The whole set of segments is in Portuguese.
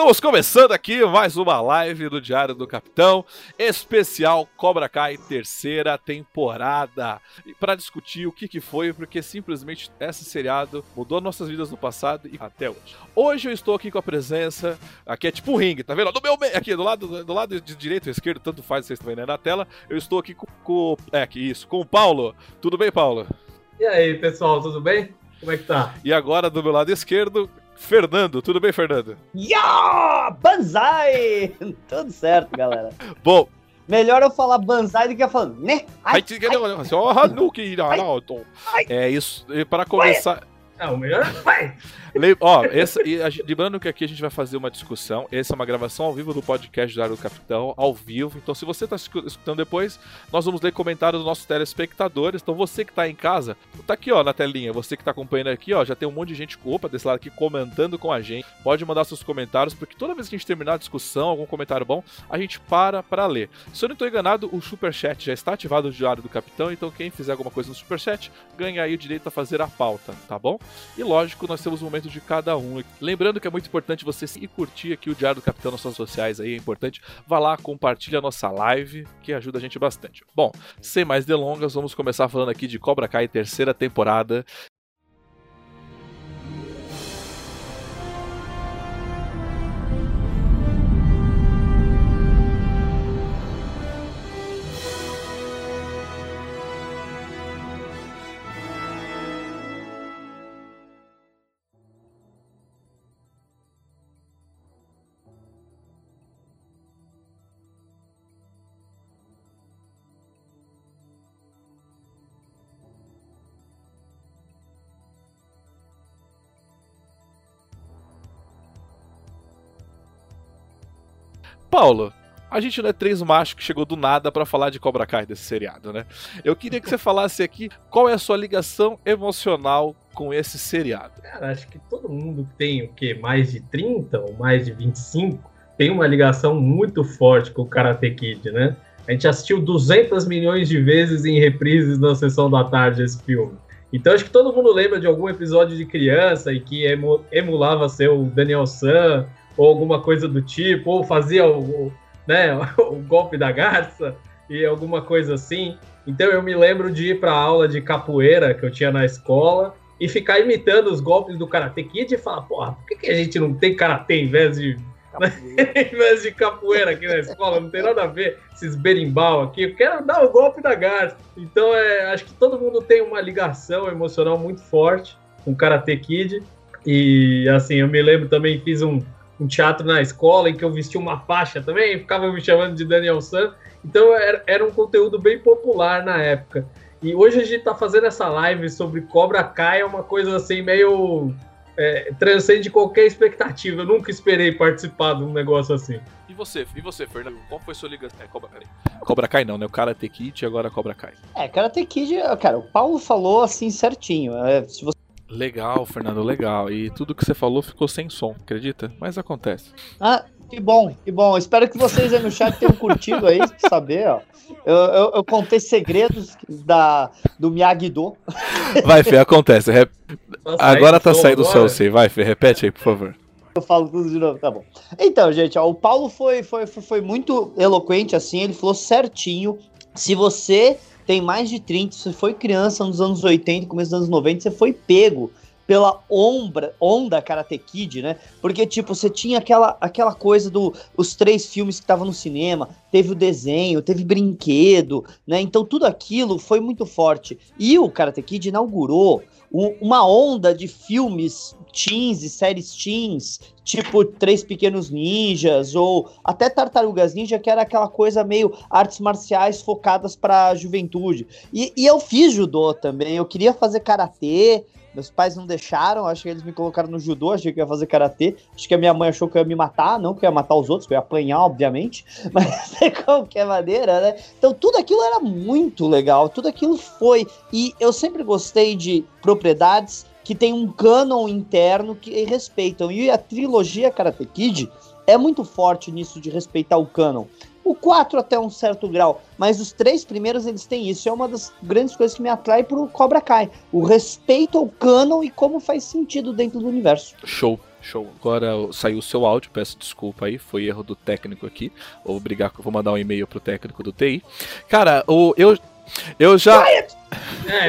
Estamos começando aqui mais uma live do Diário do Capitão, especial Cobra Kai terceira temporada, para discutir o que, que foi, porque simplesmente esse seriado mudou nossas vidas no passado e até hoje. Hoje eu estou aqui com a presença, aqui é tipo um ringue, tá vendo? Do meu aqui do lado do lado de direito ou esquerdo, tanto faz, vocês estão vendo aí na tela. Eu estou aqui com, com é aqui isso, com o Paulo. Tudo bem, Paulo? E aí, pessoal, tudo bem? Como é que tá? E agora do meu lado esquerdo, Fernando, tudo bem, Fernando? Ya! Banzai! Tudo certo, galera. Bom. Melhor eu falar banzai do que eu falar, né? Ai, ai, é isso. E para começar. Não, melhor vai. Ó, essa, e a, lembrando que aqui a gente vai fazer uma discussão. Essa é uma gravação ao vivo do podcast do Área do Capitão, ao vivo. Então, se você está escutando depois, nós vamos ler comentários dos nossos telespectadores. Então, você que está em casa, tá aqui, ó, na telinha. Você que está acompanhando aqui, ó, já tem um monte de gente, opa, desse lado aqui, comentando com a gente. Pode mandar seus comentários, porque toda vez que a gente terminar a discussão, algum comentário bom, a gente para para ler. Se eu não estou enganado, o Superchat já está ativado no Diário do Capitão. Então, quem fizer alguma coisa no Superchat, ganha aí o direito a fazer a pauta, tá bom? E lógico, nós temos um momento de cada um. Lembrando que é muito importante você se curtir aqui o Diário do Capitão nas suas sociais aí, é importante. Vá lá, compartilha a nossa live, que ajuda a gente bastante. Bom, sem mais delongas, vamos começar falando aqui de Cobra Kai terceira temporada. Paulo, a gente não é três machos que chegou do nada para falar de Cobra Kai desse seriado, né? Eu queria que você falasse aqui qual é a sua ligação emocional com esse seriado. Cara, acho que todo mundo tem o quê? Mais de 30 ou mais de 25 tem uma ligação muito forte com o Karate Kid, né? A gente assistiu 200 milhões de vezes em reprises na sessão da tarde esse filme. Então acho que todo mundo lembra de algum episódio de criança e que emulava ser o Daniel San ou alguma coisa do tipo, ou fazia o, né, o golpe da garça e alguma coisa assim. Então eu me lembro de ir para aula de capoeira que eu tinha na escola e ficar imitando os golpes do Karate Kid e falar, porra, por que, que a gente não tem karatê em vez de em vez de capoeira aqui na escola, não tem nada a ver esses berimbau aqui, eu quero dar o golpe da garça. Então, é, acho que todo mundo tem uma ligação emocional muito forte com Karate Kid. E, assim, eu me lembro também, fiz um, um teatro na escola em que eu vestia uma faixa também, ficava me chamando de Daniel San. Então era, era um conteúdo bem popular na época. E hoje a gente está fazendo essa live sobre Cobra Kai, é uma coisa assim meio é, transcende qualquer expectativa. Eu nunca esperei participar de um negócio assim. E você, e você, Fernando? Qual foi sua ligação? É, Cobra, Cobra Kai não, né? O Karate Kid e agora Cobra Kai. É, Karate Kid, cara, o Paulo falou assim certinho. É, se você Legal, Fernando, legal. E tudo que você falou ficou sem som, acredita? Mas acontece. Ah, que bom, que bom. Espero que vocês aí no chat tenham curtido aí, saber, ó. Eu, eu, eu, contei segredos da, do Miyagi-Do. Vai, Fê, acontece. Rep... Agora tá saindo o seu sei. Vai, Fê, repete aí, por favor. Eu falo tudo de novo, tá bom. Então, gente, ó, o Paulo foi, foi, foi muito eloquente, assim, ele falou certinho. Se você tem mais de 30, você foi criança nos anos 80, começo dos anos 90, você foi pego pela ombra, onda Karate Kid, né? Porque, tipo, você tinha aquela, aquela coisa do os três filmes que estavam no cinema, teve o desenho, teve brinquedo, né? Então tudo aquilo foi muito forte. E o Karate Kid inaugurou uma onda de filmes teens e séries teens, tipo Três Pequenos Ninjas ou até Tartarugas Ninja, que era aquela coisa meio artes marciais focadas para a juventude. E, e, eu fiz judô também, eu queria fazer karatê, Meus pais não deixaram, acho que eles me colocaram no judô, achei que eu ia fazer karatê. Acho que a minha mãe achou que eu ia me matar, não que eu ia matar os outros, que eu ia apanhar, obviamente. Mas de qualquer maneira, né? Então tudo aquilo era muito legal, tudo aquilo foi. E eu sempre gostei de propriedades que tem um canon interno que respeitam. E a trilogia Karate Kid é muito forte nisso de respeitar o canon. O 4 até um certo grau, mas os três primeiros eles têm isso. É uma das grandes coisas que me atrai pro Cobra Kai. O respeito ao canon e como faz sentido dentro do universo. Show. Show. Agora saiu o seu áudio, peço desculpa aí, foi erro do técnico aqui. Vou brigar, vou mandar um e-mail pro técnico do TI. Cara, o, eu, eu já. É,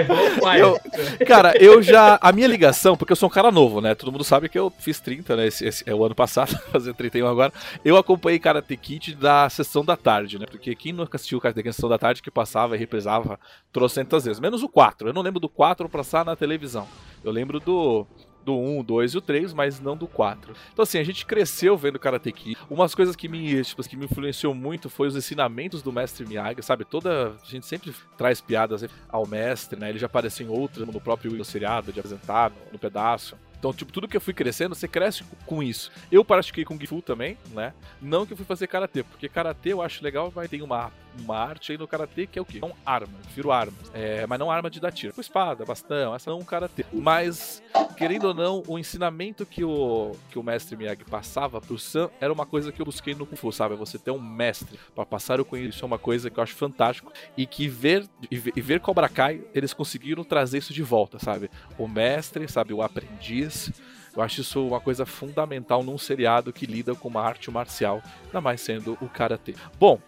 eu, cara, eu já. A minha ligação, porque eu sou um cara novo, né? Todo mundo sabe que eu fiz 30, né? Esse, esse é o ano passado, fazer 31 agora. Eu acompanhei Karate Kid da sessão da tarde, né? Porque quem nunca assistiu Karate Kid na sessão da tarde que passava e reprisava trocentas vezes. Menos o 4. Eu não lembro do 4 passar na televisão. Eu lembro do do 1, 2 e o 3, mas não do 4. Então assim, a gente cresceu vendo Karate Kid. Umas coisas que me, tipo, que me influenciou muito foi os ensinamentos do mestre Miyagi, sabe? Toda a gente sempre traz piadas ao mestre, né? Ele já apareceu em outras, no próprio seriado de apresentar no, pedaço. Então, tipo, tudo que eu fui crescendo, você cresce com isso. Eu pratiquei Kung Fu também, né? Não que eu fui fazer Karatê, porque Karatê eu acho legal, vai ter uma, uma arte aí no Karatê que é o quê? Não arma, prefiro arma. É, mas não arma de dar tiro. Com espada, bastão, essa não é um Karatê. Mas, querendo ou não, o ensinamento que o, que o mestre Miyagi passava pro Sam era uma coisa que eu busquei no Kung Fu, sabe? Você ter um mestre para passar o conhecimento, é uma coisa que eu acho fantástico. E que ver, e ver, e ver Cobra Kai, eles conseguiram trazer isso de volta, sabe? O mestre, sabe? O aprendiz eu acho isso uma coisa fundamental num seriado que lida com uma arte marcial, ainda mais sendo o karatê. Bom.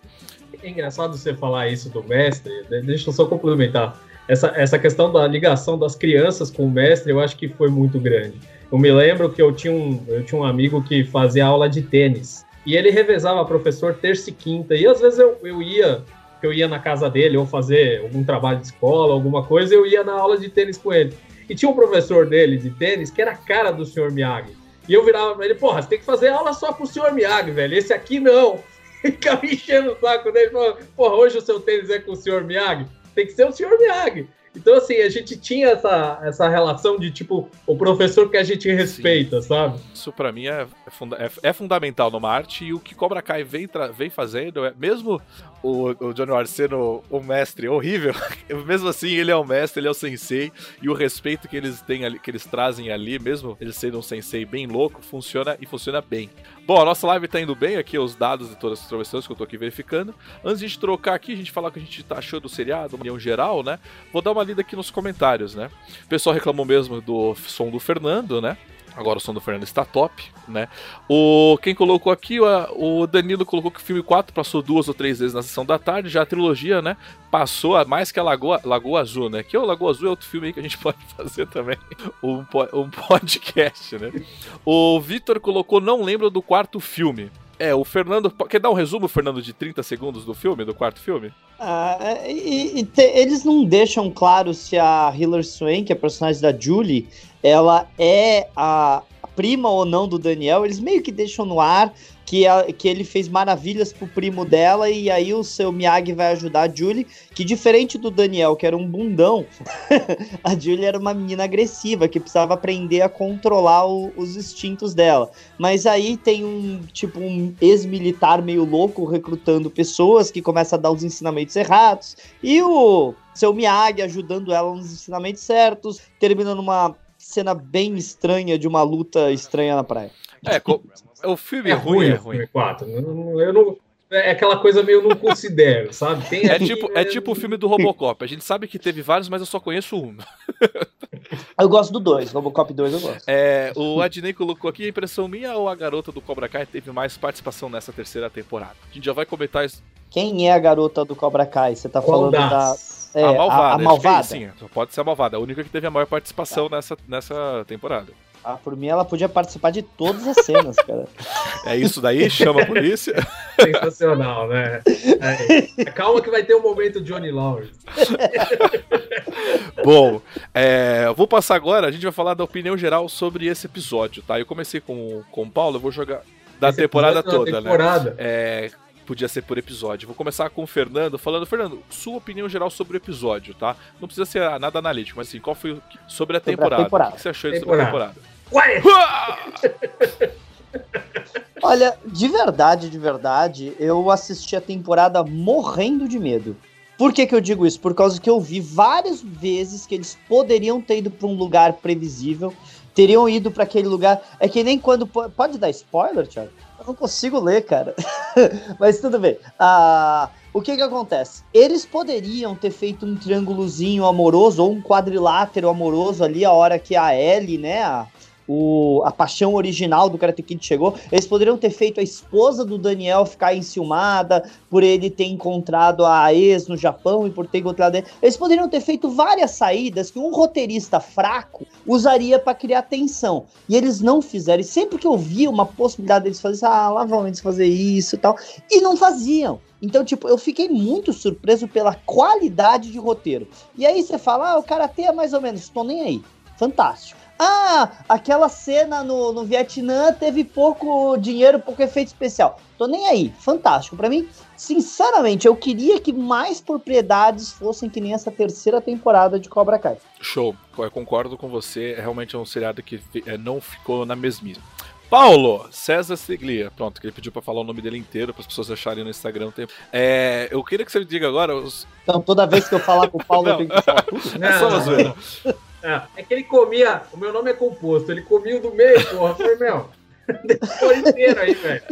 É engraçado você falar isso do mestre, deixa eu só complementar. Essa, essa questão da ligação das crianças com o mestre, eu acho que foi muito grande. Eu me lembro que eu tinha um, eu tinha um amigo que fazia aula de tênis. E ele revezava professor terça e quinta. E às vezes eu, eu ia eu ia na casa dele ou fazer algum trabalho de escola, alguma coisa, eu ia na aula de tênis com ele. E tinha um professor dele de tênis que era a cara do senhor Miyagi. E eu virava pra ele, porra, você tem que fazer aula só pro senhor Miyagi, velho. Esse aqui não. Ficava enchendo o saco dele, falando, porra, hoje o seu tênis é com o senhor Miyagi? Tem que ser o senhor Miyagi. Então, assim, a gente tinha essa, essa relação de, tipo, o professor que a gente respeita, Sim. sabe? Isso para mim é, é, funda é, é, fundamental numa arte e o que Cobra Kai vem, vem fazendo, é, mesmo o, o Johnny Ward sendo o mestre horrível, mesmo assim ele é o mestre, ele é o sensei e o respeito que eles têm ali, que eles trazem ali, mesmo ele sendo um sensei bem louco, funciona e funciona bem. Bom, a nossa live tá indo bem aqui, os dados de todas as travessões que eu tô aqui verificando. Antes de a gente trocar aqui, a gente falar o que a gente tá achando do seriado, uma geral, né? Vou dar uma lida aqui nos comentários, né? O pessoal reclamou mesmo do som do Fernando, né? Agora o som do Fernando está top, né? O, quem colocou aqui, o Danilo colocou que o filme 4 passou duas ou três vezes na sessão da tarde, já a trilogia, né? Passou a mais que a Lagoa, Lagoa Azul, né? Que o Lagoa Azul é outro filme aí que a gente pode fazer também. Um, um podcast, né? O Vitor colocou, não lembro do quarto filme. É, o Fernando. Quer dar um resumo, Fernando, de 30 segundos do filme, do quarto filme? Ah, é, e, e te, eles não deixam claro se a Hilary Swank, a personagem da Julie, ela é a prima ou não do Daniel, eles meio que deixam no ar que, a, que ele fez maravilhas pro primo dela e aí o seu Miyagi vai ajudar a Julie, que diferente do Daniel, que era um bundão, a Julie era uma menina agressiva, que precisava aprender a controlar o, os instintos dela. Mas aí tem um, tipo, um ex-militar meio louco recrutando pessoas que começa a dar os ensinamentos errados, e o seu Miyagi ajudando ela nos ensinamentos certos, terminando uma cena bem estranha de uma luta estranha na praia. É, o filme é, ruim, é ruim. Filme 4. Eu não, é aquela coisa meio não considero, sabe? Tem é, tipo, é tipo o filme do Robocop. A gente sabe que teve vários, mas eu só conheço um. Eu gosto do 2, Robocop 2 eu gosto. É, o Adnei colocou aqui a impressão minha ou a garota do Cobra Kai teve mais participação nessa terceira temporada. A gente já vai comentar isso. Quem é a garota do Cobra Kai? Você tá falando da. É, a malvada. A, a malvada? É, sim, pode ser a malvada. A única que teve a maior participação tá. nessa, nessa temporada. Ah, por mim ela podia participar de todas as cenas, cara. É isso daí? Chama a polícia? Sensacional, né? É, calma que vai ter um momento Johnny Lawrence. Bom, é, vou passar agora, a gente vai falar da opinião geral sobre esse episódio, tá? Eu comecei com, com o Paulo, eu vou jogar da esse temporada toda, temporada. né? É, podia ser por episódio. Vou começar com o Fernando, falando, Fernando, sua opinião geral sobre o episódio, tá? Não precisa ser nada analítico, mas assim, qual foi sobre a temporada? A temporada. O que você achou temporada. sobre a temporada? Olha, de verdade, de verdade, eu assisti a temporada morrendo de medo. Por que, que eu digo isso? Por causa que eu vi várias vezes que eles poderiam ter ido para um lugar previsível, teriam ido para aquele lugar. É que nem quando. Pode dar spoiler, Thiago? Eu não consigo ler, cara. Mas tudo bem. Ah, o que que acontece? Eles poderiam ter feito um triângulozinho amoroso ou um quadrilátero amoroso ali a hora que a Ellie, né, a, o, a paixão original do Karate Kid chegou, eles poderiam ter feito a esposa do Daniel ficar enciumada por ele ter encontrado a ex no Japão e por ter encontrado ele. Eles poderiam ter feito várias saídas que um roteirista fraco usaria para criar tensão. E eles não fizeram. E sempre que eu via uma possibilidade deles fazer ah, lá vão eles fazer isso e tal, e não faziam. Então, tipo, eu fiquei muito surpreso pela qualidade de roteiro. E aí você fala, ah, o Karate é mais ou menos, tô nem aí. Fantástico. Ah, aquela cena no, no Vietnã teve pouco dinheiro, pouco efeito especial. Tô nem aí, fantástico. Para mim, sinceramente, eu queria que mais propriedades fossem que nem essa terceira temporada de Cobra Kai. Show, eu concordo com você. Realmente é um seriado que é, não ficou na mesmice. Paulo César Siglia. Pronto, que ele pediu para falar o nome dele inteiro para as pessoas acharem no Instagram. É, eu queria que você me diga agora. Os... Então, toda vez que eu falar com o Paulo, eu tenho que falar tudo? É só uma zoeira. É, é que ele comia. O meu nome é composto, ele comia o do meio, porra. Foi, meu. Foi inteiro aí, velho.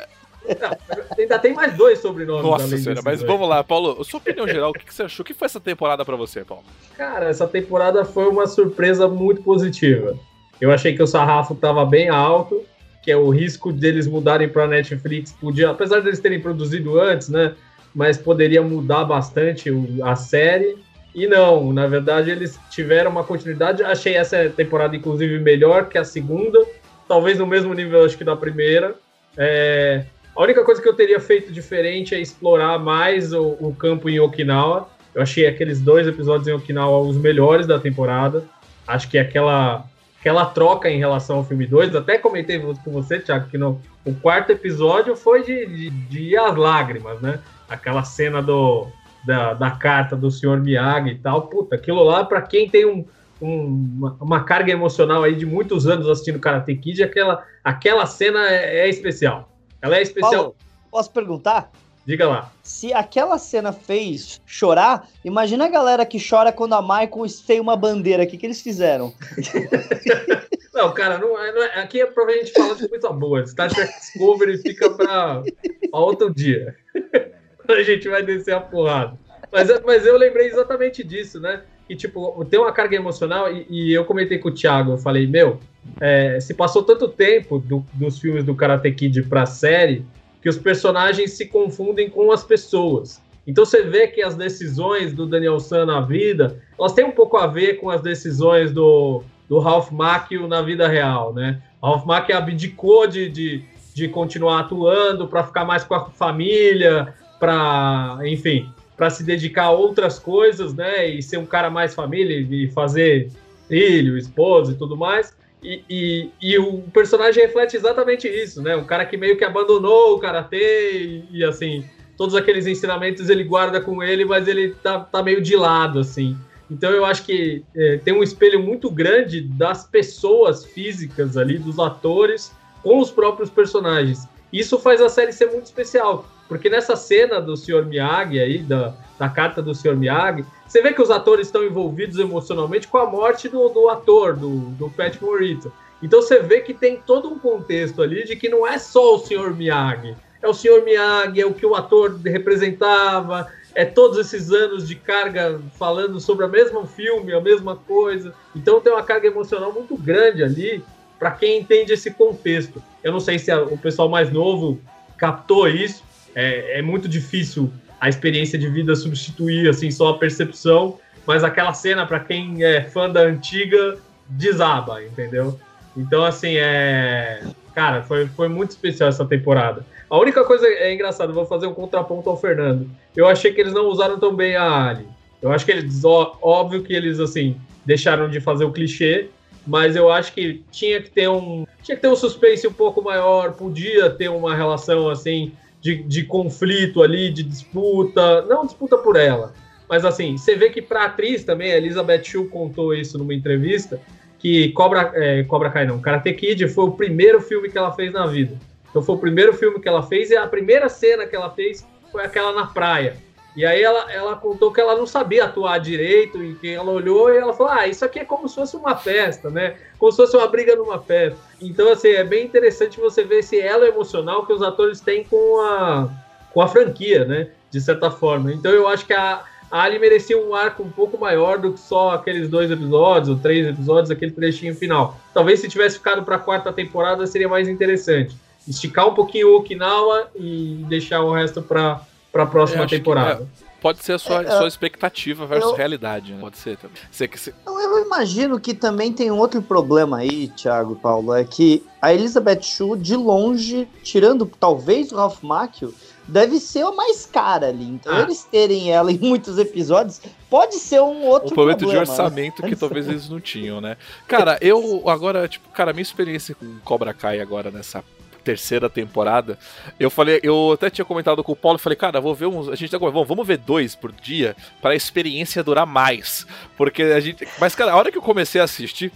ainda tem mais dois sobrenomes. Nossa senhora, mas dois. vamos lá, Paulo. Sua opinião geral, o que, você achou? O que foi essa temporada para você, Paulo? Cara, essa temporada foi uma surpresa muito positiva. Eu achei que o sarrafo tava bem alto, que é o risco deles mudarem para Netflix podia, apesar deles terem produzido antes, né? Mas poderia mudar bastante a série. E não, na verdade eles tiveram uma continuidade. Achei essa temporada, inclusive, melhor que a segunda. Talvez no mesmo nível, acho que da primeira. É... A única coisa que eu teria feito diferente é explorar mais o, o, campo em Okinawa. Eu achei aqueles dois episódios em Okinawa os melhores da temporada. Acho que aquela, aquela troca em relação ao filme 2, até comentei com você, Thiago, que no, o quarto episódio foi de, de, de às lágrimas, né? Aquela cena do, da, da carta do senhor Miyagi e tal. Puta, aquilo lá, para quem tem um, um, uma, uma, carga emocional aí de muitos anos assistindo Karate Kid, aquela, aquela cena é, é especial. Ela é especial. Paulo, posso perguntar? Diga lá. Se aquela cena fez chorar, imagina a galera que chora quando a Michael esteia uma bandeira. O que, que eles fizeram? não, cara, não, é, não é, aqui é pra gente falar de coisa boa. Star Trek Discovery fica pra outro dia. a gente vai descer a porrada. Mas, mas eu lembrei exatamente disso, né? Que, tipo, tem uma carga emocional e, e eu comentei com o Thiago, eu falei, meu, é, se passou tanto tempo do, dos filmes do Karate Kid pra série que os personagens se confundem com as pessoas. Então você vê que as decisões do Daniel San na vida, elas têm um pouco a ver com as decisões do, do Ralph Macchio na vida real, né? Ralph Macchio abdicou de, de, de continuar atuando para ficar mais com a família, para, enfim, para se dedicar a outras coisas, né? E ser um cara mais família e fazer filho, esposa e tudo mais. E, e, e, o personagem reflete exatamente isso, né? Um cara que meio que abandonou o karatê e, e, assim, todos aqueles ensinamentos ele guarda com ele, mas ele tá, tá meio de lado, assim. Então eu acho que é, tem um espelho muito grande das pessoas físicas ali, dos atores, com os próprios personagens. Isso faz a série ser muito especial, porque nessa cena do Sr. Miyagi aí, da, da carta do Sr. Miyagi, você vê que os atores estão envolvidos emocionalmente com a morte do, do ator, do, do Pat Morita. Então você vê que tem todo um contexto ali de que não é só o Sr. Miyagi. É o Sr. Miyagi, é o que o ator representava, é todos esses anos de carga falando sobre o mesmo filme, a mesma coisa. Então tem uma carga emocional muito grande ali para quem entende esse contexto. Eu não sei se o pessoal mais novo captou isso, é, é muito difícil a experiência de vida substituir assim só a percepção, mas aquela cena para quem é fã da antiga desaba, entendeu? Então assim é, cara, foi, foi muito especial essa temporada. A única coisa é engraçada, vou fazer um contraponto ao Fernando. Eu achei que eles não usaram tão bem a Ali. Eu acho que eles, ó, óbvio que eles assim deixaram de fazer o clichê, mas eu acho que tinha que ter um tinha que ter um suspense um pouco maior, podia ter uma relação assim de, de conflito ali, de disputa, não disputa por ela, mas assim, você vê que pra atriz também, a Elizabeth Shue contou isso numa entrevista, que Cobra, é, Cobra Kai não, Karate Kid foi o primeiro filme que ela fez na vida. Então foi o primeiro filme que ela fez e a primeira cena que ela fez foi aquela na praia. E aí ela, ela contou que ela não sabia atuar direito e que ela olhou e ela falou: Ah, isso aqui é como se fosse uma festa, né? Como se fosse uma briga numa festa. Então, assim, é bem interessante você ver esse elo emocional que os atores têm com a, com a franquia, né? De certa forma. Então eu acho que a, a Ali merecia um arco um pouco maior do que só aqueles dois episódios, ou três episódios, aquele trechinho final. Talvez se tivesse ficado para a quarta temporada seria mais interessante. Esticar um pouquinho o Okinawa e deixar o resto para para a próxima temporada. Que, é, pode ser a sua, é, sua expectativa versus eu, realidade, né? Pode ser também. Você, você... Eu imagino que também tem um outro problema aí, Thiago e Paulo, é que a Elizabeth Shue, de longe, tirando talvez o Ralph Macchio, deve ser a mais cara ali. Então, ah. eles terem ela em muitos episódios pode ser um outro um problema. de orçamento que talvez eles não tinham, né? Cara, eu agora, tipo, cara, minha experiência com Cobra Kai agora nessa terceira temporada, eu falei, eu até tinha comentado com o Paulo, falei, cara, vou ver uns, a gente tá vamos, vamos ver dois por dia para a experiência durar mais, porque a gente, mas cara, a hora que eu comecei a assistir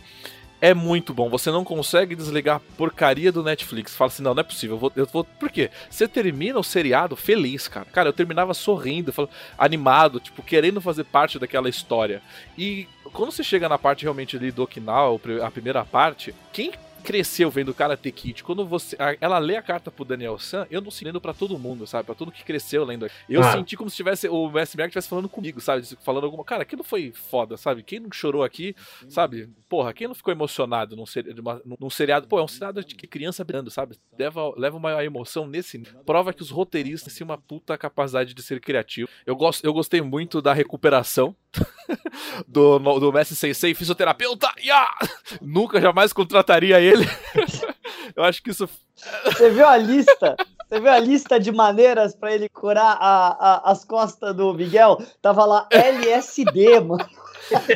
é muito bom. Você não consegue desligar a porcaria do Netflix. Fala assim, não, não é possível. Eu vou, eu vou... Por quê? Você termina o seriado feliz, cara. Cara, eu terminava sorrindo, animado, tipo, querendo fazer parte daquela história. E quando você chega na parte realmente ali do Okinawa, a primeira parte, quem cresceu vendo Karate Kid, quando você ela lê a carta pro Daniel San, eu não sinto lendo para todo mundo, sabe? Para todo que cresceu lendo. Eu ah. senti como se tivesse o Messi Merck estivesse falando comigo, sabe? Falando alguma, cara, aquilo foi foda, sabe? Quem não chorou aqui, sabe? Porra, quem não ficou emocionado num, ser, num seriado? Pô, é um seriado de criança brando, sabe? Leva, leva uma emoção nesse. Prova que os roteiristas têm uma puta capacidade de ser criativo. Eu, gosto, eu gostei muito da recuperação do, do Messi Sensei, fisioterapeuta. Yeah! Nunca jamais contrataria ele. eu acho que isso. Você viu a lista? Você viu a lista de maneiras para ele curar a, a, as costas do Miguel? Tava lá LSD, mano.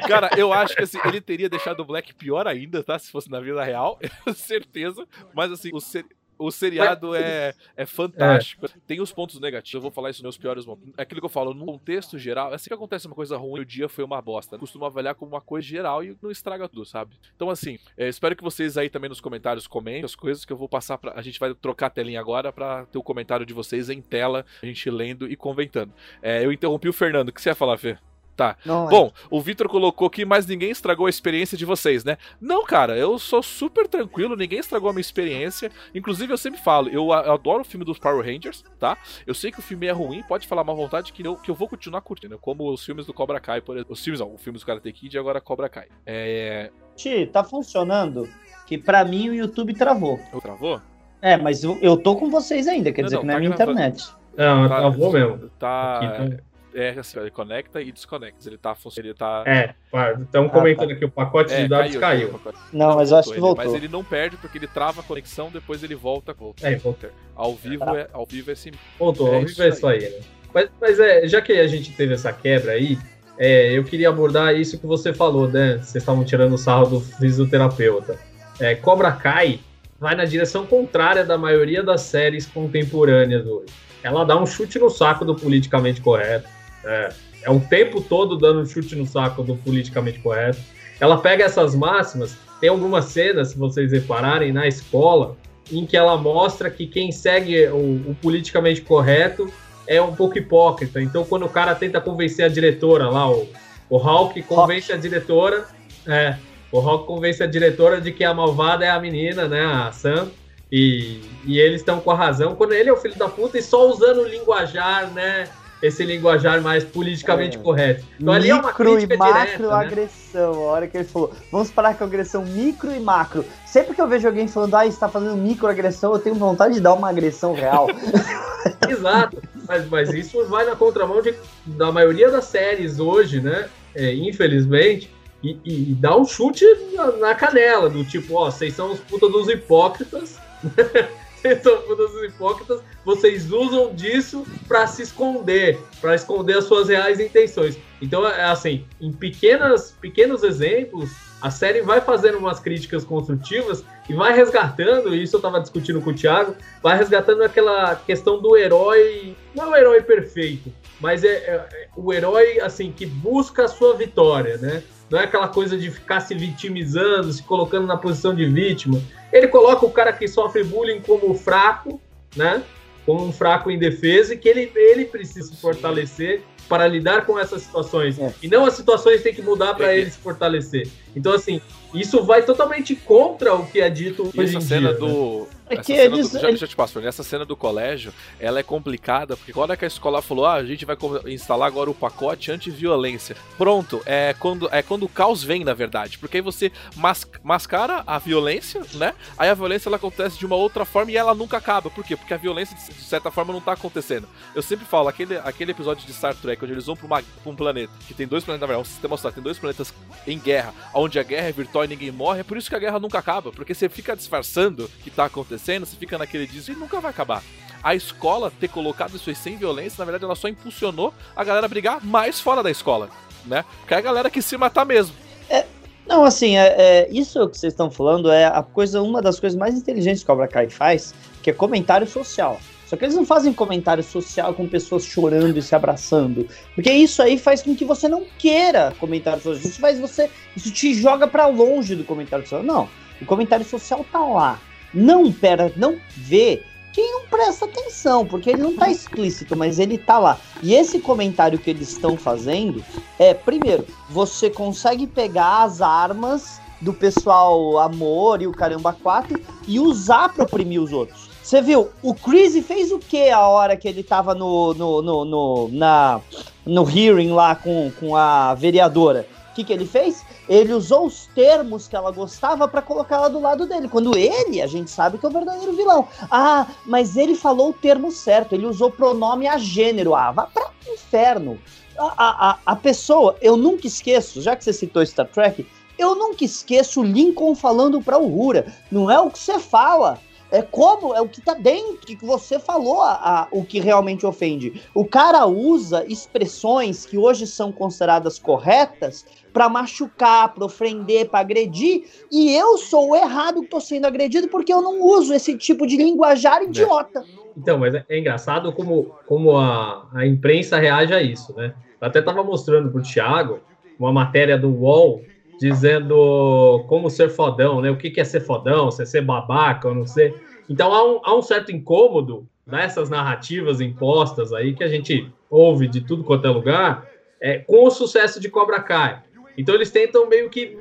Cara, eu acho que assim, ele teria deixado o Black pior ainda, tá? Se fosse na vida real, certeza. Mas assim, o, ser, o seriado é, é fantástico. É. Tem os pontos negativos, eu vou falar isso nos piores momentos. É aquilo que eu falo, no contexto geral, assim que acontece uma coisa ruim, o dia foi uma bosta. Eu costumo avaliar como uma coisa geral e não estraga tudo, sabe? Então, assim, é, espero que vocês aí também nos comentários comentem as coisas que eu vou passar pra. A gente vai trocar a telinha agora pra ter o comentário de vocês em tela, a gente lendo e comentando. É, eu interrompi o Fernando. O que você ia falar, Fê? Tá. Não é. Bom, é. o Vitor colocou que mas ninguém estragou a experiência de vocês, né? Não, cara, eu sou super tranquilo, ninguém estragou a minha experiência. Inclusive, eu sempre falo, eu, adoro o filme dos Power Rangers, tá? Eu sei que o filme é ruim, pode falar uma vontade que eu, que eu vou continuar curtindo, como os filmes do Cobra Kai, por exemplo. Os filmes, não, os filmes do Karate Kid e agora Cobra Kai. É. Ti, tá funcionando? Que para mim o YouTube travou. Eu travou? É, mas eu, eu tô com vocês ainda, quer não, dizer não, que não é tá minha gravando. internet. Não, tá, travou mesmo. Tá. Aqui, tá é assim, ele conecta e desconecta. Ele tá funcionando. Tá... É, estamos comentando ah, tá. aqui, o pacote é, de dados caiu. caiu. Não, mas eu acho que voltou. Mas ele não perde porque ele trava a conexão, depois ele volta. volta. É, volta. Ao vivo é, ao vivo é sim. Voltou, é ao vivo é isso aí, né? Mas, mas é, já que a gente teve essa quebra aí, é, eu queria abordar isso que você falou, né? Vocês estavam tirando o sarro do fisioterapeuta. É, Cobra Kai vai na direção contrária da maioria das séries contemporâneas hoje. Ela dá um chute no saco do politicamente correto é, é o tempo todo dando um chute no saco do politicamente correto. Ela pega essas máximas, tem algumas cenas, se vocês repararem, na escola, em que ela mostra que quem segue o, o politicamente correto é um pouco hipócrita. Então, quando o cara tenta convencer a diretora lá, o, o Hulk convence a diretora, é, o Hulk convence a diretora de que a malvada é a menina, né, a Sam, e, e eles estão com a razão, quando ele é o filho da puta e só usando o linguajar, né, esse linguajar mais politicamente é. correto. Então ali micro é uma crítica e macro né? agressão. A hora que ele falou, vamos parar com agressão micro e macro. Sempre que eu vejo alguém falando, ah, está fazendo microagressão, eu tenho vontade de dar uma agressão real. Exato. Mas, mas isso vai na contramão de, da maioria das séries hoje, né? É, infelizmente. E, e, e, dá um chute na, na canela, do tipo, ó, vocês são os puta dos hipócritas. são putas hipócritas, vocês usam disso para se esconder, para esconder as suas reais intenções. Então, é assim, em pequenas, pequenos exemplos, a série vai fazendo umas críticas construtivas e vai resgatando, isso eu estava discutindo com o Thiago, vai resgatando aquela questão do herói, não é o herói perfeito, mas é, é, é o herói, assim, que busca a sua vitória, né? Não é aquela coisa de ficar se vitimizando, se colocando na posição de vítima. Ele coloca o cara que sofre bullying como fraco, né? Como um fraco em defesa e que ele, ele precisa se fortalecer para lidar com essas situações. É. E não as situações têm que mudar para ele se fortalecer. Então, assim, isso vai totalmente contra o que é dito e hoje essa em cena dia, do. Né? É que eles, do, já, já te passo, essa cena do colégio, ela é complicada, porque quando é que a escola falou, ah, a gente vai instalar agora o pacote anti-violência. Pronto, é quando, é quando o caos vem, na verdade, porque aí você mas, mascara a violência, né? Aí a violência ela acontece de uma outra forma e ela nunca acaba. Por quê? Porque a violência, de certa forma, não tá acontecendo. Eu sempre falo, aquele, aquele episódio de Star Trek, onde eles vão pra, uma, pra um planeta, que tem dois planetas, na verdade, um sistema solar, tem dois planetas em guerra, onde a guerra é virtual e ninguém morre, é por isso que a guerra nunca acaba, porque você fica disfarçando que tá acontecendo, você fica naquele disco e nunca vai acabar. A escola ter colocado isso aí sem violência, na verdade, ela só impulsionou a galera a brigar mais fora da escola, né? Porque é a galera que se matar mesmo. É, não, assim, é, é, isso que vocês estão falando é a coisa, uma das coisas mais inteligentes que Cobra Kai faz, que é comentário social. Só que eles não fazem comentário social com pessoas chorando e se abraçando. Porque isso aí faz com que você não queira comentário social. Isso faz você. Isso te joga para longe do comentário social. Não. O comentário social tá lá. Não pera, não vê quem não presta atenção, porque ele não tá explícito, mas ele tá lá. E esse comentário que eles estão fazendo é, primeiro, você consegue pegar as armas do pessoal amor e o caramba 4 e usar para oprimir os outros. Você viu, o Chris fez o que a hora que ele tava no, no, no, no, na, no hearing lá com, com a vereadora? Que, que ele fez? Ele usou os termos que ela gostava para colocar ela do lado dele. Quando ele, a gente sabe que é o verdadeiro vilão. Ah, mas ele falou o termo certo, ele usou pronome a gênero. Ah, vá pra inferno. A, a, a pessoa, eu nunca esqueço, já que você citou Star Trek, eu nunca esqueço o Lincoln falando pra Uhura. Não é o que você fala, é como, é o que tá dentro, que você falou, a, a, o que realmente ofende. O cara usa expressões que hoje são consideradas corretas para machucar, para ofender, para agredir, e eu sou o errado que tô sendo agredido porque eu não uso esse tipo de linguajar idiota. Então, mas é, é engraçado como, como a, a imprensa reage a isso, né? Eu até tava mostrando pro Thiago uma matéria do UOL dizendo como ser fodão, né? O que, que é ser fodão, se é ser babaca ou não sei. Então há um, há um certo incômodo nessas narrativas impostas aí que a gente ouve de tudo quanto é lugar é, com o sucesso de Cobra Kai. Então eles tentam meio que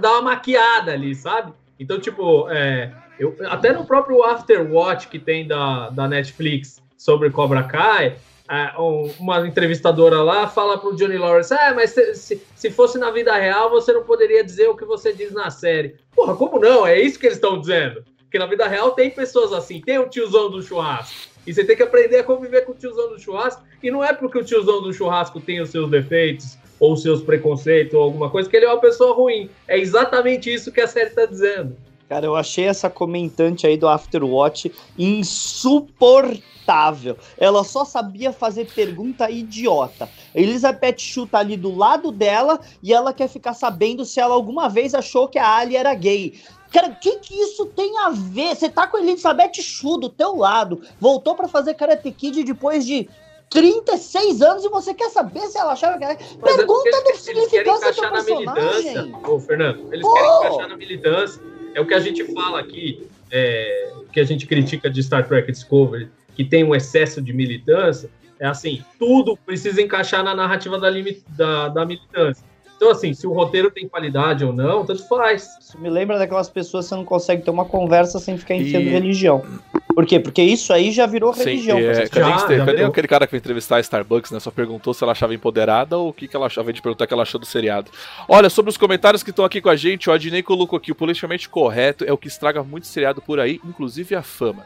dar uma maquiada ali, sabe? Então, tipo, é, eu, até no próprio Afterwatch que tem da, da Netflix sobre Cobra Kai, uma entrevistadora lá fala pro Johnny Lawrence: Ah, mas se, se, se, fosse na vida real, você não poderia dizer o que você diz na série. Porra, como não? É isso que eles estão dizendo. Porque na vida real tem pessoas assim, tem o tiozão do churrasco. E você tem que aprender a conviver com o tiozão do churrasco. E não é porque o tiozão do churrasco tem os seus defeitos, ou os seus preconceitos, ou alguma coisa, que ele é uma pessoa ruim. É exatamente isso que a série está dizendo. Cara, eu achei essa comentante aí do Afterwatch insuportável. Ela só sabia fazer pergunta idiota. Elizabeth Shue tá ali do lado dela e ela quer ficar sabendo se ela alguma vez achou que a Ali era gay. Cara, o que, que isso tem a ver? Você tá com a Elizabeth Shue do teu lado, voltou para fazer Karate Kid depois de 36 anos e você quer saber se ela achava que era. Mas é Pergunta é do significância do personagem. Ô, Fernando, eles Pô. querem encaixar na militância é o que a gente fala aqui, é, que a gente critica de Star Trek Discovery, que tem um excesso de militância, é assim, tudo precisa encaixar na narrativa da, da, da militância. Então, assim, se o roteiro tem qualidade ou não, tanto faz. Isso me lembra daquelas pessoas que você não consegue ter uma conversa sem ficar enfiando e... religião. Por quê? Porque isso aí já virou Sim, religião. É, cadê, já, já cadê aquele cara que foi entrevistar a Starbucks, né? Só perguntou se ela achava empoderada ou o que, que ela achava de perguntar o que ela achou do seriado. Olha, sobre os comentários que estão aqui com a gente, o Adnei colocou aqui: o politicamente correto é o que estraga muito seriado por aí, inclusive a fama.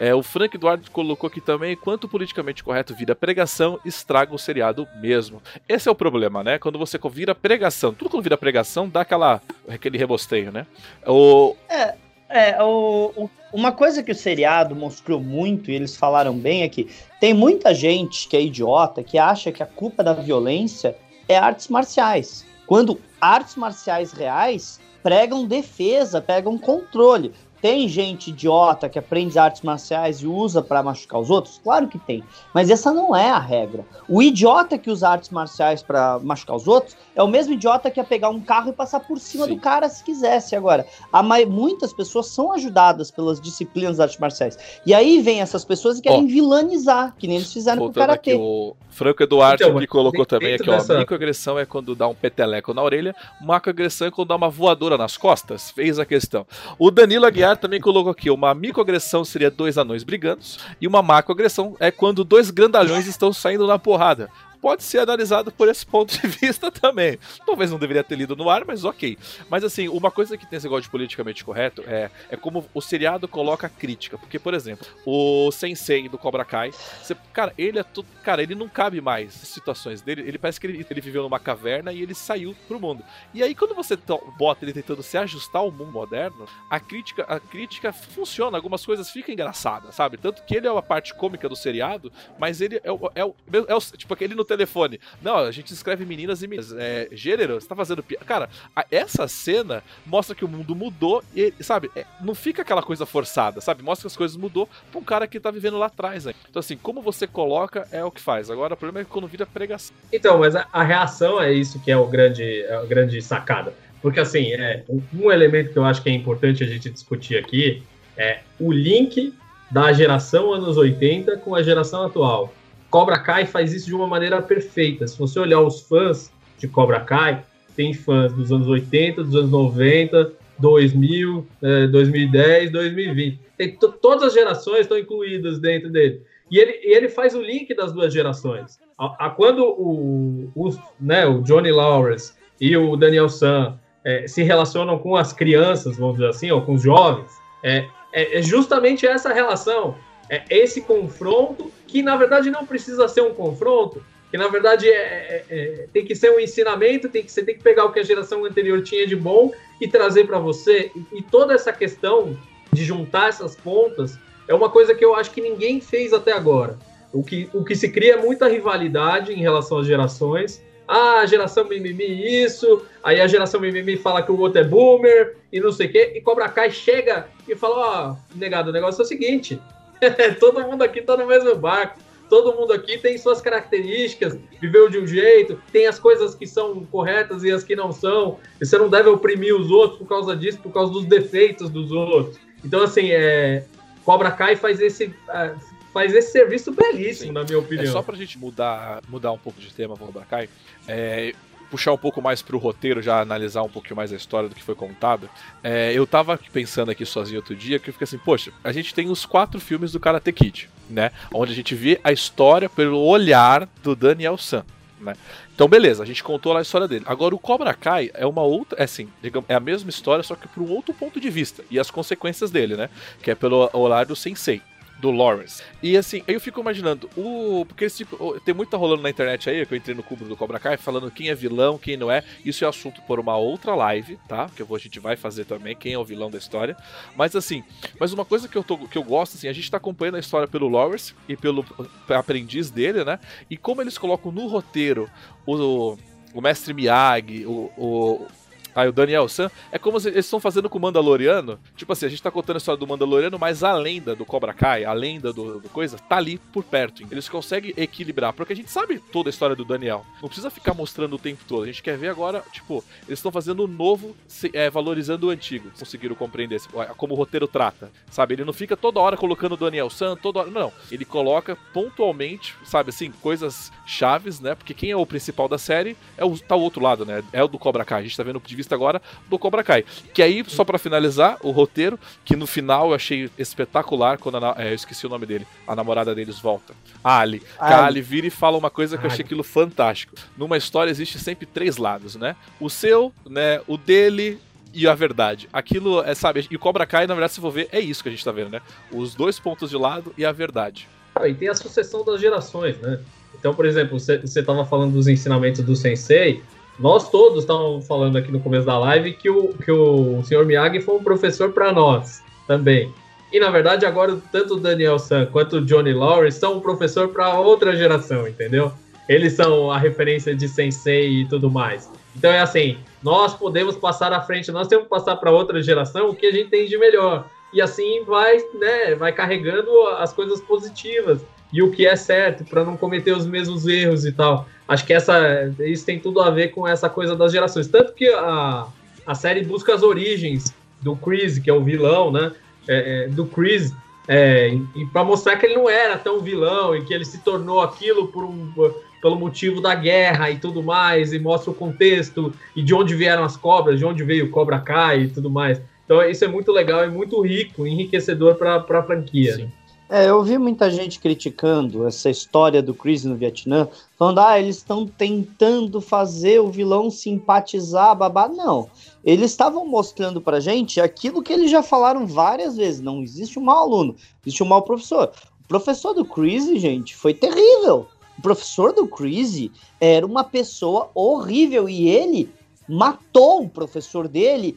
É, o Frank Eduardo colocou aqui também: quanto politicamente correto vira pregação, estraga o seriado mesmo. Esse é o problema, né? Quando você vira pregação, tudo quando vira pregação dá aquela, aquele rebosteio, né? O... É. É, o, o, uma coisa que o seriado mostrou muito, e eles falaram bem, é que tem muita gente que é idiota que acha que a culpa da violência é artes marciais. Quando artes marciais reais pregam defesa, pregam controle. Tem gente idiota que aprende artes marciais e usa para machucar os outros? Claro que tem. Mas essa não é a regra. O idiota que usa artes marciais para machucar os outros é o mesmo idiota que ia pegar um carro e passar por cima Sim. do cara se quisesse. Agora, a muitas pessoas são ajudadas pelas disciplinas das artes marciais. E aí vem essas pessoas que querem oh, vilanizar, que nem eles fizeram com o karatê. O Franco Eduardo então, que colocou também aqui, dessa... ó. Microagressão é quando dá um peteleco na orelha, macroagressão é quando dá uma voadora nas costas. Fez a questão. O Danilo Aguiar também colocou aqui: uma microagressão seria dois anões brigando, e uma macroagressão é quando dois grandalhões estão saindo na porrada pode ser analisado por esse ponto de vista também. Talvez não deveria ter lido no ar, mas ok. Mas assim, uma coisa que tem esse negócio de politicamente correto é, é como o seriado coloca a crítica. Porque, por exemplo, o Sensei do Cobra Kai, você, cara, ele é tudo. Cara, ele não cabe mais situações dele. Ele parece que ele, ele viveu numa caverna e ele saiu pro mundo. E aí, quando você bota ele tentando se ajustar ao mundo moderno, a crítica, a crítica funciona, algumas coisas ficam engraçadas, sabe? Tanto que ele é uma parte cômica do seriado, mas ele é o. É o, é o tipo, ele no telefone. Não, a gente escreve meninas e meninas. É, gênero, você tá fazendo piada. Cara, a, essa cena mostra que o mundo mudou e, sabe, é, não fica aquela coisa forçada, sabe? Mostra que as coisas mudou pra um cara que tá vivendo lá atrás. Né? Então, assim, como você coloca é o que faz. Agora, o problema é que quando vira pregação. Então, mas a, a reação é isso que é o grande, é a grande sacada. Porque, assim, é, um elemento que eu acho que é importante a gente discutir aqui é o link da geração anos 80 com a geração atual. Cobra Kai faz isso de uma maneira perfeita. Se você olhar os fãs de Cobra Kai, tem fãs dos anos 80, dos anos 90, 2000, 2010, 2020. Tem todas as gerações estão incluídas dentro dele. E ele, ele faz o link das duas gerações. A, a quando o, o, né, o Johnny Lawrence e o Daniel San é, se relacionam com as crianças, vamos dizer assim, ou com os jovens, é, é, é justamente essa relação é esse confronto, que na verdade não precisa ser um confronto, que na verdade é, é, é, tem que ser um ensinamento, tem que, você tem que pegar o que a geração anterior tinha de bom e trazer para você. E, e, toda essa questão de juntar essas pontas é uma coisa que eu acho que ninguém fez até agora. O que, o que se cria é muita rivalidade em relação às gerações. Ah, a geração mimimi isso, aí a geração mimimi fala que o outro é boomer e não sei o quê, e Cobra Kai chega e fala, ó, oh, negado, o negócio é o seguinte, todo mundo aqui tá no mesmo barco. Todo mundo aqui tem suas características, viveu de um jeito, tem as coisas que são corretas e as que não são. E você não deve oprimir os outros por causa disso, por causa dos defeitos dos outros. Então, assim, é, Cobra Kai faz esse, é, faz esse serviço belíssimo, Sim. na minha opinião. É só pra gente mudar, mudar um pouco de tema, Cobra Kai. É, puxar um pouco mais pro roteiro, já analisar um pouquinho mais a história do que foi contado, é, eu tava pensando aqui sozinho outro dia, que eu fiquei assim, poxa, a gente tem os quatro filmes do Karate Kid, né? Onde a gente vê a história pelo olhar do Daniel San. Né? Então, beleza, a gente contou lá a história dele. Agora, o Cobra Kai é uma outra. É assim, digamos, é a mesma história, só que por um outro ponto de vista. E as consequências dele, né? Que é pelo olhar do Sensei do Lawrence. E assim, eu fico imaginando, o. Porque esse tipo, tem muita rolando na internet aí, que eu entrei no cubo do Cobra Kai, falando quem é vilão, quem não é. Isso é assunto por uma outra live, tá? Que a gente vai fazer também, quem é o vilão da história. Mas assim, mas uma coisa que eu, tô, que eu gosto, assim, a gente tá acompanhando a história pelo Lawrence e pelo aprendiz dele, né? E como eles colocam no roteiro o, o mestre Miyagi, o, o, Aí o Daniel San, é como se eles estão fazendo com o Mandaloriano. Tipo assim, a gente tá contando a história do Mandaloriano, mas a lenda do Cobra Kai, a lenda do, do coisa, tá ali por perto. Eles conseguem equilibrar, porque a gente sabe toda a história do Daniel. Não precisa ficar mostrando o tempo todo. A gente quer ver agora, tipo, eles estão fazendo o novo, é, valorizando o antigo. Conseguiram compreender como o roteiro trata, sabe? Ele não fica toda hora colocando o Daniel San, toda hora. Não. Ele coloca pontualmente, sabe assim, coisas chaves, né? Porque quem é o principal da série é o, tá o outro lado, né? É o do Cobra Kai. A gente tá vendo de vista agora do Cobra Kai. Que aí, só para finalizar, o roteiro, que no final eu achei espetacular quando a, é, eu esqueci o nome dele, a namorada deles volta. A Ali. Ali. A Ali vira e fala uma coisa que Ali. eu achei aquilo fantástico. Numa história existe sempre três lados, né? O seu, né? O dele e a verdade. Aquilo é, sabe, e o Cobra Kai, na verdade, se for ver, é isso que a gente tá vendo, né? Os dois pontos de lado e a verdade. Ah, e tem a sucessão das gerações, né? Então, por exemplo, você estava falando dos ensinamentos do Sensei, nós todos estávamos falando aqui no começo da live que o, que o Sr. Miyagi foi um professor para nós também. E na verdade, agora tanto o Daniel San quanto o Johnny Lawrence são um professor para outra geração, entendeu? Eles são a referência de sensei e tudo mais. Então é assim, nós podemos passar à frente, nós temos que passar para outra geração o que a gente tem de melhor. E assim vai, né, vai carregando as coisas positivas e o que é certo para não cometer os mesmos erros e tal. Acho que essa isso tem tudo a ver com essa coisa das gerações. Tanto que a, a série busca as origens do Chris, que é o vilão, né? É, é, do Chris, é, e para mostrar que ele não era tão vilão e que ele se tornou aquilo por um, pelo motivo da guerra e tudo mais, e mostra o contexto e de onde vieram as cobras, de onde veio o Cobra Kai e tudo mais. Então isso é muito legal e muito rico, enriquecedor para a franquia. Sim. É, eu vi muita gente criticando essa história do Chris no Vietnã, falando, ah, eles estão tentando fazer o vilão simpatizar, babá. Não. Eles estavam mostrando pra gente aquilo que eles já falaram várias vezes. Não existe um mau aluno, existe um mau professor. O professor do Chris, gente, foi terrível. O professor do Chris era uma pessoa horrível e ele matou o professor dele,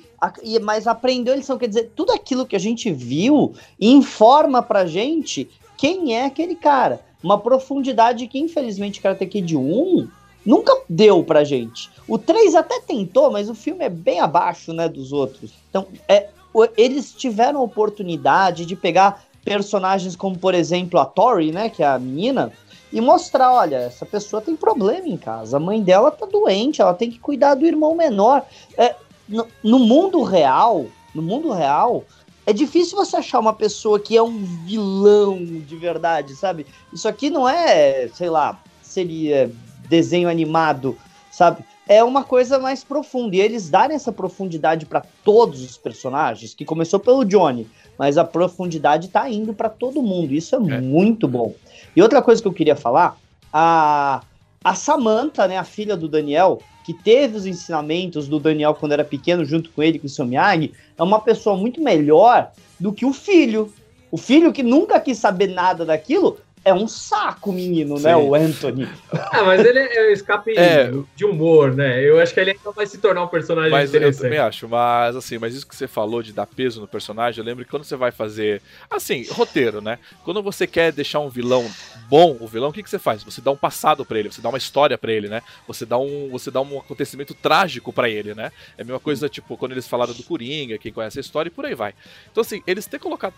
mas aprendeu a lição. Quer dizer, tudo aquilo que a gente viu informa pra gente quem é aquele cara. Uma profundidade que, infelizmente, Karate Kid 1 nunca deu pra gente. O 3 até tentou, mas o filme é bem abaixo, né, dos outros. Então, é, eles tiveram a oportunidade de pegar personagens como, por exemplo, a Tori, né, que é a menina, e mostrar, olha, essa pessoa tem problema em casa, a mãe dela tá doente, ela tem que cuidar do irmão menor. É, no, no mundo real, no mundo real, é difícil você achar uma pessoa que é um vilão de verdade, sabe? Isso aqui não é, sei lá, seria desenho animado, sabe? É uma coisa mais profunda. E eles darem essa profundidade para todos os personagens, que começou pelo Johnny, mas a profundidade tá indo para todo mundo. Isso é, é, muito bom. E outra coisa que eu queria falar, a, a Samantha, né, a filha do Daniel, que teve os ensinamentos do Daniel quando era pequeno, junto com ele, com o seu Miyagi, é uma pessoa muito melhor do que o filho. O filho que nunca quis saber nada daquilo é um saco, menino, né, Sim. né? O Anthony. Ah, mas ele é um escape é, de humor, né? Eu acho que ele ainda vai se tornar um personagem mas interessante. Eu também acho, mas assim, mas isso que você falou de dar peso no personagem, eu lembro que quando você vai fazer, assim, roteiro, né? Quando você quer deixar um vilão bom, o vilão, o que, que você faz? Você dá um passado para ele, você dá uma história para ele, né? Você dá um, você dá um acontecimento trágico para ele, né? É a mesma coisa, tipo, quando eles falaram do Coringa, quem conhece a história e por aí vai. Então, assim, eles têm colocado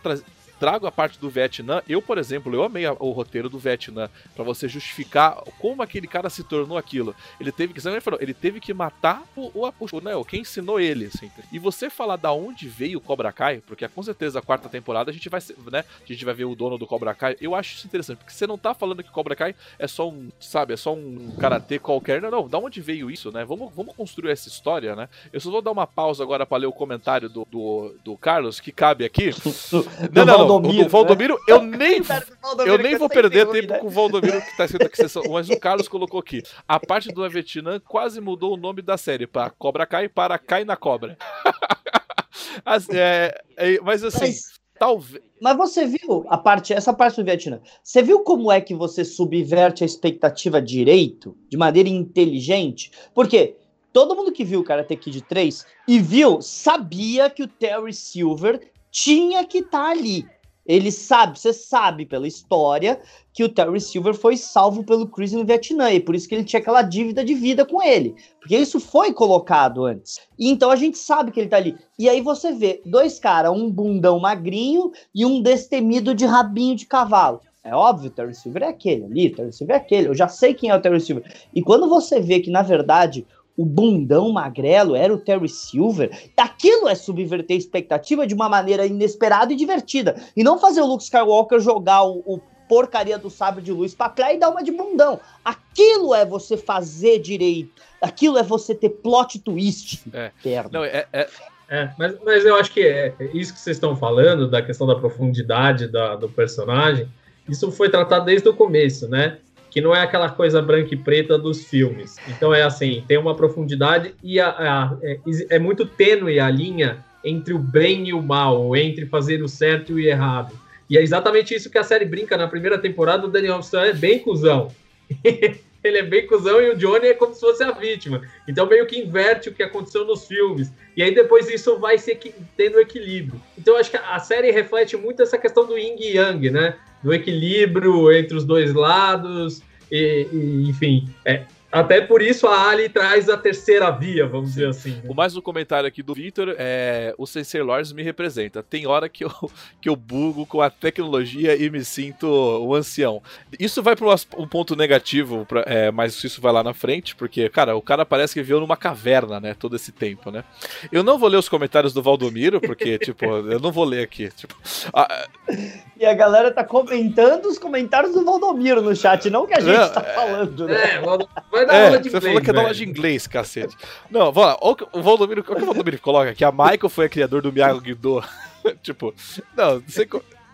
trago a parte do Vietnã. Eu, por exemplo, eu amei o roteiro do Vietnã para você justificar como aquele cara se tornou aquilo. Ele teve que, ele falou, ele teve que matar o, o, o né, quem ensinou ele, assim. E você falar da onde veio o Cobra Kai, porque com certeza a quarta temporada a gente vai, né, a gente vai ver o dono do Cobra Kai. Eu acho isso interessante, porque você não tá falando que o Cobra Kai é só um, sabe, é só um karatê qualquer. Não, não, da onde veio isso, né? Vamos, vamos construir essa história, né? Eu só vou dar uma pausa agora para ler o comentário do, do, do Carlos, que cabe aqui. não, não, Valdomiro. O do Valdomiro, né? eu nem, eu nem vou perder tempo né? com o Valdomiro que tá escrito aqui, mas o Carlos colocou aqui. A parte do Vietnã quase mudou o nome da série para Cobra Cai para Cai na Cobra. As, é, é, mas assim, mas, talvez. Mas você viu a parte, essa parte do Vietnã? Você viu como é que você subverte a expectativa direito, de maneira inteligente? Porque todo mundo que viu o Karate Kid 3 e viu, sabia que o Terry Silver tinha que estar tá ali. Ele sabe, você sabe pela história que o Terry Silver foi salvo pelo Chris no Vietnã, e por isso que ele tinha aquela dívida de vida com ele. Porque isso foi colocado antes. E então a gente sabe que ele tá ali. E aí você vê dois caras, um bundão magrinho e um destemido de rabinho de cavalo. É óbvio, o Terry Silver é aquele ali, Terry Silver é aquele. Eu já sei quem é o Terry Silver. E quando você vê que, na verdade, o bundão magrelo era o Terry Silver, aquilo é subverter a expectativa de uma maneira inesperada e divertida. E não fazer o Luke Skywalker jogar o, o porcaria do sabre de luz pra trás e dar uma de bundão. Aquilo é você fazer direito. Aquilo é você ter plot twist. É. Não, é, é... É, mas, mas eu acho que é, é isso que vocês estão falando, da questão da profundidade da, do personagem, isso foi tratado desde o começo, né? Que não é aquela coisa branca e preta dos filmes. Então é assim, tem uma profundidade e a, a, é, é, muito tênue a linha entre o bem e o mal, entre fazer o certo e o errado. E é exatamente isso que a série brinca na primeira temporada. O Daniel San é bem cuzão. ele é bem cuzão e o Johnny é como se fosse a vítima. Então meio que inverte o que aconteceu nos filmes. E aí depois isso vai se tendo equilíbrio. Então acho que a série reflete muito essa questão do yin e yang, né? Do equilíbrio entre os dois lados. E, e, enfim, é, até por isso a Ali traz a terceira via, vamos Sim. dizer assim. Né? O mais um comentário aqui do Victor é: o Sensei Lords me representa. Tem hora que eu, que eu bugo com a tecnologia e me sinto um ancião. Isso vai para um ponto negativo, pra, é, mas isso vai lá na frente, porque, cara, o cara parece que viveu numa caverna, né? Todo esse tempo, né? Eu não vou ler os comentários do Valdomiro, porque, tipo, eu não vou ler aqui. Tipo, a... E a galera tá comentando os comentários do Valdomiro no chat, não que a gente não, tá é... falando, né? É, vai dar é, aula de você inglês. Você falou que é aula de inglês, cacete. Não, vamos lá. O Valdomiro, o que o Valdomiro coloca? Que a Michael foi a criador do Miyagi-Do. tipo, não, você.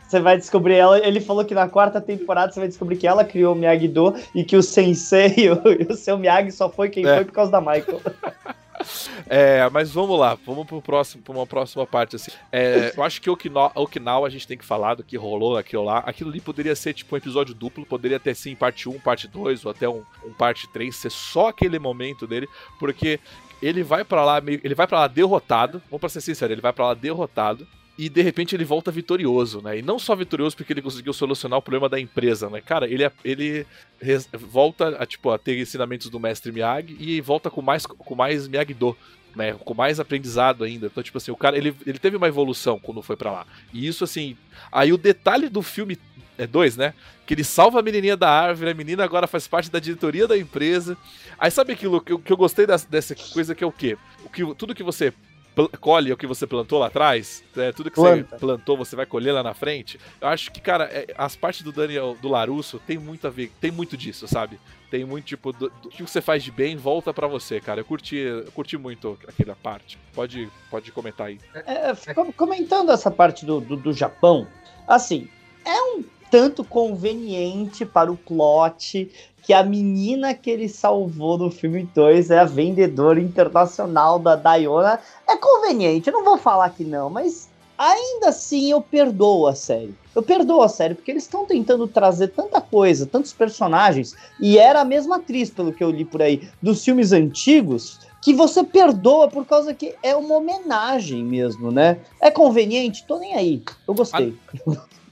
Você vai descobrir ela. Ele falou que na quarta temporada você vai descobrir que ela criou o Miyagi-Do e que o Sensei e o, e o seu Miyagi só foi quem é. foi por causa da Michael. É, mas vamos lá, vamos pro próximo, pra uma próxima parte, assim. É, eu acho que Okinawa, Okinawa a gente tem que falar do que rolou aquilo lá. Aquilo ali poderia ser tipo um episódio duplo, poderia ter sim parte 1, parte 2, ou até um, um parte 3, ser só aquele momento dele, porque ele vai para lá, ele vai para lá derrotado, vamos pra ser sincero, ele vai para lá derrotado, e de repente ele volta vitorioso, né? E não só vitorioso porque ele conseguiu solucionar o problema da empresa, né? Cara, ele, ele volta a, tipo, a ter ensinamentos do mestre Miyagi e volta com mais, com mais Miyagi-Do. Né, com mais aprendizado ainda. Então, tipo assim, o cara, ele, ele teve uma evolução quando foi para lá. E isso, assim. Aí o detalhe do filme é dois, né? Que ele salva a menininha da árvore, a menina agora faz parte da diretoria da empresa. Aí sabe aquilo que eu, que eu gostei dessa, dessa coisa que é o quê? O que, tudo que você colhe o que você plantou lá atrás, é, tudo que Planta. você plantou você vai colher lá na frente. Eu acho que, cara, é, as partes do Daniel, do Larusso, tem muito a ver, tem muito disso, sabe? Tem muito, tipo, do, do que você faz de bem volta para você, cara. Eu curti, eu curti muito aquela parte. Pode, pode comentar aí. É, comentando essa parte do, do, do Japão, assim, é um tanto conveniente para o plot que a menina que ele salvou no filme 2 é a vendedora internacional da Diona. É conveniente, eu não vou falar que não, mas ainda assim eu perdoo a série. Eu perdoo a série, porque eles estão tentando trazer tanta coisa, tantos personagens, e era a mesma atriz, pelo que eu li por aí, dos filmes antigos, que você perdoa por causa que é uma homenagem mesmo, né? É conveniente? Tô nem aí. Eu gostei.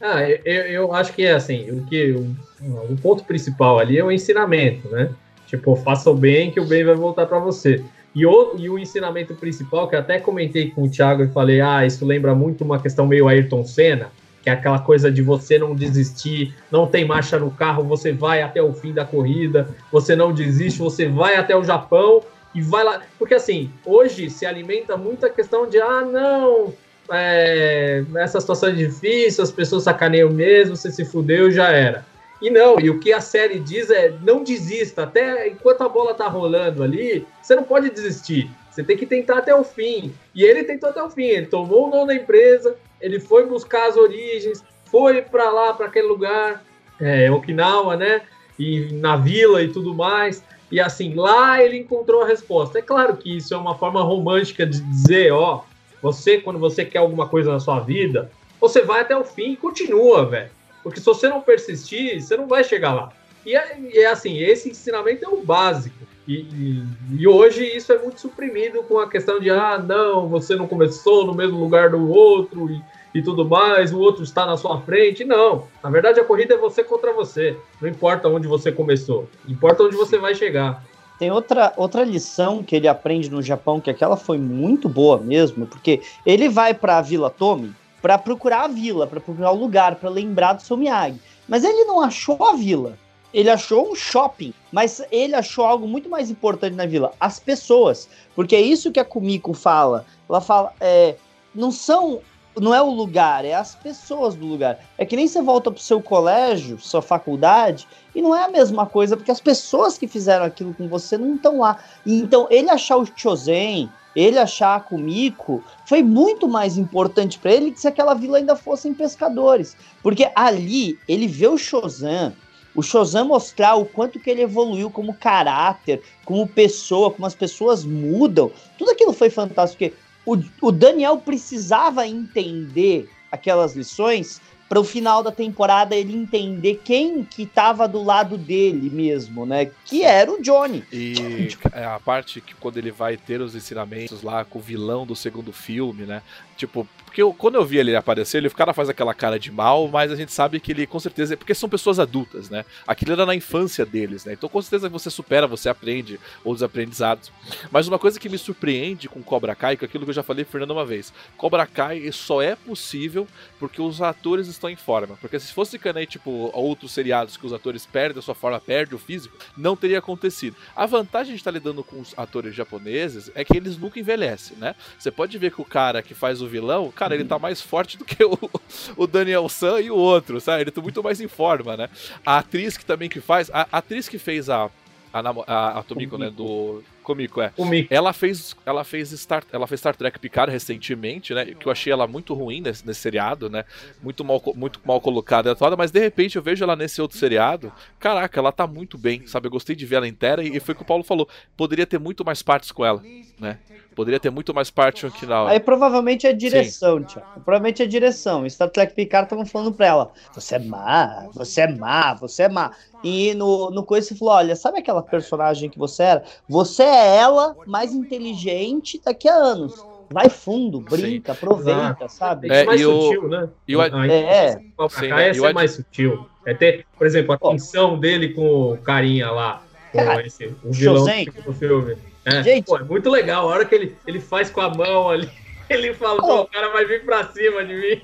Ah, eu, eu acho que é assim, o que o ponto principal ali é o ensinamento, né? Tipo, faça o bem que o bem vai voltar para você. E o, e o ensinamento principal, que até comentei com o Thiago e falei, ah, isso lembra muito uma questão meio Ayrton Senna, que é aquela coisa de você não desistir, não tem marcha no carro, você vai até o fim da corrida, você não desiste, você vai até o Japão e vai lá. Porque assim, hoje se alimenta muito a questão de, ah, não, é, nessa situação difícil, as pessoas sacaneiam mesmo, você se fudeu, já era. E não, e o que a série diz é não desista, até enquanto a bola tá rolando ali, você não pode desistir. Você tem que tentar até o fim. E ele tentou até o fim, ele tomou o nome da empresa, ele foi buscar as origens, foi para lá, para aquele lugar, é, Okinawa, né? E na vila e tudo mais. E assim, lá ele encontrou a resposta. É claro que isso é uma forma romântica de dizer, ó, você, quando você quer alguma coisa na sua vida, você vai até o fim e continua, velho. Porque se você não persistir, você não vai chegar lá. E é, é assim, esse ensinamento é o básico. E, e, e, hoje isso é muito suprimido com a questão de, ah, não, você não começou no mesmo lugar do outro e, e tudo mais, o outro está na sua frente. Não, na verdade a corrida é você contra você. Não importa onde você começou, importa onde você vai chegar. Tem outra, outra lição que ele aprende no Japão, que aquela foi muito boa mesmo, porque ele vai para a Vila Tomi para procurar a vila, para procurar o lugar, para lembrar do seu Miyagi. Mas ele não achou a vila. Ele achou um shopping, mas ele achou algo muito mais importante na vila, as pessoas. Porque é isso que a Kumiko fala. Ela fala, é, não são não é o lugar, é as pessoas do lugar. É que nem você volta pro seu colégio, sua faculdade, e não é a mesma coisa, porque as pessoas que fizeram aquilo com você não estão lá. E então, ele achar o Chozen, ele achar a Kumiko, foi muito mais importante para ele que se aquela vila ainda fossem pescadores. Porque ali, ele vê o Chozen, o Shozan mostrar o quanto que ele evoluiu como caráter, como pessoa, como as pessoas mudam. Tudo aquilo foi fantástico, porque o, o Daniel precisava entender aquelas lições para o final da temporada ele entender quem que tava do lado dele mesmo, né? Que era o Johnny. E é a parte que quando ele vai ter os ensinamentos lá com o vilão do segundo filme, né? Tipo, porque eu, quando eu vi ele aparecer, ele, o cara faz aquela cara de mal, mas a gente sabe que ele, com certeza, porque são pessoas adultas, né? Aquilo era na infância deles, né? Então, com certeza, você supera, você aprende outros aprendizados. Mas uma coisa que me surpreende com Cobra Kai, que é aquilo que eu já falei, Fernando, uma vez: Cobra Kai só é possível porque os atores estão em forma. Porque se fosse que tipo, outros seriados que os atores perdem a sua forma, perdem o físico, não teria acontecido. A vantagem de estar lidando com os atores japoneses é que eles nunca envelhecem, né? Você pode ver que o cara que faz o vilão, cara, ele tá mais forte do que o, o Daniel San e o outro, sabe? Ele tá muito mais em forma, né? A atriz que também que faz, a, a atriz que fez a a, a, a Tomiko, né, do Comico, é. Comico. Ela fez, ela fez Star, ela fez Star Trek Picard recentemente, né? Que eu achei ela muito ruim nesse, nesse seriado, né? Muito mal, muito mal colocada e atuada, mas de repente eu vejo ela nesse outro seriado. Caraca, ela tá muito bem, sabe? Eu gostei de ver ela inteira e, e foi o que o Paulo falou. Poderia ter muito mais partes com ela, né? Poderia ter muito mais parte aqui na hora. Aí provavelmente é direção, Tiago. Provavelmente é direção. Star Trek Picard estavam falando pra ela: você é má, você é má, você é má. E no, no coisa você falou: olha, sabe aquela personagem que você era? Você é ela mais inteligente daqui a anos. Vai fundo, brinca, Sim. aproveita, ah, sabe? É, mais sutil, o, né? E o, ah, é, Sim, né? é mais sutil. É ter, por exemplo, a tensão dele com o carinha lá. Com Cara, esse, o vilão do filme. É, Gente, pô, é muito legal. A hora que ele, ele faz com a mão ali, ele fala, oh, o cara vai vir pra cima de mim.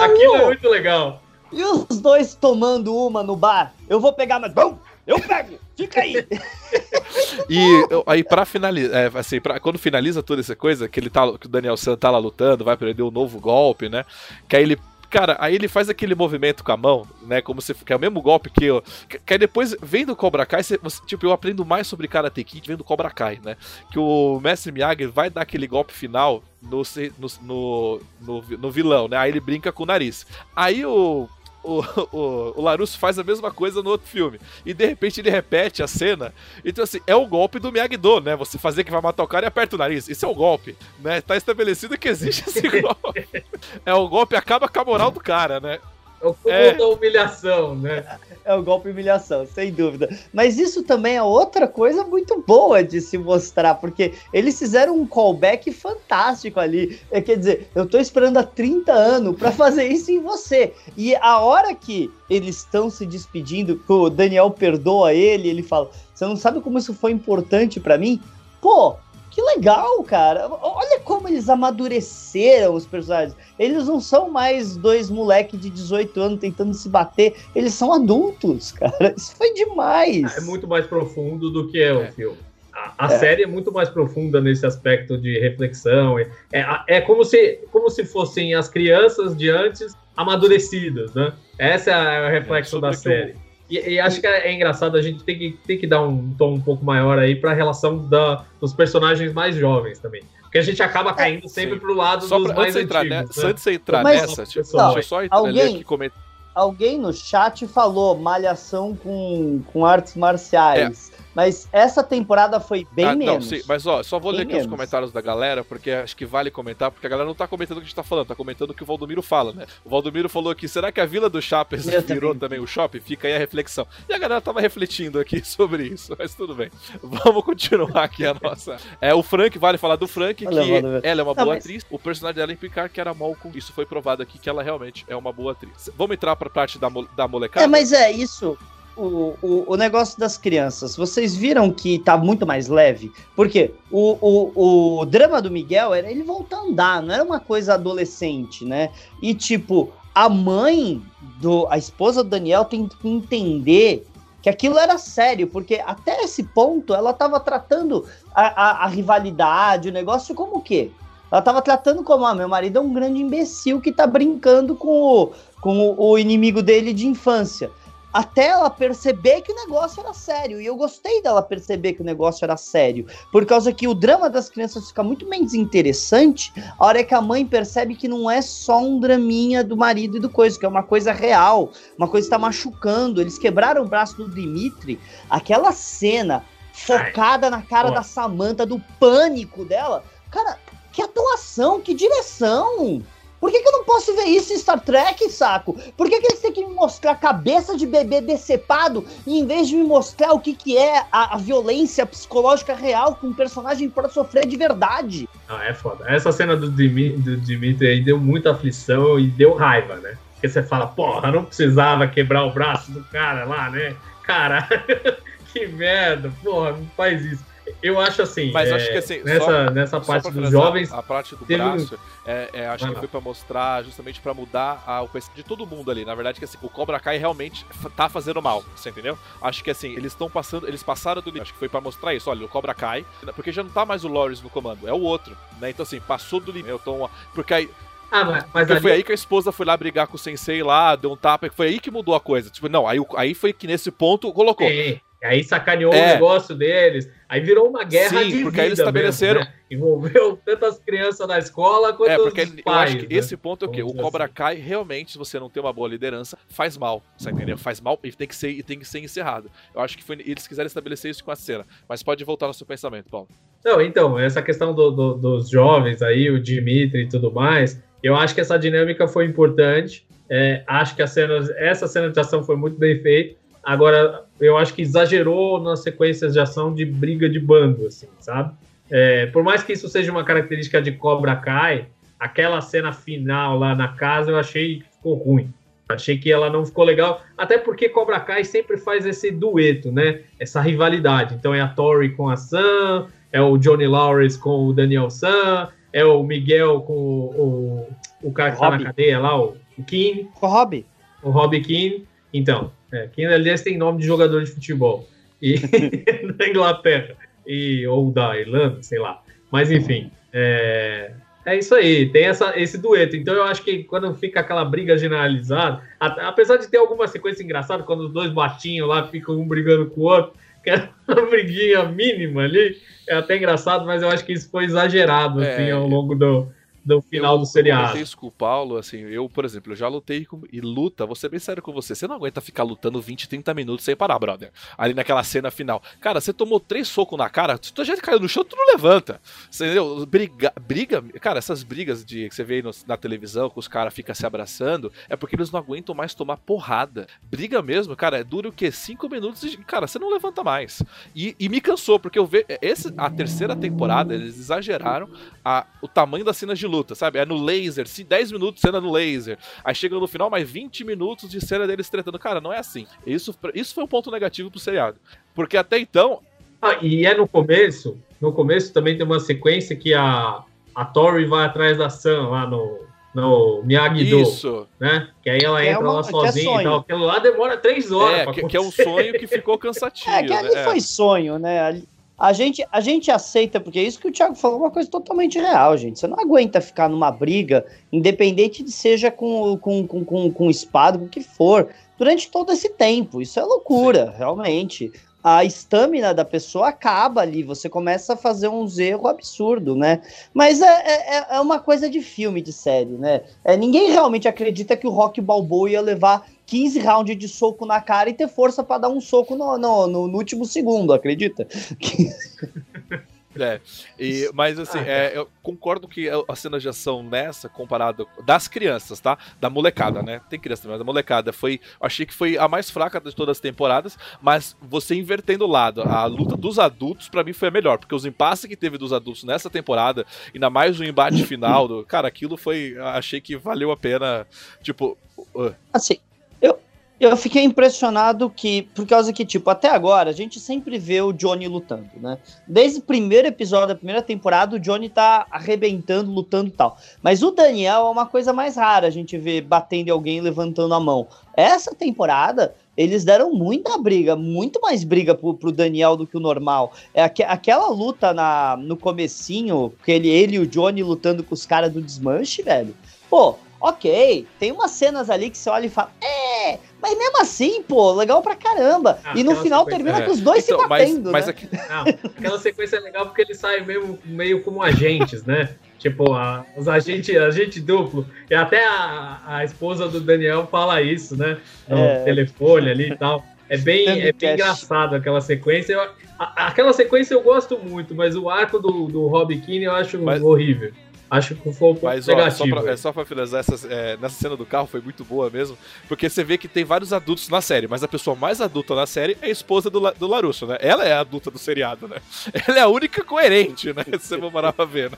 Aquilo é muito legal. E os dois tomando uma no bar? Eu vou pegar, mas. Bom, eu pego! Fica aí! e aí, pra finalizar, é, assim, pra, quando finaliza toda essa coisa, que ele tá, que o Daniel San tá lá lutando, vai perder um novo golpe, né? Que aí ele Cara, aí ele faz aquele movimento com a mão, né? Como se que é o mesmo golpe que eu. Que, aí depois, vendo Cobra Kai, você, tipo, eu aprendo mais sobre Karate Kid vendo Cobra Kai, né? Que o Mestre Miyagi vai dar aquele golpe final no, no, no, no vilão, né? Aí ele brinca com o nariz. Aí o o, o, o Larusso faz a mesma coisa no outro filme. E de repente ele repete a cena. Então, assim, é o golpe do Miyagi-Do, né? Você fazer que vai matar o cara e aperta o nariz. Isso é o golpe, né? Tá estabelecido que existe esse golpe. é o golpe acaba com a moral do cara, né? É o cúmulo é... da humilhação, né? É o golpe humilhação, sem dúvida. Mas isso também é outra coisa muito boa de se mostrar, porque eles fizeram um callback fantástico ali. É, quer dizer, eu tô esperando há 30 anos para fazer isso em você. E a hora que eles estão se despedindo, que o Daniel perdoa ele, ele fala: Você não sabe como isso foi importante para mim? Pô, que legal, cara. Olha como eles amadureceram os personagens. Eles não são mais dois moleques de 18 anos tentando se bater. Eles são adultos, cara. Isso foi demais. É muito mais profundo do que é o é. filme. A, a é. série é muito mais profunda nesse aspecto de reflexão. É, é, é como, se, como se fossem as crianças de antes amadurecidas, né? Essa é o reflexo é, da série. E, e, acho que é, é, engraçado, a gente tem que, tem que dar um tom um pouco maior aí para a relação da, dos personagens mais jovens também. Porque a gente acaba caindo é, sempre sim. pro lado Só dos pra, mais antes antigos. Entrar, né? Antes de entrar Mas, nessa, tipo, não, deixa eu só alguém, aqui comentar. Alguém no chat falou malhação com, com artes marciais. É. Mas essa temporada foi bem ah, menos. Não, sim, mas ó, só vou bem ler aqui menos. os comentários da galera, porque acho que vale comentar, porque a galera não tá comentando o que a gente tá falando, tá comentando o que o Valdomiro fala, né? O Valdomiro falou aqui, será que a Vila do Chapers Eu virou também. também o shopping? Fica aí a reflexão. E a galera tava refletindo aqui sobre isso, mas tudo bem. Vamos continuar aqui a nossa. É, o Frank, vale falar do Frank, que ela é uma boa não, mas... atriz. O personagem dela em Picard, que era mal com isso, foi provado aqui que ela realmente é uma boa atriz. Vamos entrar pra parte da, mo da molecada? É, mas é isso o, o, o, negócio das crianças, vocês viram que tá muito mais leve? Porque o, o, o drama do Miguel era ele voltar a andar, não era uma coisa adolescente, né? E tipo, a mãe do. A esposa do Daniel tem que entender que aquilo era sério, porque até esse ponto ela tava tratando a, a, a rivalidade, o negócio como o quê? Ela tava tratando como, ah, meu marido é um grande imbecil que tá brincando com o, com o, o inimigo dele de infância até ela perceber que o negócio era sério. E eu gostei dela perceber que o negócio era sério. Por causa que o drama das crianças fica muito menos interessante a hora que a mãe percebe que não é só um draminha do marido e do coisa, que é uma coisa real, uma coisa que está machucando. Eles quebraram o braço do Dimitri. Aquela cena focada na cara da Samantha, do pânico dela. Cara, que atuação, que direção! Por que, que eu não posso ver isso em Star Trek, saco? Por que, que eles têm que me mostrar cabeça de bebê decepado em vez de me mostrar o que, que é a, a violência psicológica real que um personagem pode sofrer de verdade? Não, é foda. Essa cena do, Dimi, do Dimitri aí deu muita aflição e deu raiva, né? Porque você fala, porra, não precisava quebrar o braço do cara lá, né? Cara, que merda, porra, não faz isso. Eu acho assim. Mas é, acho que assim. Nessa, só, nessa parte dos jovens. A parte do um- braço, é, é, acho que foi pra mostrar, justamente pra mudar a, o pensamento de todo mundo ali. Na verdade, que assim, o Cobra Kai realmente tá fazendo mal, você entendeu? Acho que assim, eles estão passando, eles passaram do limite. Acho que foi pra mostrar isso. Olha, o Cobra Kai, porque já não tá mais o Loris no comando, é o outro, né? Então assim, passou do limite. Eu tô, porque aí, Ah, mas, mas porque ali, foi aí que a esposa foi lá brigar com o sensei lá, deu um tapa, foi aí que mudou a coisa. Tipo, não, aí, aí foi que nesse ponto colocou. Tem. Aí sacaneou É. o negócio deles. Aí virou uma guerra Sim, de porque aí eles vida estabeleceram- mesmo, né? Envolveu tanto as crianças da escola quanto É, porque os eu pais. acho que né? esse ponto é o quê? O Cobra assim. Kai realmente, se você não tem uma boa liderança, faz mal. Você entendeu? Faz mal e tem que ser, e tem que ser encerrado. Eu acho que foi, eles quiseram estabelecer isso com a cena. Mas pode voltar no seu pensamento, Paulo. Não, então, essa questão do- do- dos jovens aí, o Dimitri e tudo mais, eu acho que essa dinâmica foi importante. É, acho que a cena, essa cena de ação foi muito bem feita. Agora, eu acho que exagerou nas sequências de ação de briga de bando, assim, sabe? É, por mais que isso seja uma característica de Cobra Kai, aquela cena final lá na casa eu achei que ficou ruim. Achei que ela não ficou legal, até porque Cobra Kai sempre faz esse dueto, né? Essa rivalidade. Então é a Tori com a Sam, é o Johnny Lawrence com o Daniel Sam, é o Miguel com o, o, o cara que tá na cadeia lá, o, o Keane, Rob, o Robbie Keane. Então, é, Keane, aliás, tem nome de jogador de futebol. E da Inglaterra. E, ou da Irlanda, sei lá. Mas enfim, é, é isso aí, tem essa, esse dueto. Então eu acho que quando fica aquela briga generalizada, a- apesar de ter alguma sequência engraçada, quando os dois batinhos lá ficam um brigando com o outro, que é uma briguinha mínima ali, é até engraçado, mas eu acho que isso foi exagerado É, assim, ao longo do, do final do Eu seriado. comentei isso com o Paulo, assim, eu, por exemplo, eu já lutei com, e luta, vou ser bem sério com você, você não aguenta ficar lutando 20, 30 minutos sem parar, brother. Ali naquela cena final. Cara, você tomou três socos na cara, se tu já caiu no chão, tu não levanta. Você entendeu? Briga, briga, cara, essas brigas de que você vê no- na televisão, que os caras ficam se abraçando, é porque eles não aguentam mais tomar porrada. Briga mesmo, cara, dura o quê? Cinco minutos e, cara, você não levanta mais. E, e me cansou, porque eu vejo, esse, a terceira temporada, eles exageraram a- o tamanho das cenas de luta, sabe? É no laser, se 10 minutos cena no laser, aí chega no final mais 20 minutos de cena deles tretando. Cara, não é assim. Isso, isso foi um ponto negativo pro seriado. Porque até então, Ah, e é no começo, no começo também tem uma sequência que a, a Tori vai atrás da Sam lá no, no Miyagi-Do, isso. né? Que aí ela Que é entra uma- lá que é sozinha e sonho. tal. Aquilo lá demora três horas É, pra que, que é um sonho que ficou cansativo. É, que ali né? foi sonho, né? Ali- A gente, a gente aceita, porque é isso que o Thiago falou, é uma coisa totalmente real, gente. Você não aguenta ficar numa briga, independente de seja com, com, com, com, com espada, com o que for, durante todo esse tempo. Isso é loucura, realmente. A estamina da pessoa acaba ali, você começa a fazer uns erros absurdos, né? Mas é, é, é uma coisa de filme, de série, né? É, ninguém realmente acredita que o Rock Balboa ia levar 15 rounds de soco na cara e ter força pra dar um soco no, no, no- último segundo, acredita? É, e, mas assim, Ah, é, eu concordo que a cena de ação nessa, comparada das crianças, tá? Da molecada, né? Tem criança também, mas da molecada foi. Achei que foi a mais fraca de todas as temporadas, mas você invertendo o lado, a luta dos adultos, pra mim, foi a melhor, porque os impasses que teve dos adultos nessa temporada, ainda mais o embate final, do, cara, aquilo foi. Achei que valeu a pena. Tipo. uh, Assim, eu, fiquei impressionado que, por causa que, tipo, até agora a gente sempre vê o Johnny lutando, né? Desde o primeiro episódio da primeira temporada, o Johnny tá arrebentando, lutando e tal. Mas o Daniel é uma coisa mais rara a gente ver batendo em alguém levantando a mão. Essa temporada. Eles deram muita briga, muito mais briga pro, pro Daniel do que o normal. É aque- aquela luta na, no comecinho, que ele, ele e o Johnny lutando com os caras do desmanche, velho. Pô, ok, tem umas cenas ali que você olha e fala, é, mas mesmo assim, pô, legal pra caramba. Ah, e no final sequência- termina é. com os dois Então, se batendo, mas né? aqui, Não, aquela sequência é legal porque ele sai meio, meio como agentes, né? Tipo, a- os agentes agente duplo. E até a, a esposa do Daniel fala isso, né? No É. telefone ali e tal. É bem, é bem engraçado aquela sequência. Eu- a- aquela sequência eu gosto muito, mas o arco do, do Rob Keane eu acho Mas- horrível. Acho que foi um pouco Mas, ó, só negativo. pra, é, só pra finalizar, essa, é, nessa cena do carro foi muito boa mesmo, porque você vê que tem vários adultos na série, mas a pessoa mais adulta na série é a esposa do, La- do Larusso, né? Ela é a adulta do seriado, né? Ela é a única coerente, né? Se você for parar pra ver, né?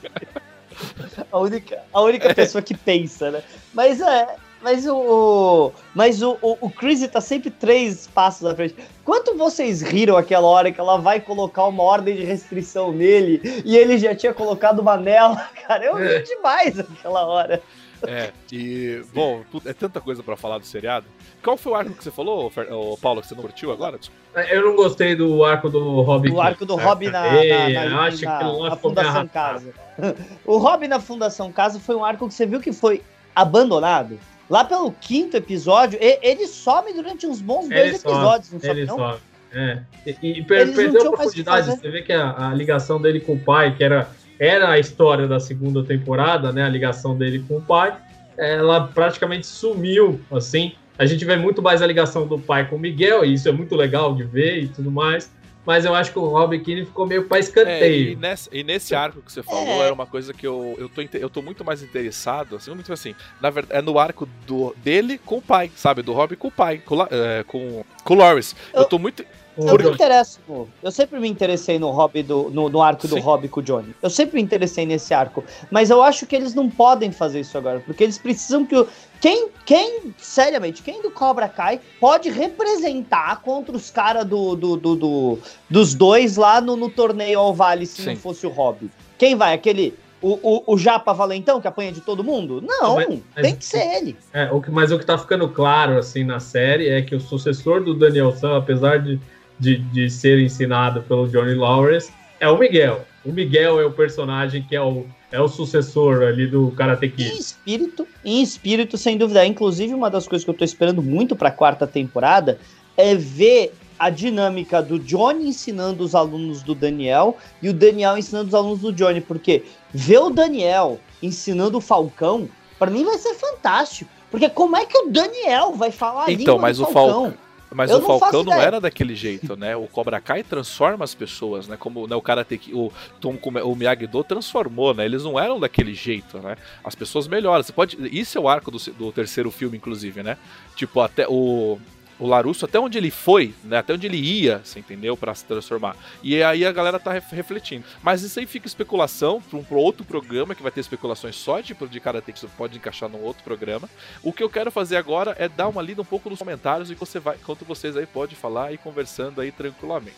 A única, a única pessoa que pensa, né? Mas é. Mas o. o- Mas o, o, o Chris tá sempre três passos à frente. Quanto vocês riram aquela hora que ela vai colocar uma ordem de restrição nele e ele já tinha colocado uma nela? Cara, eu ri demais aquela hora. É, e, bom, é tanta coisa pra falar do seriado. Qual foi o arco que você falou, ô, Paulo, que você não curtiu agora? Desculpa. Eu não gostei do arco do Robin. O arco do King. Rob na, na, É, na- acho na- na Fundação. Casa. O Rob na Fundação Casa foi um arco que você viu que foi abandonado. Lá pelo quinto episódio, e- ele some durante uns bons dois Ele some, episódios, não Ele não? só. É. E, e per- perdeu profundidade. Você vê que a, a ligação dele com o pai, que era, era a história da segunda temporada, né? A ligação dele com o pai, ela praticamente sumiu, assim. A gente vê muito mais a ligação do pai com o Miguel, e isso é muito legal de ver e tudo mais. Mas eu acho que o Robin Keane ficou meio pra É, e, escanteio. nessa- e nesse arco que você falou, É. era uma coisa que eu, eu, tô, eu tô muito mais interessado, assim, muito assim, na verdade, é no arco do, dele com o pai, sabe? Do Robin com o pai, com, é, com, com o Loris. Eu, Eu- tô muito. Eu me interesso, eu sempre me interessei no Hobby do, no, no arco do Sim. Hobby com o Johnny. Eu sempre me interessei nesse arco. Mas eu acho que eles não podem fazer isso agora. Porque eles precisam que o. Quem, quem, seriamente, quem do Cobra Kai pode representar contra os caras do, do, do, do- dos dois lá no, no torneio ao Vale se não Sim. fosse o Hobby? Quem vai? Aquele. O, o, o Japa Valentão que apanha de todo mundo? Não, Mas- mas- tem que ser ele. É, o que, mas o que tá ficando claro, assim, na série é que o sucessor do Daniel San, apesar de, de, de ser ensinado pelo Johnny Lawrence, é o Miguel. O Miguel é o personagem que é o, é o sucessor ali do Karate Em Kid. espírito, em espírito, sem dúvida. Inclusive, uma das coisas que eu tô esperando muito pra quarta temporada é ver a dinâmica do Johnny ensinando os alunos do Daniel e o Daniel ensinando os alunos do Johnny, porque ver o Daniel ensinando o Falcão, pra mim vai ser fantástico. Porque como é que o Daniel vai falar a Então, língua mas do o Falcão? Falcão. Mas Eu o Falcão não era daquele jeito, né? O Cobra Kai transforma as pessoas, né? Como né, o Karate o Tom o Miyagi-Do transformou, né? Eles não eram daquele jeito, né? As pessoas melhoram. Você pode, isso é o arco do, do terceiro filme, inclusive, né? Tipo até o o Larusso, até onde ele foi, né? Até onde ele ia, você entendeu? Pra se transformar. E aí a galera tá ref- refletindo. Mas isso aí fica especulação para um pro outro programa que vai ter especulações só tipo de Karate que pode encaixar num outro programa. O que eu quero fazer agora é dar uma lida um pouco nos comentários e você vai, enquanto vocês aí pode falar e conversando aí tranquilamente.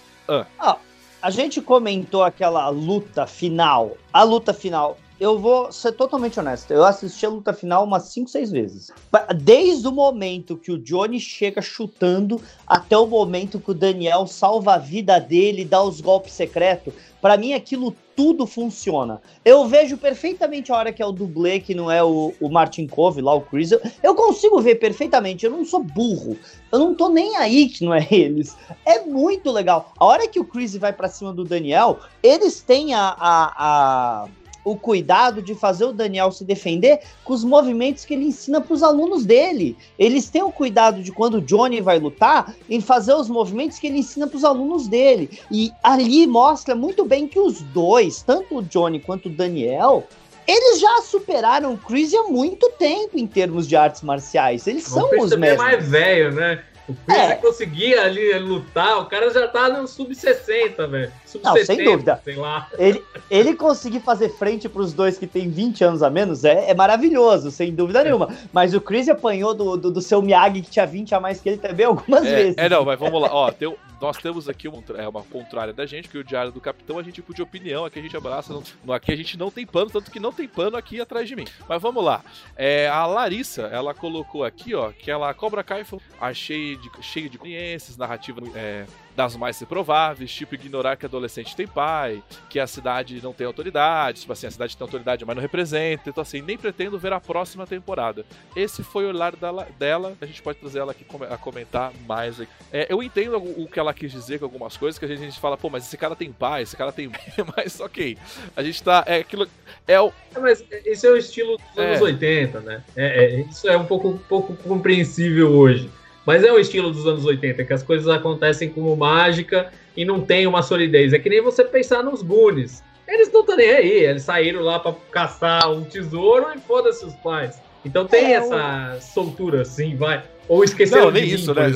A gente comentou aquela luta final. A luta final. Eu vou ser totalmente honesto. Eu assisti a luta final umas 5, 6 vezes. Desde o momento que o Johnny chega chutando até o momento que o Daniel salva a vida dele dá os golpes secretos. Pra mim, aquilo tudo funciona. Eu vejo perfeitamente a hora que é o dublê, que não é o, o Martin Cove, lá o Chris. Eu, eu consigo ver perfeitamente. Eu não sou burro. Eu não tô nem aí que não é eles. É muito legal. A hora que o Chris vai pra cima do Daniel, eles têm a, a- a- o cuidado de fazer o Daniel se defender com os movimentos que ele ensina pros alunos dele. Eles têm o cuidado de quando o Johnny vai lutar, em fazer os movimentos que ele ensina pros alunos dele. E ali mostra muito bem que os dois, tanto o Johnny quanto o Daniel, eles já superaram o Chris há muito tempo em termos de artes marciais. Eles O são Chris os também é mais velho, né? O Chris É. conseguia ali lutar, o cara já tá no sub-60, velho. Não, sem Sub-70, dúvida. sei lá. Ele, ele conseguir fazer frente pros dois que tem 20 anos a menos é, é maravilhoso, sem dúvida É. nenhuma. Mas o Chris apanhou do, do, do seu Miyagi, que tinha 20 a mais que ele também, algumas É, vezes. é, não, mas vamos lá. Ó, tem nós temos aqui uma, é, uma contrária da gente, que o Diário do Capitão, a gente tipo de opinião, aqui a gente abraça. Não, aqui a gente não tem pano, tanto que não tem pano aqui atrás de mim. Mas vamos lá. É, a Larissa, ela colocou aqui, ó, que ela Cobra Kai foi achei de, cheio de conhecências, narrativa é, das mais improváveis, tipo ignorar que adolescente tem pai, que a cidade não tem autoridade, tipo assim, a cidade tem autoridade, mas não representa. Então, assim, nem pretendo ver a próxima temporada. Esse foi o olhar dela, dela. a gente pode trazer ela aqui a comentar mais aqui. É, eu entendo o que ela quis dizer com algumas coisas, que a gente, a gente fala, pô, mas esse cara tem pai, esse cara tem. mas ok. A gente tá. É aquilo. É o. É, Mas esse é o estilo dos É. anos 80, né? É, é, isso é um pouco, um pouco compreensível hoje. Mas é o estilo dos anos 80, que as coisas acontecem como mágica e não tem uma solidez. É que nem você pensar nos Goonies. Eles não estão nem aí, eles saíram lá para caçar um tesouro e foda-se os pais. Então tem é, essa soltura assim, vai. Ou esqueceram Não, nem mim, isso, né?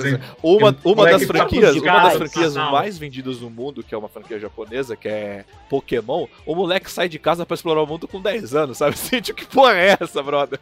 Uma, uma das franquias, uma das franquias mais vendidas no mundo, que é uma franquia japonesa, que é Pokémon, o moleque sai de casa para explorar o mundo com 10 anos, sabe? Assim, tipo, que porra é essa, brother?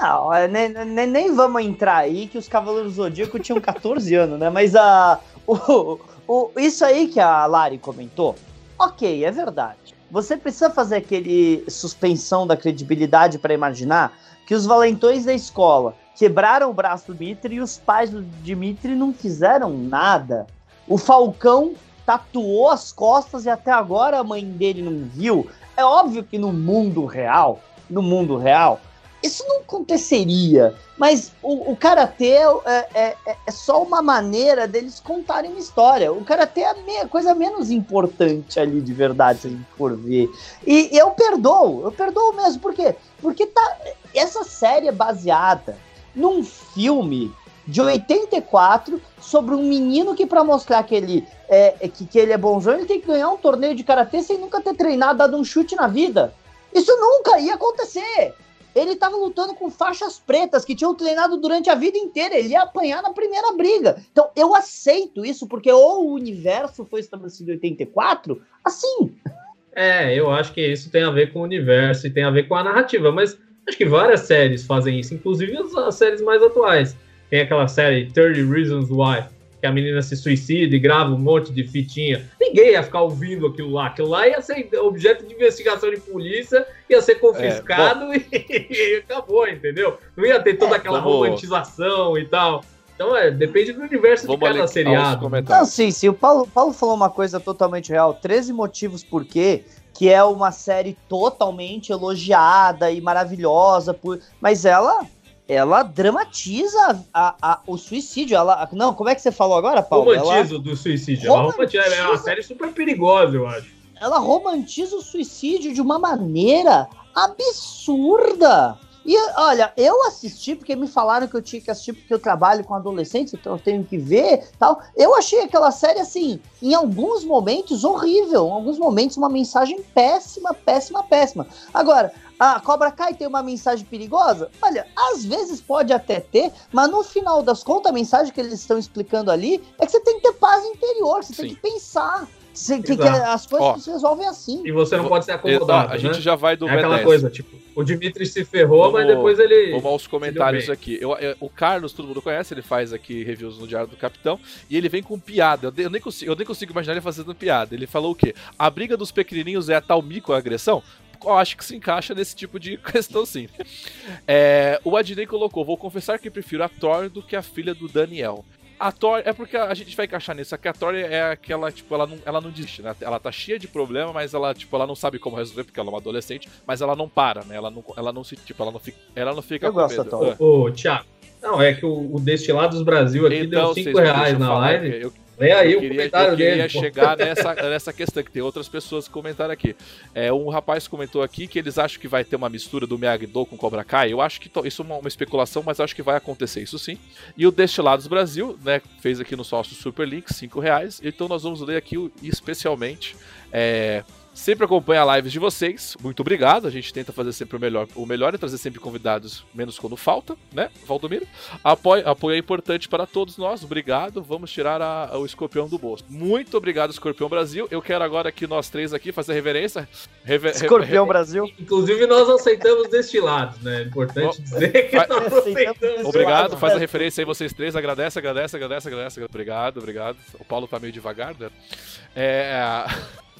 Não, nem, nem, nem, vamos entrar aí que os Cavaleiros Zodíaco tinham 14 anos, né? Mas a, o, o, isso aí que a Lari comentou, ok, é verdade. Você precisa fazer aquele suspensão da credibilidade para imaginar que os valentões da escola quebraram o braço do Dimitri e os pais do Dimitri não fizeram nada. O Falcão tatuou as costas e até agora a mãe dele não viu. É óbvio que no mundo real, no mundo real, isso não aconteceria. Mas o, o karatê é, é, é, é, só uma maneira deles contarem uma história. O karatê é a me, coisa menos importante ali de verdade, se a gente for ver. E, e eu perdoo, eu perdoo mesmo. Por quê? Porque tá, essa série é baseada num filme de 84 sobre um menino que para mostrar que ele é que, que ele é bonzão, ele tem que ganhar um torneio de karatê sem nunca ter treinado, dado um chute na vida. Isso nunca ia acontecer. Ele estava lutando com faixas pretas que tinham treinado durante a vida inteira. Ele ia apanhar na primeira briga. Então eu aceito isso porque o universo foi estabelecido em 84 assim. É, eu acho que isso tem a ver com o universo e tem a ver com a narrativa, mas acho que várias séries fazem isso, inclusive as séries mais atuais. Tem aquela série 30 Reasons Why, que a menina se suicida e grava um monte de fitinha. Ninguém ia ficar ouvindo aquilo lá. Aquilo lá ia ser objeto de investigação de polícia, ia ser confiscado é, e, e, acabou, entendeu? Não ia ter toda é, aquela vamos... romantização e tal. Então, é, depende do universo Vamos de cada seriado. Não, sim, sim. O Paulo, Paulo falou uma coisa totalmente real. 13 motivos por quê, que é uma série totalmente elogiada e maravilhosa, por... mas ela ela dramatiza a, a, o suicídio. Ela, não, como é que você falou agora, Paulo? Romantiza ela, do suicídio. Ela romantiza, é uma série super perigosa, eu acho. Ela romantiza o suicídio de uma maneira absurda. E olha, eu assisti porque me falaram que eu tinha que assistir porque eu trabalho com adolescentes, então eu tenho que ver, tal. Eu achei aquela série assim, em alguns momentos horrível, em alguns momentos uma mensagem péssima, péssima, péssima. Agora, a Cobra Kai tem uma mensagem perigosa? Olha, às vezes pode até ter, mas no final das contas, a mensagem que eles estão explicando ali é que você tem que ter paz interior, você Sim. tem que pensar. Que, que, as coisas Ó, se resolvem assim. E você não pode ser acomodado. A né? gente já vai do é aquela coisa, tipo, o Dimitri se ferrou, vamos, mas depois ele. Vamos aos comentários aqui. Eu, eu, o Carlos, todo mundo conhece, ele faz aqui reviews no Diário do Capitão, e ele vem com piada. Eu, eu, nem, consigo, eu nem consigo imaginar ele fazendo piada. Ele falou o quê? A briga dos pequenininhos é a tal mico agressão? Eu acho que se encaixa nesse tipo de questão sim. É, o Adnei colocou: Vou confessar que prefiro a Thor do que a filha do Daniel. A Thor é porque a gente vai encaixar nisso. que a Thor é aquela, tipo, ela não, ela não desiste, né? Ela tá cheia de problema, mas ela, tipo, ela não sabe como resolver, porque ela é uma adolescente, mas ela não para, né? Ela não, ela não se, tipo, ela não fica, ela não fica Eu com gosto medo. Da Thor. Ô, Thiago, não, é que o, o Destilados Brasil aqui então, deu 5 reais na live. Eu, Vem aí eu o queria, comentário eu queria dele, chegar nessa, nessa questão, que tem outras pessoas que comentaram aqui. É, um rapaz comentou aqui que eles acham que vai ter uma mistura do Miyagi-Do com Cobra Kai. Eu acho que isso é uma, uma, especulação, mas acho que vai acontecer, isso sim. E o Destilados Brasil, né, fez aqui no sócio Super Link, 5 reais. Então nós vamos ler aqui especialmente é, Sempre acompanha lives de vocês. Muito obrigado. A gente tenta fazer sempre o melhor. O melhor é trazer sempre convidados, menos quando falta, né, Valdomiro? Apoio, apoio é importante para todos nós. Obrigado. Vamos tirar a, a, o escorpião do bolso. Muito obrigado, Escorpião Brasil. Eu quero agora que nós três aqui fazer reverência. Rever, escorpião Brasil. Inclusive, nós aceitamos destilados, né? É importante dizer que nós aceitamos. Obrigado. Faz a referência aí, vocês três. Agradece, agradece, agradece, agradece. Obrigado, obrigado. O Paulo tá meio devagar, né? É.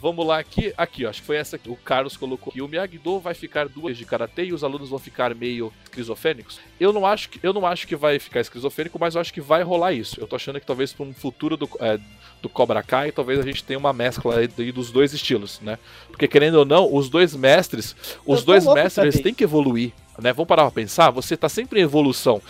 Vamos lá aqui. Aqui, ó, acho que foi essa aqui. O Carlos colocou que o Miyagi-Do vai ficar duas de karatê e os alunos vão ficar meio esquizofrênicos. Eu não acho que, eu não acho que vai ficar esquizofrênico, mas eu acho que vai rolar isso. Eu tô achando que talvez para um futuro do, é, do Cobra Kai, talvez a gente tenha uma mescla aí dos dois estilos, né? Porque querendo ou não, os dois mestres, os dois mestres têm que evoluir. Né? Vamos parar pra pensar, você está sempre em evolução.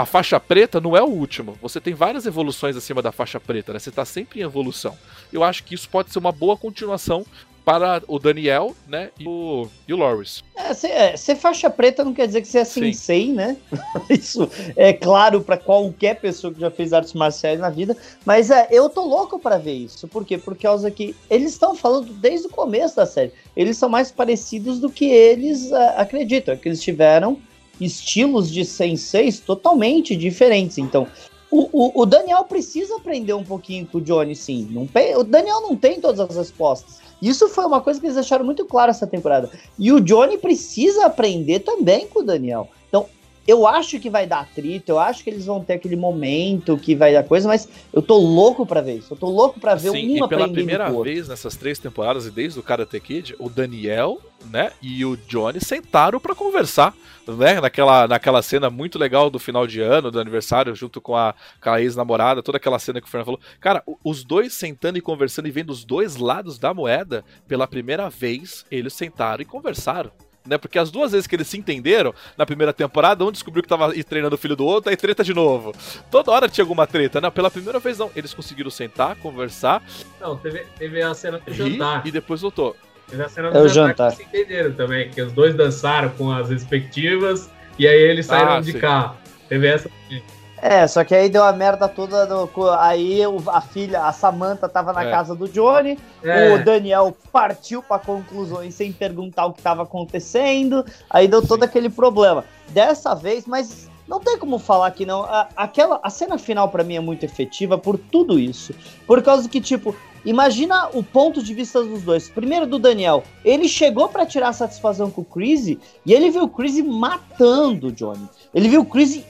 A faixa preta não é o último. Você tem várias evoluções acima da faixa preta, né? Você está sempre em evolução. Eu acho que isso pode ser uma boa continuação para o Daniel, né, e o, e o Loris. É, ser, é, ser faixa preta não quer dizer que você é sensei, né? Isso é claro para qualquer pessoa que já fez artes marciais na vida, mas é, eu tô louco para ver isso. Por quê? Por causa que eles estão falando desde o começo da série. Eles são mais parecidos do que eles uh, acreditam, é que eles tiveram estilos de senseis totalmente diferentes. Então, o, o, o, Daniel precisa aprender um pouquinho com o Johnny, sim. Não, o Daniel não tem todas as respostas. Isso foi uma coisa que eles deixaram muito claro essa temporada. E o Johnny precisa aprender também com o Daniel. Então, eu acho que vai dar atrito, eu acho que eles vão ter aquele momento que vai dar coisa, mas eu tô louco para ver isso. Eu tô louco para ver Sim, um e pela primeira vez nessas três temporadas e desde o Karate Kid, o Daniel, né, e o Johnny sentaram para conversar, né, naquela, naquela cena muito legal do final de ano, do aniversário, junto com a, com a ex-namorada, toda aquela cena que o Fernando falou. Cara, os dois sentando e conversando e vendo os dois lados da moeda, pela primeira vez, eles sentaram e conversaram né? Porque as duas vezes que eles se entenderam na primeira temporada, um descobriu que tava treinando o filho do outro, aí treta de novo. Toda hora tinha alguma treta, né? Pela primeira vez não. Eles conseguiram sentar, conversar. Não, teve, teve a cena do jantar. E depois voltou. Teve a cena do é jantar, jantar, que se entenderam também, que os dois dançaram com as respectivas e aí eles saíram ah, de sim. cá. Teve essa. É, só que aí deu a merda toda. Aí a filha, a Samantha, tava na é. casa do Johnny. É. O Daniel partiu para conclusões sem perguntar o que tava acontecendo. Aí deu Sim. todo aquele problema. Dessa vez, mas não tem como falar que não. A, aquela, a cena final para mim é muito efetiva por tudo isso. Por causa que, tipo, imagina o ponto de vista dos dois. Primeiro do Daniel. Ele chegou para tirar satisfação com o Chris e ele viu o Chris matando o Johnny. Ele viu o Chris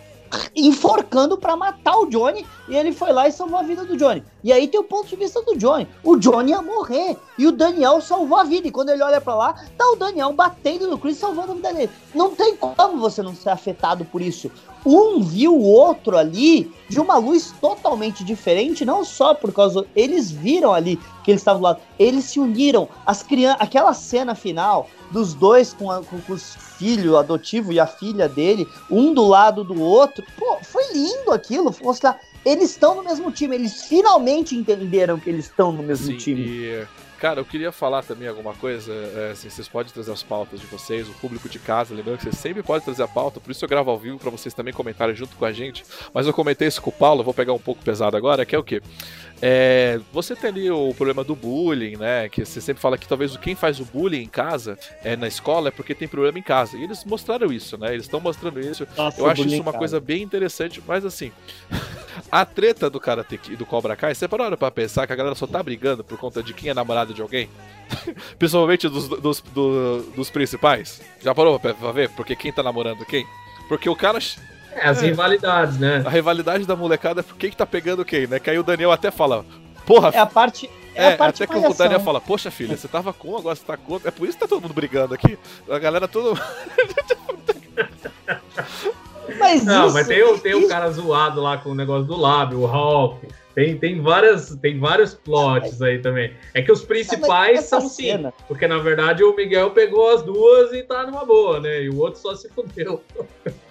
enforcando para matar o Johnny e ele foi lá e salvou a vida do Johnny. E aí tem o ponto de vista do Johnny. O Johnny ia morrer e o Daniel salvou a vida. E quando ele olha para lá, tá o Daniel batendo no Chris salvando a vida dele. Não tem como você não ser afetado por isso. Um viu o outro ali de uma luz totalmente diferente, não só por causa eles viram ali que eles estavam do lado, eles se uniram. As crianças, aquela cena final dos dois com, a, com, com os filhos adotivo e a filha dele, um do lado do outro. Pô, foi lindo aquilo. Mostrar, eles estão no mesmo time, eles finalmente entenderam que eles estão no mesmo Sim, time. E Cara, eu queria falar também alguma coisa. É, assim, vocês podem trazer as pautas de vocês, o público de casa, lembrando que vocês sempre podem trazer a pauta, por isso eu gravo ao vivo para vocês também comentarem junto com a gente. Mas eu comentei isso com o Paulo, vou pegar um pouco pesado agora, que é o quê? É, você tem ali o problema do bullying, né? Que você sempre fala que talvez quem faz o bullying em casa, é, na escola, é porque tem problema em casa. E eles mostraram isso, né? Eles estão mostrando isso. Nossa, eu acho isso uma coisa bem interessante, mas assim. A treta do Karate do Cobra Kai, você parou pra pensar que a galera só tá brigando por conta de quem é namorado de alguém? Principalmente dos, dos, dos, dos principais? Já parou pra ver? Porque quem tá namorando quem? Porque o cara é, as é. rivalidades, né? A rivalidade da molecada é por quem que tá pegando quem, né? Que aí o Daniel até fala, porra. É a parte. É, é a parte até que o Daniel fala, poxa filha, você tava com, agora você tá com. É por isso que tá todo mundo brigando aqui. A galera toda. Mas Não, isso, mas tem, o, tem isso... o cara zoado lá com o negócio do lábio, o Hulk. Tem, tem, várias, tem vários plots aí também. É que os principais são sim. Porque na verdade o Miguel pegou as duas e tá numa boa, né? E o outro só se fudeu.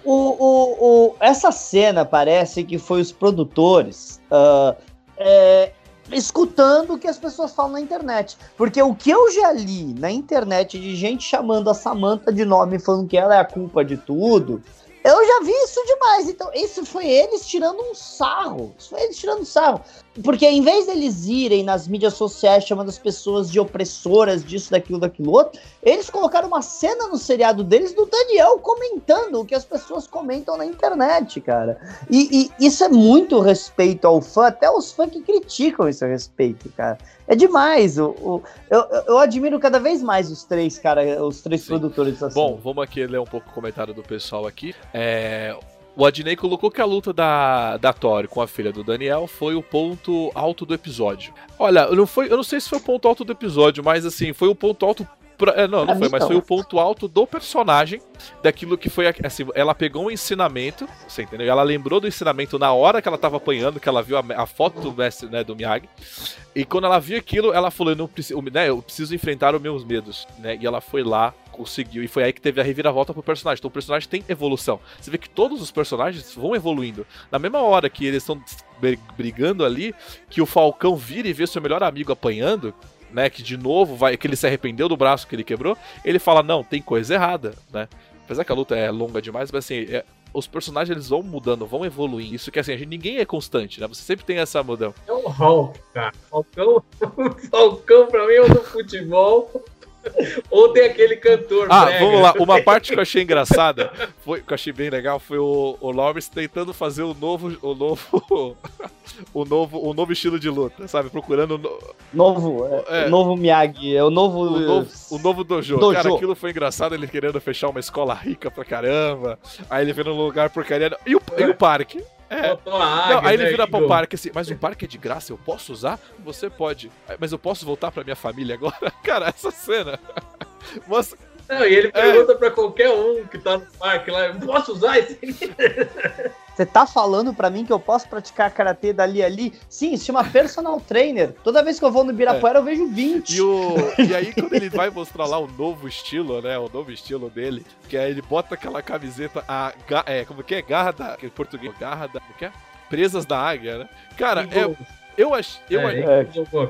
O, o, o, essa cena parece que foi os produtores uh, é, escutando o que as pessoas falam na internet. Porque o que eu já li na internet de gente chamando a Samantha de nome falando que ela é a culpa de tudo eu já vi isso demais. Então, isso foi eles tirando um sarro. Isso foi eles tirando um sarro. Porque em vez deles irem nas mídias sociais chamando as pessoas de opressoras, disso, daquilo, daquilo outro, eles colocaram uma cena no seriado deles do Daniel comentando o que as pessoas comentam na internet, cara. E, e isso é muito respeito ao fã, até os fãs que criticam esse respeito, cara. É demais. O, o eu, eu admiro cada vez mais os três, cara, os três Sim. produtores assim. Bom, vamos aqui ler um pouco o comentário do pessoal aqui. É, o Adnei colocou que a luta da, da Tori com a filha do Daniel foi o ponto alto do episódio. Olha, não foi, eu não sei se foi o ponto alto do episódio, mas assim, foi o ponto alto Pra, é, não, não foi, mas foi o ponto alto do personagem, daquilo que foi. Assim, ela pegou um ensinamento, você entendeu? Ela lembrou do ensinamento na hora que ela tava apanhando, que ela viu a, a foto do mestre, né, do Miyagi. E quando ela viu aquilo, ela falou: eu, não preciso, né, eu preciso enfrentar os meus medos, né? E ela foi lá, conseguiu. E foi aí que teve a reviravolta pro personagem. Então o personagem tem evolução. Você vê que todos os personagens vão evoluindo. Na mesma hora que eles estão brigando ali, que o Falcão vira e vê seu melhor amigo apanhando, né, que de novo vai, que ele se arrependeu do braço que ele quebrou, ele fala, não, tem coisa errada, né? Apesar que a luta é longa demais, mas assim, é, os personagens eles vão mudando, vão evoluindo. Isso que assim, a gente, ninguém é constante, né? Você sempre tem essa mudança. É o Hulk, cara. Falcão, Falcão pra mim é o do futebol. Ou tem aquele cantor. Ah, brega. vamos lá. Uma parte que eu achei engraçada, foi, que eu achei bem legal, foi o, o Lawrence tentando fazer o novo. O novo. o novo, o novo estilo de luta, sabe? Procurando. No... Novo, é, é, o novo Miyagi, é o novo. O novo, o novo dojo. dojo. Cara, aquilo foi engraçado, ele querendo fechar uma escola rica pra caramba. Aí ele vendo um lugar porcaria. E o, e o parque? É. Não, aí ele né, vira pro parque assim, mas o parque é de graça, eu posso usar? Você pode. Mas eu posso voltar pra minha família agora? Cara, essa cena. Não, e ele é. pergunta é. pra qualquer um que tá no parque lá, posso usar esse? Você tá falando para mim que eu posso praticar karatê dali ali? Sim, se chama personal trainer. Toda vez que eu vou no Birapuera é. eu vejo 20. E, o... e aí quando ele vai mostrar lá o novo estilo, né? O novo estilo dele, que aí ele bota aquela camiseta, a, é, como que é? Garra da... Em português, garra da... Como que é? Presas da águia, né? Cara, é... Eu, ach, eu, é, é,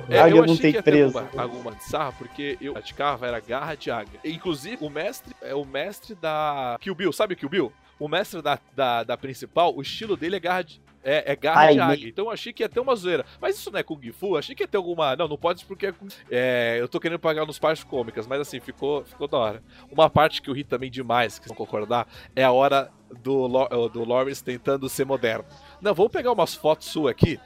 é, eu achei que ia ter alguma, alguma sarra, porque eu praticava, era garra de águia. Inclusive, o mestre é o mestre da Kill Bill, sabe o Kill Bill? O mestre da, da, da, principal, o estilo dele é garra de, é, é garra Ai, de águia. Então eu achei que ia ter uma zoeira. Mas isso não é Kung Fu? Eu achei que ia ter alguma. Não, não pode porque é, é, eu tô querendo pagar nos partes cômicas, mas assim, ficou, ficou da hora. Uma parte que eu ri também demais, que vocês vão concordar, é a hora do, do Lawrence tentando ser moderno. Não, vamos pegar umas fotos suas aqui.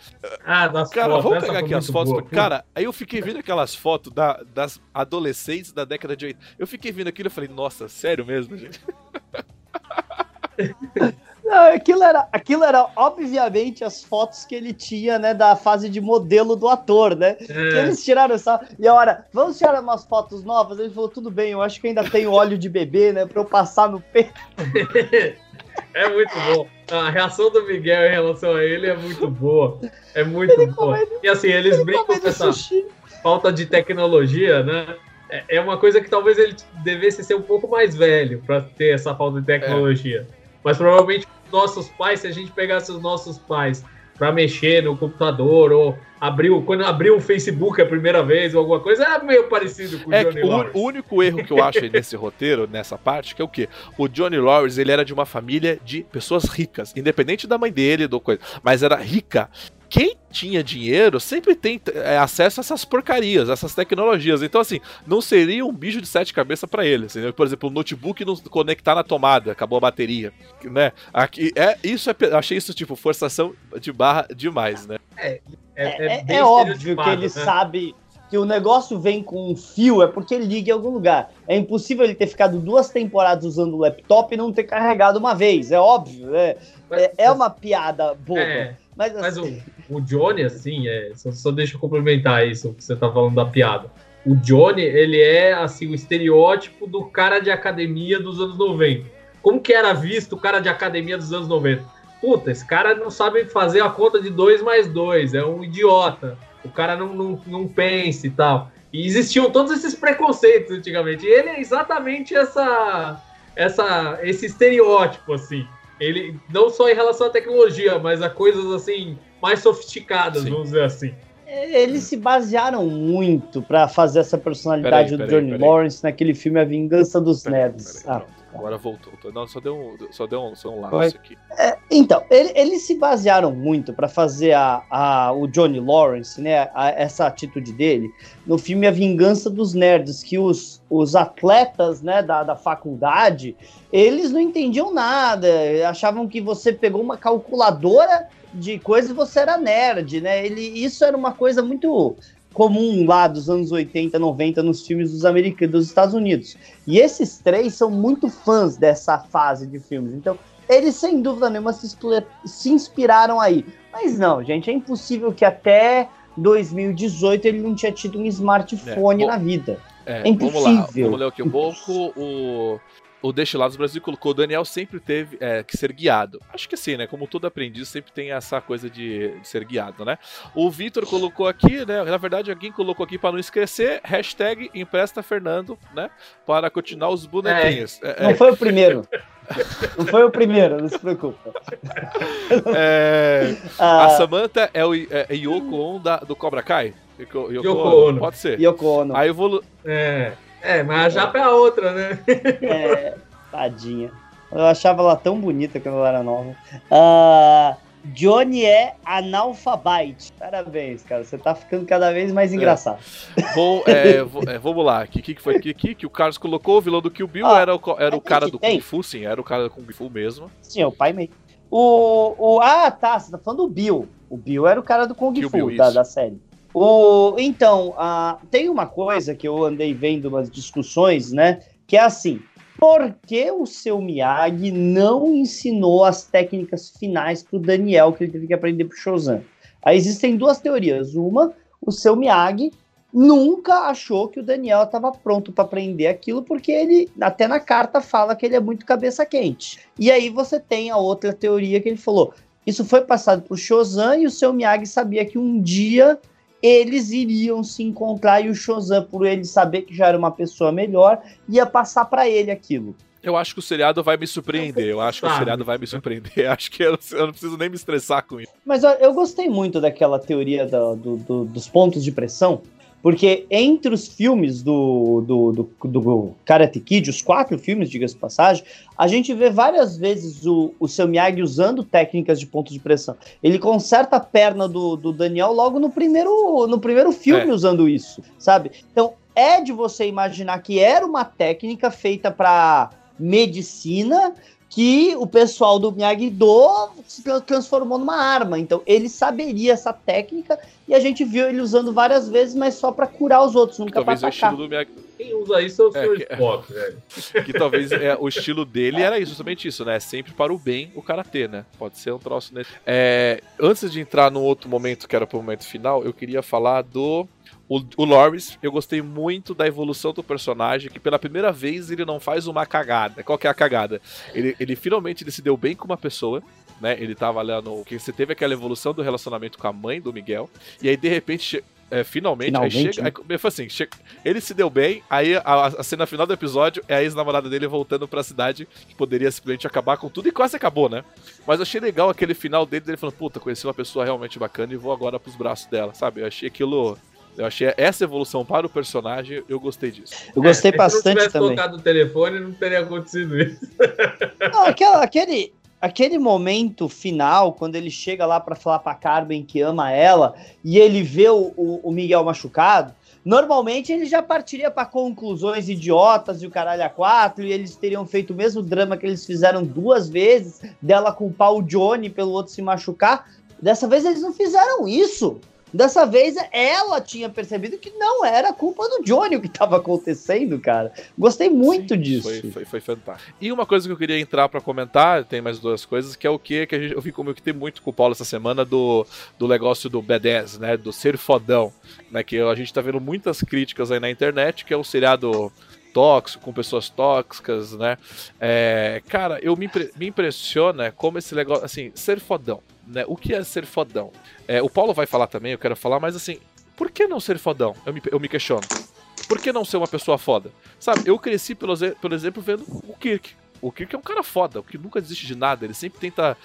Ah, das Cara, fotos. vamos pegar aqui as fotos. Boa, cara, aí eu fiquei vendo aquelas fotos da, das adolescentes da década de 80. Eu fiquei vendo aquilo e falei, nossa, sério mesmo, gente? Não, aquilo era, aquilo era obviamente as fotos que ele tinha, né, da fase de modelo do ator, né? É. Que eles tiraram essa. E a hora, vamos tirar umas fotos novas? Ele falou, tudo bem, eu acho que ainda tenho óleo de bebê, né, pra eu passar no peito. é muito bom. A reação do Miguel em relação a ele é muito boa. É muito ele boa. Comendo, e assim, eles brincam com essa sushi. falta de tecnologia, né? É, é uma coisa que talvez ele devesse ser um pouco mais velho para ter essa falta de tecnologia. É. Mas provavelmente nossos pais, se a gente pegasse os nossos pais para mexer no computador ou abriu quando abriu o Facebook a primeira vez ou alguma coisa, é meio parecido com o é, Johnny o, Lawrence. O único erro que eu acho nesse roteiro, nessa parte, que é o quê? O Johnny Lawrence, ele era de uma família de pessoas ricas, independente da mãe dele, do coisa, mas era rica quem tinha dinheiro sempre tem é, acesso a essas porcarias, essas tecnologias. Então, assim, não seria um bicho de sete cabeças para ele. Assim, né? Por exemplo, o notebook não conectar na tomada, acabou a bateria. Né? Aqui, é, isso é, achei isso, tipo, forçação de barra demais, né? É, é, é, é, é óbvio que ele né? sabe que o negócio vem com um fio é porque liga em algum lugar. É impossível ele ter ficado duas temporadas usando o laptop e não ter carregado uma vez. É óbvio. É, é, é uma piada boa. É, mas, assim, mas o, o Johnny, assim, é, só, só deixa eu complementar isso que você tá falando da piada. O Johnny, ele é assim o estereótipo do cara de academia dos anos 90. Como que era visto o cara de academia dos anos 90? Puta, esse cara não sabe fazer a conta de 2 mais 2, é um idiota o cara não, não, não pensa e tal. E existiam todos esses preconceitos antigamente. E ele é exatamente essa, essa, esse estereótipo, assim. Ele, não só em relação à tecnologia, mas a coisas assim, mais sofisticadas, Sim. vamos dizer assim. Eles se basearam muito para fazer essa personalidade peraí, peraí, do Johnny Lawrence naquele filme A Vingança dos Nerds. Ah. Agora voltou. Não, só deu um, só deu um, só um lapso aqui. É, então, ele, eles se basearam muito para fazer a, a, o Johnny Lawrence, né? A, essa atitude dele, no filme A Vingança dos Nerds, que os, os atletas né, da, da faculdade, eles não entendiam nada, achavam que você pegou uma calculadora de coisa e você era nerd, né? Ele, isso era uma coisa muito comum lá dos anos 80, 90 nos filmes dos americanos, dos Estados Unidos. E esses três são muito fãs dessa fase de filmes. Então, eles sem dúvida nenhuma se, se inspiraram aí. Mas não, gente, é impossível que até 2018 ele não tinha tido um smartphone é, bom, na vida. É, é impossível. Vamos lá, vamos ler aqui um pouco. O o Destilados Brasil colocou, o Daniel sempre teve é, que ser guiado. Acho que sim, né? Como todo aprendiz sempre tem essa coisa de, de ser guiado, né? O Vitor colocou aqui, né? Na verdade, alguém colocou aqui para não esquecer, hashtag empresta Fernando, né? Para continuar os bonequinhos. É, é, não foi o primeiro. Não foi o primeiro, não se preocupa. É, ah. A Samantha é o é, é Yoko On da, do Cobra Kai? Yoko, Yoko Ono. Pode ser. Yoko Ono. A evolu... É, é, mas a Japa é a outra, né? É, tadinha. Eu achava ela tão bonita quando ela era nova. Ah, Johnny é analfabete. Parabéns, cara. Você tá ficando cada vez mais engraçado. Bom, é, é, vamos lá. O que, que foi aqui que o Carlos colocou? O vilão do Kill Bill Ó, era o, era o cara que do tem. Kung Fu, sim, era o cara do Kung Fu mesmo. Sim, é o pai meio. O, o, ah, tá. Você tá falando do Bill. O Bill era o cara do Kung Kill Fu, Bill, da, da série. O, então, ah, tem uma coisa que eu andei vendo umas discussões, né? Que é assim: por que o seu Miyagi não ensinou as técnicas finais pro Daniel que ele teve que aprender pro Shozan? Aí existem duas teorias. Uma, o seu Miyagi nunca achou que o Daniel estava pronto para aprender aquilo, porque ele, até na carta, fala que ele é muito cabeça quente. E aí você tem a outra teoria que ele falou: isso foi passado pro Shozan e o seu Miyagi sabia que um dia eles iriam se encontrar e o Shozan, por ele saber que já era uma pessoa melhor, ia passar para ele aquilo. Eu acho que o seriado vai me surpreender. Eu acho que o Sabe. seriado vai me surpreender. Acho que eu, não- eu não preciso nem me estressar com isso. Mas ó, eu gostei muito daquela teoria do- do- do- dos pontos de pressão, porque entre os filmes do, do, do, do Karate Kid, os quatro filmes, diga-se de passagem, a gente vê várias vezes o, o seu Miyagi usando técnicas de pontos de pressão. Ele conserta a perna do, do Daniel logo no primeiro, no primeiro filme É. usando isso, sabe? Então é de você imaginar que era uma técnica feita para medicina que o pessoal do Miyagi-Do se tra- transformou numa arma. Então, ele saberia essa técnica e a gente viu ele usando várias vezes, mas só pra curar os outros, nunca o atacar. estilo do Miyagi, Quem usa isso é o É, Sr. que- Spock, velho. que talvez é, o estilo dele era isso, justamente isso, né? Sempre para o bem o karatê, né? Pode ser um troço nesse. É, antes de entrar num outro momento que era pro momento final, eu queria falar do o, o Loris. Eu gostei muito da evolução do personagem, que pela primeira vez ele não faz uma cagada. Qual que é a cagada? Ele, ele finalmente ele se deu bem com uma pessoa. Né, ele tava lá no. Que você teve aquela evolução do relacionamento com a mãe do Miguel. E aí, de repente, é, finalmente, Finalmente, aí chega. né? Aí, assim, che- ele se deu bem, aí a, a cena final do episódio é a ex-namorada dele voltando pra cidade, que poderia simplesmente acabar com tudo, e quase acabou, né? Mas achei legal aquele final dele, dele falando, puta, conheci uma pessoa realmente bacana e vou agora pros braços dela, sabe? Eu achei aquilo. Eu achei essa evolução para o personagem, eu gostei disso. Eu gostei É, se bastante não tivesse também. tocado o telefone, não teria acontecido isso. Não, aquela- aquele, aquele momento final, quando ele chega lá pra falar pra Carmen que ama ela e ele vê o, o- o Miguel machucado, normalmente ele já partiria pra conclusões idiotas e o caralho a quatro, e eles teriam feito o mesmo drama que eles fizeram duas vezes, dela culpar o Johnny pelo outro se machucar. Dessa vez eles não fizeram isso. Dessa vez ela tinha percebido que não era culpa do Johnny o que estava acontecendo, cara. Gostei muito Sim, disso. Foi, foi, foi fantástico. E uma coisa que eu queria entrar pra comentar, tem mais duas coisas, que é o que que a gente, eu vi comentei muito com o Paulo essa semana do, do negócio do B10, né? Do ser fodão. Né, que a gente tá vendo muitas críticas aí na internet, que é um seriado tóxico, com pessoas tóxicas, né? É, cara, eu me, impre- me impressiona como esse negócio, assim, ser fodão, né? O que é ser fodão? É, o Paulo vai falar também, eu quero falar, mas assim, por que não ser fodão? Eu me, eu me questiono. Por que não ser uma pessoa foda? Sabe, eu cresci, pelo, pelo exemplo, vendo o Kirk. O Kirk é um cara foda, o que nunca desiste de nada, ele sempre tenta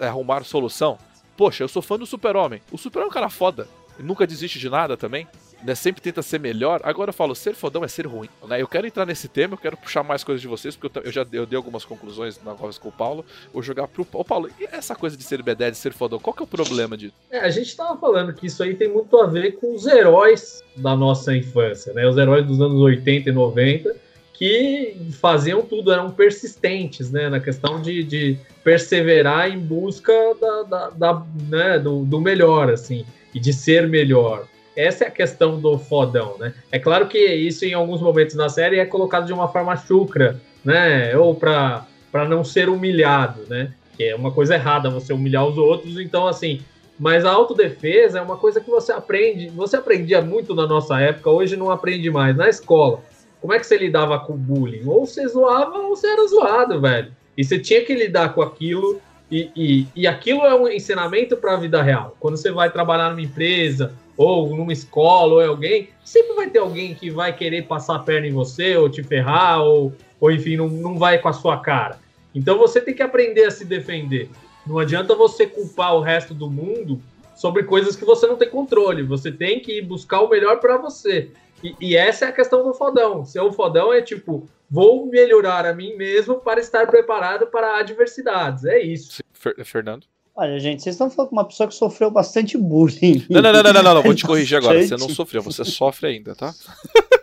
arrumar solução. Poxa, eu sou fã do Super-Homem. O Super-Homem é um cara foda. Nunca desiste de nada também. Né? Sempre tenta ser melhor. Agora eu falo, ser fodão é ser ruim. Né? Eu quero entrar nesse tema, eu quero puxar mais coisas de vocês, porque eu, eu já eu dei algumas conclusões na conversa com o Paulo. Vou jogar pro Ô, Paulo. E essa coisa de ser B10, de ser fodão, qual que é o problema disso? É, a gente tava falando que isso aí tem muito a ver com os heróis da nossa infância, né? Os heróis dos anos 80 e 90 que faziam tudo, eram persistentes, né? Na questão de, de perseverar em busca da, da- da- né? do, do melhor, assim, e de ser melhor. Essa é a questão do fodão, né? É claro que isso em alguns momentos na série é colocado de uma forma chucra, né? Ou para não ser humilhado, né? Que é uma coisa errada você humilhar os outros, então assim, mas a autodefesa é uma coisa que você aprende, você aprendia muito na nossa época, hoje não aprende mais, na escola. Como é que você lidava com bullying? Ou você zoava ou você era zoado, velho. E você tinha que lidar com aquilo, e, e, e aquilo é um ensinamento para a vida real. Quando você vai trabalhar numa empresa, ou numa escola, ou em alguém, sempre vai ter alguém que vai querer passar a perna em você, ou te ferrar, ou, ou enfim, não, não vai com a sua cara. Então você tem que aprender a se defender. Não adianta você culpar o resto do mundo sobre coisas que você não tem controle. Você tem que buscar o melhor para você. E, e, essa é a questão do fodão. Ser um fodão é tipo, vou melhorar a mim mesmo para estar preparado para adversidades. É isso. Fernando? Olha, gente, vocês estão falando com uma pessoa que sofreu bastante bullying. Não, não, não, não, não, não, vou te corrigir agora. Você não sofreu, você sofre ainda, tá?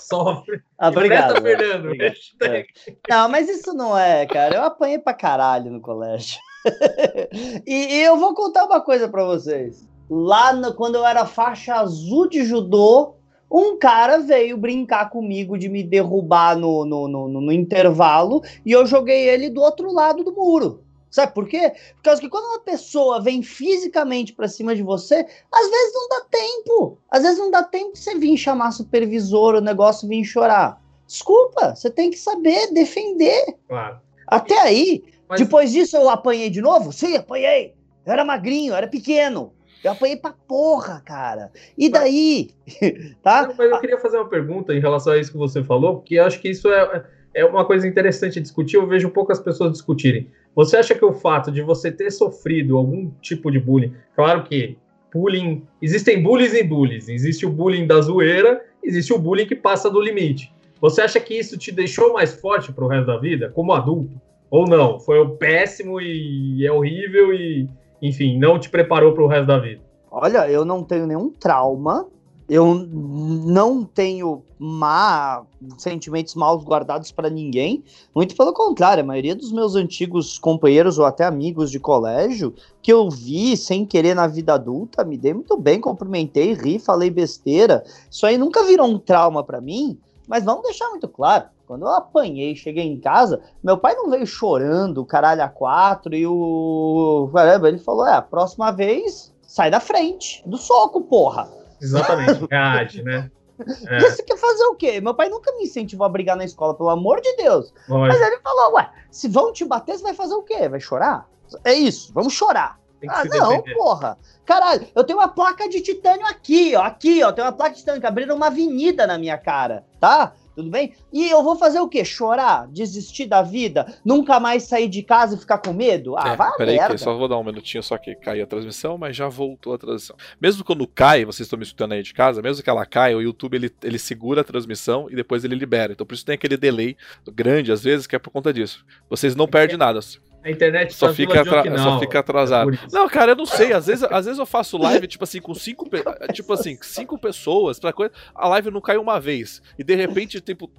Sofre. Ah, obrigado. Fernando. É. Não, mas isso não é, cara. Eu apanhei pra caralho no colégio. e, e, eu vou contar uma coisa para vocês. Lá no, quando eu era faixa azul de judô, um cara veio brincar comigo de me derrubar no, no, no, no intervalo e eu joguei ele do outro lado do muro. Sabe por quê? Por causa que quando uma pessoa vem fisicamente para cima de você, às vezes não dá tempo. Às vezes não dá tempo de você vir chamar supervisor, o negócio vir chorar. Desculpa, você tem que saber defender. Claro. Até aí, mas... depois disso eu apanhei de novo? Sim, apanhei. Eu era magrinho, eu era pequeno. Eu apanhei pra porra, cara. E daí? tá? Mas eu queria fazer uma pergunta em relação a isso que você falou, porque eu acho que isso é, é uma coisa interessante discutir. Eu vejo poucas pessoas discutirem. Você acha que o fato de você ter sofrido algum tipo de bullying, claro que bullying, existem bullies e bullies. Existe o bullying da zoeira, existe o bullying que passa do limite. Você acha que isso te deixou mais forte pro resto da vida, como adulto? Ou não? Foi o péssimo e é horrível e enfim, não te preparou para o resto da vida? Olha, eu não tenho nenhum trauma, eu não tenho má, sentimentos mal guardados para ninguém. Muito pelo contrário, a maioria dos meus antigos companheiros ou até amigos de colégio que eu vi sem querer na vida adulta, me dei muito bem, cumprimentei, ri, falei besteira. Isso aí nunca virou um trauma para mim, mas vamos deixar muito claro. Quando eu apanhei, cheguei em casa, meu pai não veio chorando, caralho a quatro, e o. Caramba, ele falou: é, a próxima vez sai da frente, do soco, porra. Exatamente, reage, né? É. Você quer fazer o quê? Meu pai nunca me incentivou a brigar na escola, pelo amor de Deus. Mas ele falou: ué, se vão te bater, você vai fazer o quê? Vai chorar? É isso, vamos chorar. Ah, não, defender. porra. Caralho, eu tenho uma placa de titânio aqui, ó. Aqui, ó. Tem uma placa de titânio que abriram uma avenida na minha cara, tá? Tudo bem? E eu vou fazer o quê? Chorar? Desistir da vida? Nunca mais sair de casa e ficar com medo? Ah, é, vai Peraí, merda. só vou dar um minutinho só que caiu a transmissão, mas já voltou a transmissão. Mesmo quando cai, vocês estão me escutando aí de casa, mesmo que ela caia, o YouTube ele, ele segura a transmissão e depois ele libera. Então por isso tem aquele delay grande às vezes que é por conta disso. Vocês não perdem nada. A internet só fica, atra... só fica atrasado. É não, cara, eu não sei. Às vezes, às vezes eu faço live, tipo assim, com cinco, tipo assim, cinco pessoas, pra coisa. A live não cai uma vez. E de repente, tipo,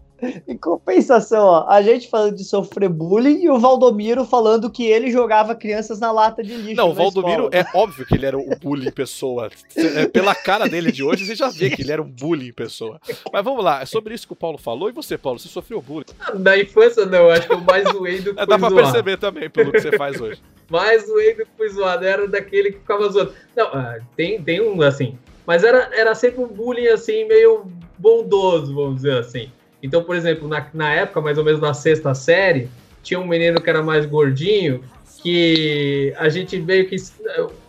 em compensação, ó, a gente falando de sofrer bullying e o Valdomiro falando que ele jogava crianças na lata de lixo. Não, o Valdomiro é óbvio que ele era o bullying pessoa. É, pela cara dele de hoje, você já vê que ele era um bullying pessoa. Mas vamos lá, é sobre isso que o Paulo falou. E você, Paulo, você sofreu bullying? Ah, na infância, não. Acho que o mais zoei do que é, Dá pra zoar. perceber também pelo que você faz hoje. mais zoei do que fui zoado. Era daquele que ficava zoando. Não, ah, tem, tem um assim. Mas era, era sempre um bullying assim, meio bondoso, vamos dizer assim. Então, por exemplo, na, na época, mais ou menos na sexta série, tinha um menino que era mais gordinho, que a gente meio que.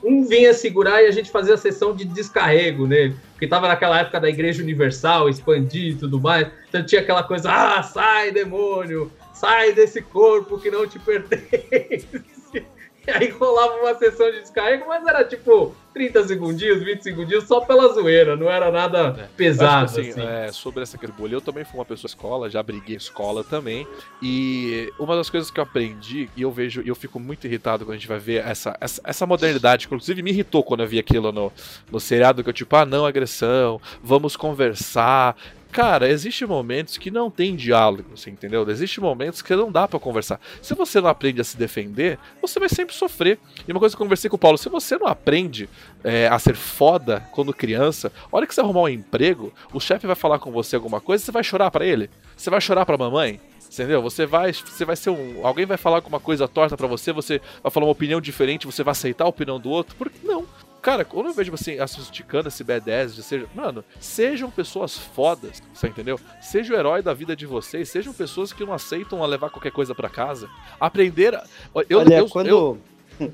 Um vinha segurar e a gente fazia a sessão de descarrego nele. Porque estava naquela época da Igreja Universal, expandir e tudo mais. Então tinha aquela coisa: ah, sai, demônio! Sai desse corpo que não te pertence. aí rolava uma sessão de descarrego, mas era tipo 30 segundinhos, 20 segundinhos, só pela zoeira, não era nada é. pesado. Assim, assim. É, sobre essa bolha, eu também fui uma pessoa escola, já briguei escola também. E uma das coisas que eu aprendi, e eu vejo, e eu fico muito irritado quando a gente vai ver essa, essa, essa modernidade, inclusive me irritou quando eu vi aquilo no, no seriado, que eu tipo, ah, não agressão, vamos conversar, Cara, existem momentos que não tem diálogo, você entendeu? Existem momentos que não dá para conversar. Se você não aprende a se defender, você vai sempre sofrer. E uma coisa que eu conversei com o Paulo, se você não aprende é, a ser foda quando criança, a hora que você arrumar um emprego, o chefe vai falar com você alguma coisa, você vai chorar para ele? Você vai chorar pra mamãe? Entendeu? Você vai, você vai ser um. Alguém vai falar alguma coisa torta para você, você vai falar uma opinião diferente, você vai aceitar a opinião do outro? Por que não? Cara, quando eu vejo assim, assisticando esse B10, seja, mano, sejam pessoas fodas, você entendeu? Seja o herói da vida de vocês, sejam pessoas que não aceitam a levar qualquer coisa para casa. Aprender. A, eu, Olha, eu, quando. Eu,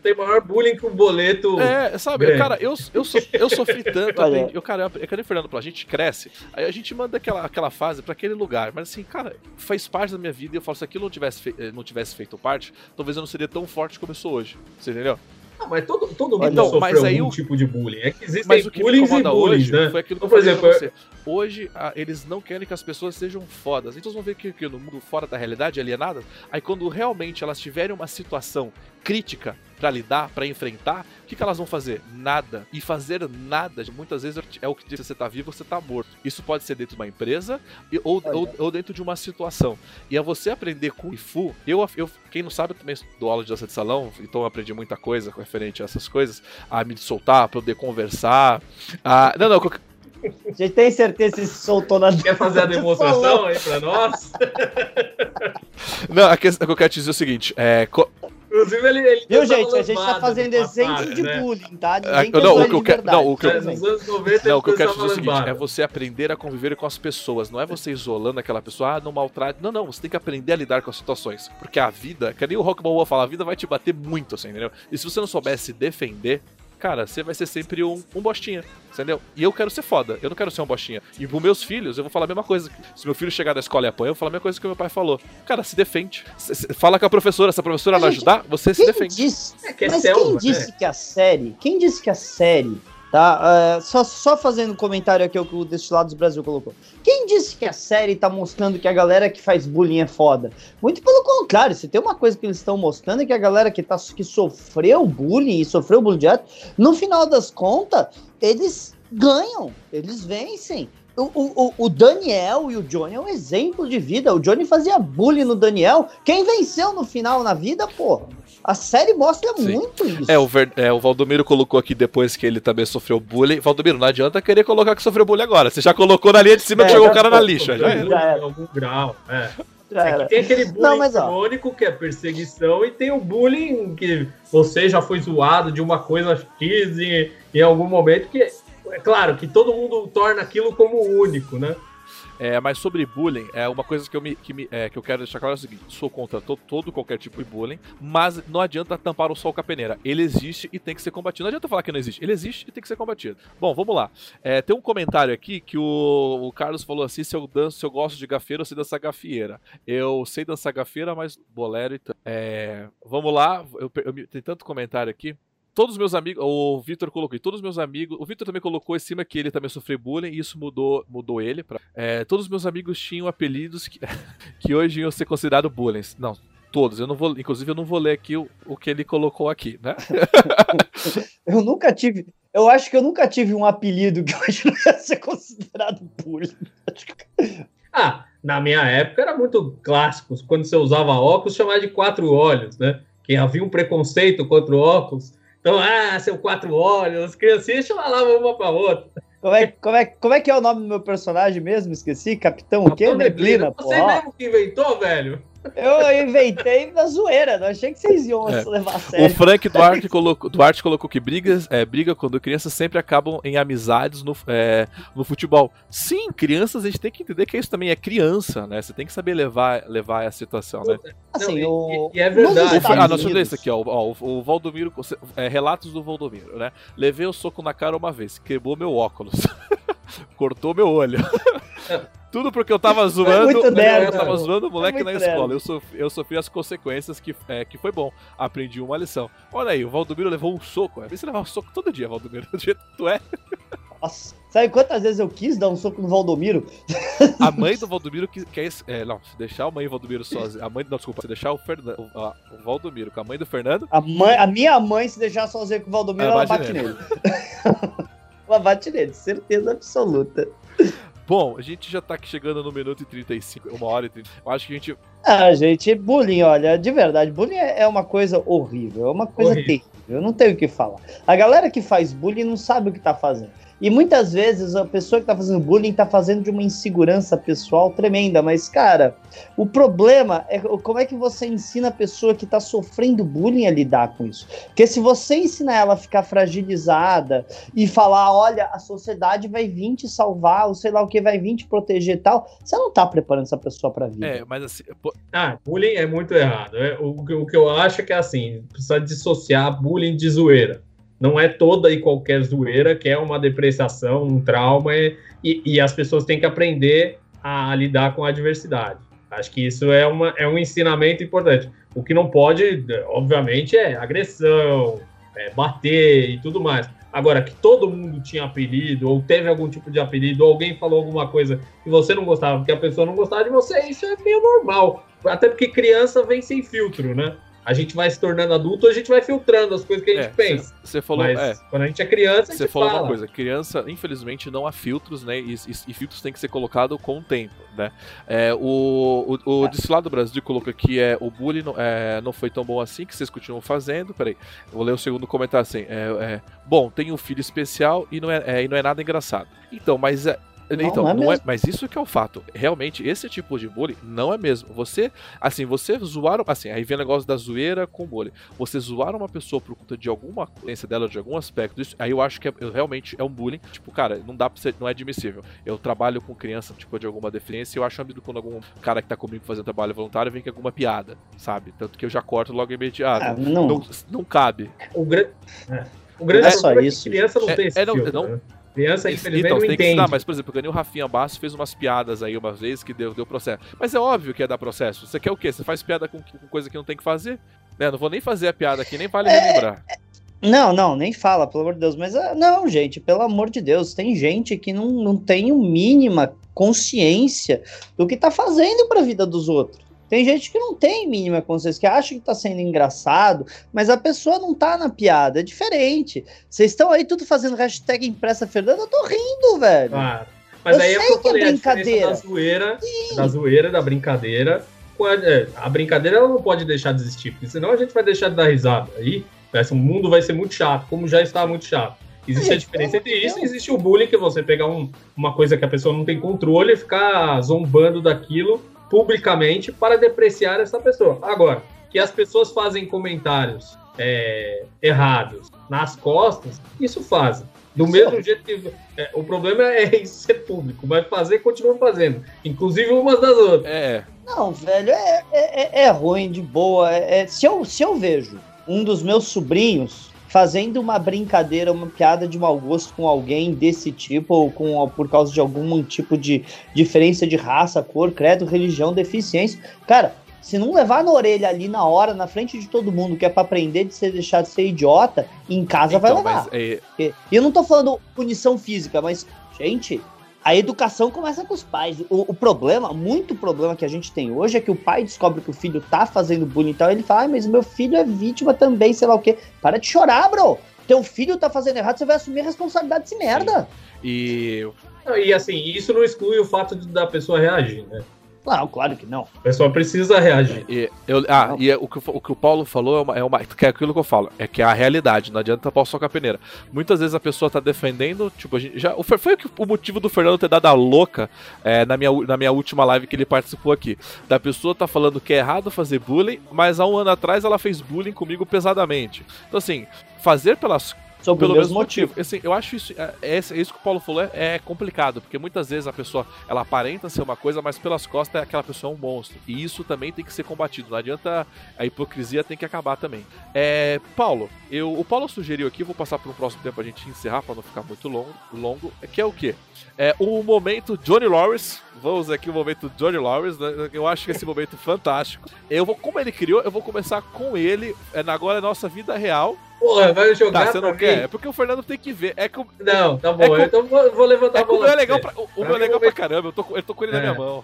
tem maior bullying que um boleto. É, sabe, grande. cara, eu, eu, so, eu sofri tanto. aprendi, eu, cara, eu, eu, Fernando, a gente cresce, aí a gente manda aquela, aquela fase para aquele lugar. Mas assim, cara, faz parte da minha vida e eu falo, se aquilo não tivesse, fe, eh, não tivesse feito parte, talvez eu não seria tão forte como eu sou hoje. Você entendeu? Não, mas todo, todo mundo Então, sofreu algum o- tipo de bullying. É que existem Mas o que me bullying e incomoda bullying, hoje né? foi aquilo que Então, eu por falei pra exemplo, você. Hoje, ah, eles não querem que as pessoas sejam fodas. Então, eles vão ver que, que no mundo fora da realidade, alienadas, aí quando realmente elas tiverem uma situação crítica pra lidar, pra enfrentar, o que, que elas vão fazer? Nada. E fazer nada, muitas vezes é o que diz: você tá vivo, você tá morto. Isso pode ser dentro de uma empresa e- ou, ou, ou dentro de uma situação. E é você aprender Kung Fu. Eu, eu, quem não sabe, eu também dou aula de dança de salão, então eu aprendi muita coisa referente a essas coisas, a me soltar, poder conversar. A... Não, não, qualquer- A gente tem certeza que se soltou na Quer fazer a demonstração aí pra nós? não, a questão que eu quero te dizer é o seguinte: é, Inclusive, ele. ele Viu, gente? A gente tá fazendo exemplo de né? bullying, tá? Ah, Ninguém não, o que eu quero- não, o que eu- É, tudo bem. nos anos 90 Não, o que eu quero dizer é o seguinte: é você aprender a conviver com as pessoas. Não é você isolando aquela pessoa, ah, não maltrate. Não, não, você tem que aprender a lidar com as situações. Porque a vida, que nem o Rock Balboa fala, a vida vai te bater muito, assim, entendeu? E se você não souber se defender, cara, você vai ser sempre um, um bostinha, entendeu? E eu quero ser foda, eu não quero ser um bostinha. E pros meus filhos, eu vou falar a mesma coisa. Se meu filho chegar da escola e apanhar, eu vou falar a mesma coisa que o meu pai falou. Cara, se defende. Fala com a professora, se a professora não ajudar, você se defende. disse, É que é mas selva, quem né? disse que a série, quem disse que a série, tá? é, só, só fazendo um comentário aqui o que o Destilados Brasil colocou. Quem disse que a série tá mostrando que a galera que faz bullying é foda? Muito pelo contrário, se tem uma coisa que eles estão mostrando é que a galera que, tá, que sofreu bullying e sofreu bullying direto, no final das contas, eles ganham, eles vencem. O, o- o Daniel e o Johnny é um exemplo de vida. O Johnny fazia bullying no Daniel. Quem venceu no final na vida, porra? A série mostra Sim. muito isso. É o, Ver- é, o Valdomiro colocou aqui depois que ele também sofreu bullying. Valdomiro, não adianta querer colocar que sofreu bullying agora. Você já colocou na linha de cima É, que jogou o cara na lixa. Já era. Já era. Em algum grau, é. É tem aquele bullying Não, mas, crônico, que é perseguição, e tem o bullying que você já foi zoado de uma coisa X em, em algum momento, que é claro que todo mundo torna aquilo como único, né? É, mas sobre bullying, é uma coisa que eu, me, que, me- é, que eu quero deixar claro é o seguinte: sou contra to- todo qualquer tipo de bullying, mas não adianta tampar o sol com a peneira. Ele existe e tem que ser combatido. Não adianta falar que não existe. Ele existe e tem que ser combatido. Bom, vamos lá. É, tem um comentário aqui que o, o Carlos falou assim: se eu danço, se eu gosto de gafeira, eu sei dançar gafieira. Eu sei dançar gafeira, mas bolero e. É, vamos lá, eu, eu tem tanto comentário aqui. Todos os meus amigos, o Vitor colocou, todos os meus amigos, o Vitor também colocou em cima que ele também sofreu bullying e isso mudou, mudou ele. Pra, é, todos os meus amigos tinham apelidos que, que hoje iam ser considerados bullying. Não, todos. Eu não vou, inclusive eu não vou ler aqui o, o que ele colocou aqui, né? Eu nunca tive. Eu acho que eu nunca tive um apelido que hoje não ia ser considerado bullying. Ah, na minha época era muito clássico, quando você usava óculos, chamar de quatro olhos, né? Que havia um preconceito contra o óculos. Então, ah, seu quatro olhos, as criancinhas chamavam uma pra outra. Como é, como, é, como é que é o nome do meu personagem mesmo? Esqueci? Capitão o quê? Neblina, pô. Você ó. mesmo que inventou, velho? Eu inventei na zoeira, não achei que vocês iam É. levar a O sério. Frank Duarte colocou, Duarte colocou que brigas, é, briga quando crianças sempre acabam em amizades no, é, no futebol. Sim, crianças a gente tem que entender que isso também é criança, né? Você tem que saber levar, levar a situação, né? Assim, Não, o... e, e é verdade. O ah, nós Unidos. esse aqui, ó. ó, o, o Valdomiro. é, relatos do Valdomiro, né? Levei o soco na cara uma vez, quebrou meu óculos. Cortou meu olho. Tudo porque eu tava zoando. muito nerd, eu tava zoando o moleque É na escola. Eu sofri, eu sofri as consequências que, é, que foi bom. Aprendi uma lição. Olha aí, o Valdomiro levou um soco. É, você levar um soco todo dia, Valdomiro. Do jeito que tu é. Nossa, sabe quantas vezes eu quis dar um soco no Valdomiro? A mãe do Valdomiro que quer. esse- É, não, se deixar a mãe do Valdomiro sozinha. A mãe. Não, desculpa. Se deixar o, Fernando, o, o Valdomiro com a mãe do Fernando. A, mãe, a minha mãe, se deixar sozinha com o Valdomiro, Ela ela bate bate nele. ela bate nele, certeza absoluta. Bom, a gente já tá aqui chegando no minuto e 35, uma hora e 30. Eu acho que a gente. Ah, gente, bullying, olha, de verdade, bullying é é uma coisa horrível, é uma coisa Horrível. terrível, eu não tenho o que falar. A galera que faz bullying não sabe o que tá fazendo. E muitas vezes a pessoa que tá fazendo bullying tá fazendo de uma insegurança pessoal tremenda, mas, cara, o problema é como é que você ensina a pessoa que tá sofrendo bullying a lidar com isso. Porque se você ensinar ela a ficar fragilizada e falar, olha, a sociedade vai vir te salvar, ou sei lá o que, vai vir te proteger e tal, você não tá preparando essa pessoa pra vida. É, mas assim. pô, Ah, bullying é muito errado. É, o, que- o que eu acho é que assim, precisa dissociar bullying de zoeira. Não é toda e qualquer zoeira que é uma depreciação, um trauma, e, e as pessoas têm que aprender a lidar com a adversidade. Acho que isso é, uma, é um ensinamento importante. O que não pode, obviamente, é agressão, é, bater e tudo mais. Agora, que todo mundo tinha apelido, ou teve algum tipo de apelido, ou alguém falou alguma coisa que você não gostava, porque a pessoa não gostava de você, isso é meio normal. Até porque criança vem sem filtro, né? A gente vai se tornando adulto, a gente vai filtrando as coisas que a gente é, pensa. Você falou, Mas é, quando a gente é criança, Você falou fala. uma coisa, criança, infelizmente, não há filtros, né? E, e, e filtros têm que ser colocados com o tempo, né? É, o o, o é. Do Brasil colocou que é, o bullying não, é, não foi tão bom assim, que vocês continuam fazendo. Peraí, vou ler o segundo comentário assim. É, é bom, tem um filho especial e não é, é, e não é nada engraçado. Então, mas é, então, não é não é, mas isso que é o fato. Realmente, esse tipo de bullying não é mesmo. Você, assim, você zoar, assim, aí vem o negócio da zoeira com bullying. Você zoar uma pessoa por conta de alguma coisa dela, de algum aspecto, isso, aí eu acho que é, realmente é um bullying. Tipo, cara, não dá pra ser, não é admissível. Eu trabalho com criança, tipo, de alguma deficiência, e eu acho absurdo quando algum cara que tá comigo fazendo trabalho voluntário vem com alguma piada, sabe? Tanto que eu já corto logo imediato. Ah, não. não. não. cabe. O grande. É. O grande é só isso. criança não é, tem esse é, não, filtro, não, né? Criança, infelizmente, então, não tem entende. Que ensinar, mas, por exemplo, o Rafinha Basso fez umas piadas aí uma vez que deu, deu processo. Mas é óbvio que é dar processo. Você quer o quê? Você faz piada com, com coisa que não tem que fazer? Né? Não vou nem fazer a piada aqui, nem vale é... lembrar. Não, não, nem fala, pelo amor de Deus. Mas ah, não, gente, pelo amor de Deus, tem gente que não, não tem o mínima consciência do que tá fazendo para a vida dos outros. Tem gente que não tem mínima consciência, que acha que tá sendo engraçado, mas a pessoa não tá na piada, é diferente. Vocês estão aí tudo fazendo hashtag impressa Fernanda, eu tô rindo, velho. Claro. Mas eu aí é o que eu falei, é brincadeira. da zoeira, da zoeira, da brincadeira. É, a brincadeira ela não pode deixar de existir, porque senão a gente vai deixar de dar risada. Aí o mundo vai ser muito chato, como já está muito chato. Existe a diferença entre isso e existe o bullying, que é você pegar um, uma coisa que a pessoa não tem controle e ficar zombando daquilo publicamente para depreciar essa pessoa. Agora, que as pessoas fazem comentários é, errados nas costas, isso fazem. Do mesmo jeito que. É, o problema é isso ser público, vai fazer continua fazendo. Inclusive umas das outras. É. Não, velho, é, é, é, é ruim, de boa. É, é, se, eu, se eu vejo um dos meus sobrinhos fazendo uma brincadeira, uma piada de mau gosto com alguém desse tipo, ou com, por causa de algum tipo de diferença de raça, cor, credo, religião, deficiência. Cara, se não levar na orelha ali na hora, na frente de todo mundo, que é para aprender de ser deixar de ser idiota, em casa então, vai levar. Mas, é... E eu não tô falando punição física, mas, gente, a educação começa com os pais. O, o, problema, muito problema que a gente tem hoje é que o pai descobre que o filho tá fazendo bullying e tal, ele fala, ah, mas meu filho é vítima também, sei lá o quê. Para de chorar, bro! Teu filho tá fazendo errado, você vai assumir a responsabilidade desse merda. E... e assim, isso não exclui o fato de, da pessoa reagir, né? Não, claro que não. O pessoal precisa reagir. E, eu, ah, e é, o, que, o que o Paulo falou é, uma, é, uma, que é aquilo que eu falo, é que é a realidade, não adianta tapar só com a peneira. Muitas vezes a pessoa tá defendendo, tipo, a gente já. Foi o, o motivo do Fernando ter dado a louca é, na, minha, na minha última live que ele participou aqui. Da pessoa tá falando que é errado fazer bullying, mas há um ano atrás ela fez bullying comigo pesadamente. Então, assim, fazer pelas Sobre pelo mesmo motivo. motivo. Assim, eu acho isso, é, é, é, isso que o Paulo falou é, é, complicado, porque muitas vezes a pessoa ela aparenta ser uma coisa, mas pelas costas aquela pessoa é um monstro. E isso também tem que ser combatido. Não adianta a hipocrisia tem que acabar também. É, Paulo, eu, o Paulo sugeriu aqui, vou passar para um próximo tempo a gente encerrar para não ficar muito longo, longo, que é o quê? É o momento Johnny Lawrence. Vamos aqui o momento Johnny Lawrence. Né? Eu acho que esse momento fantástico. Eu vou, como ele criou, eu vou começar com ele. É, agora é nossa vida real. Porra, vai jogar tá, você não quer? É porque o Fernando tem que ver. É que o, Não, tá bom. É então vou, vou levantar é a bola. O meu é legal pra, o, o meu é legal pra caramba. Eu tô, eu tô com ele é. na minha mão.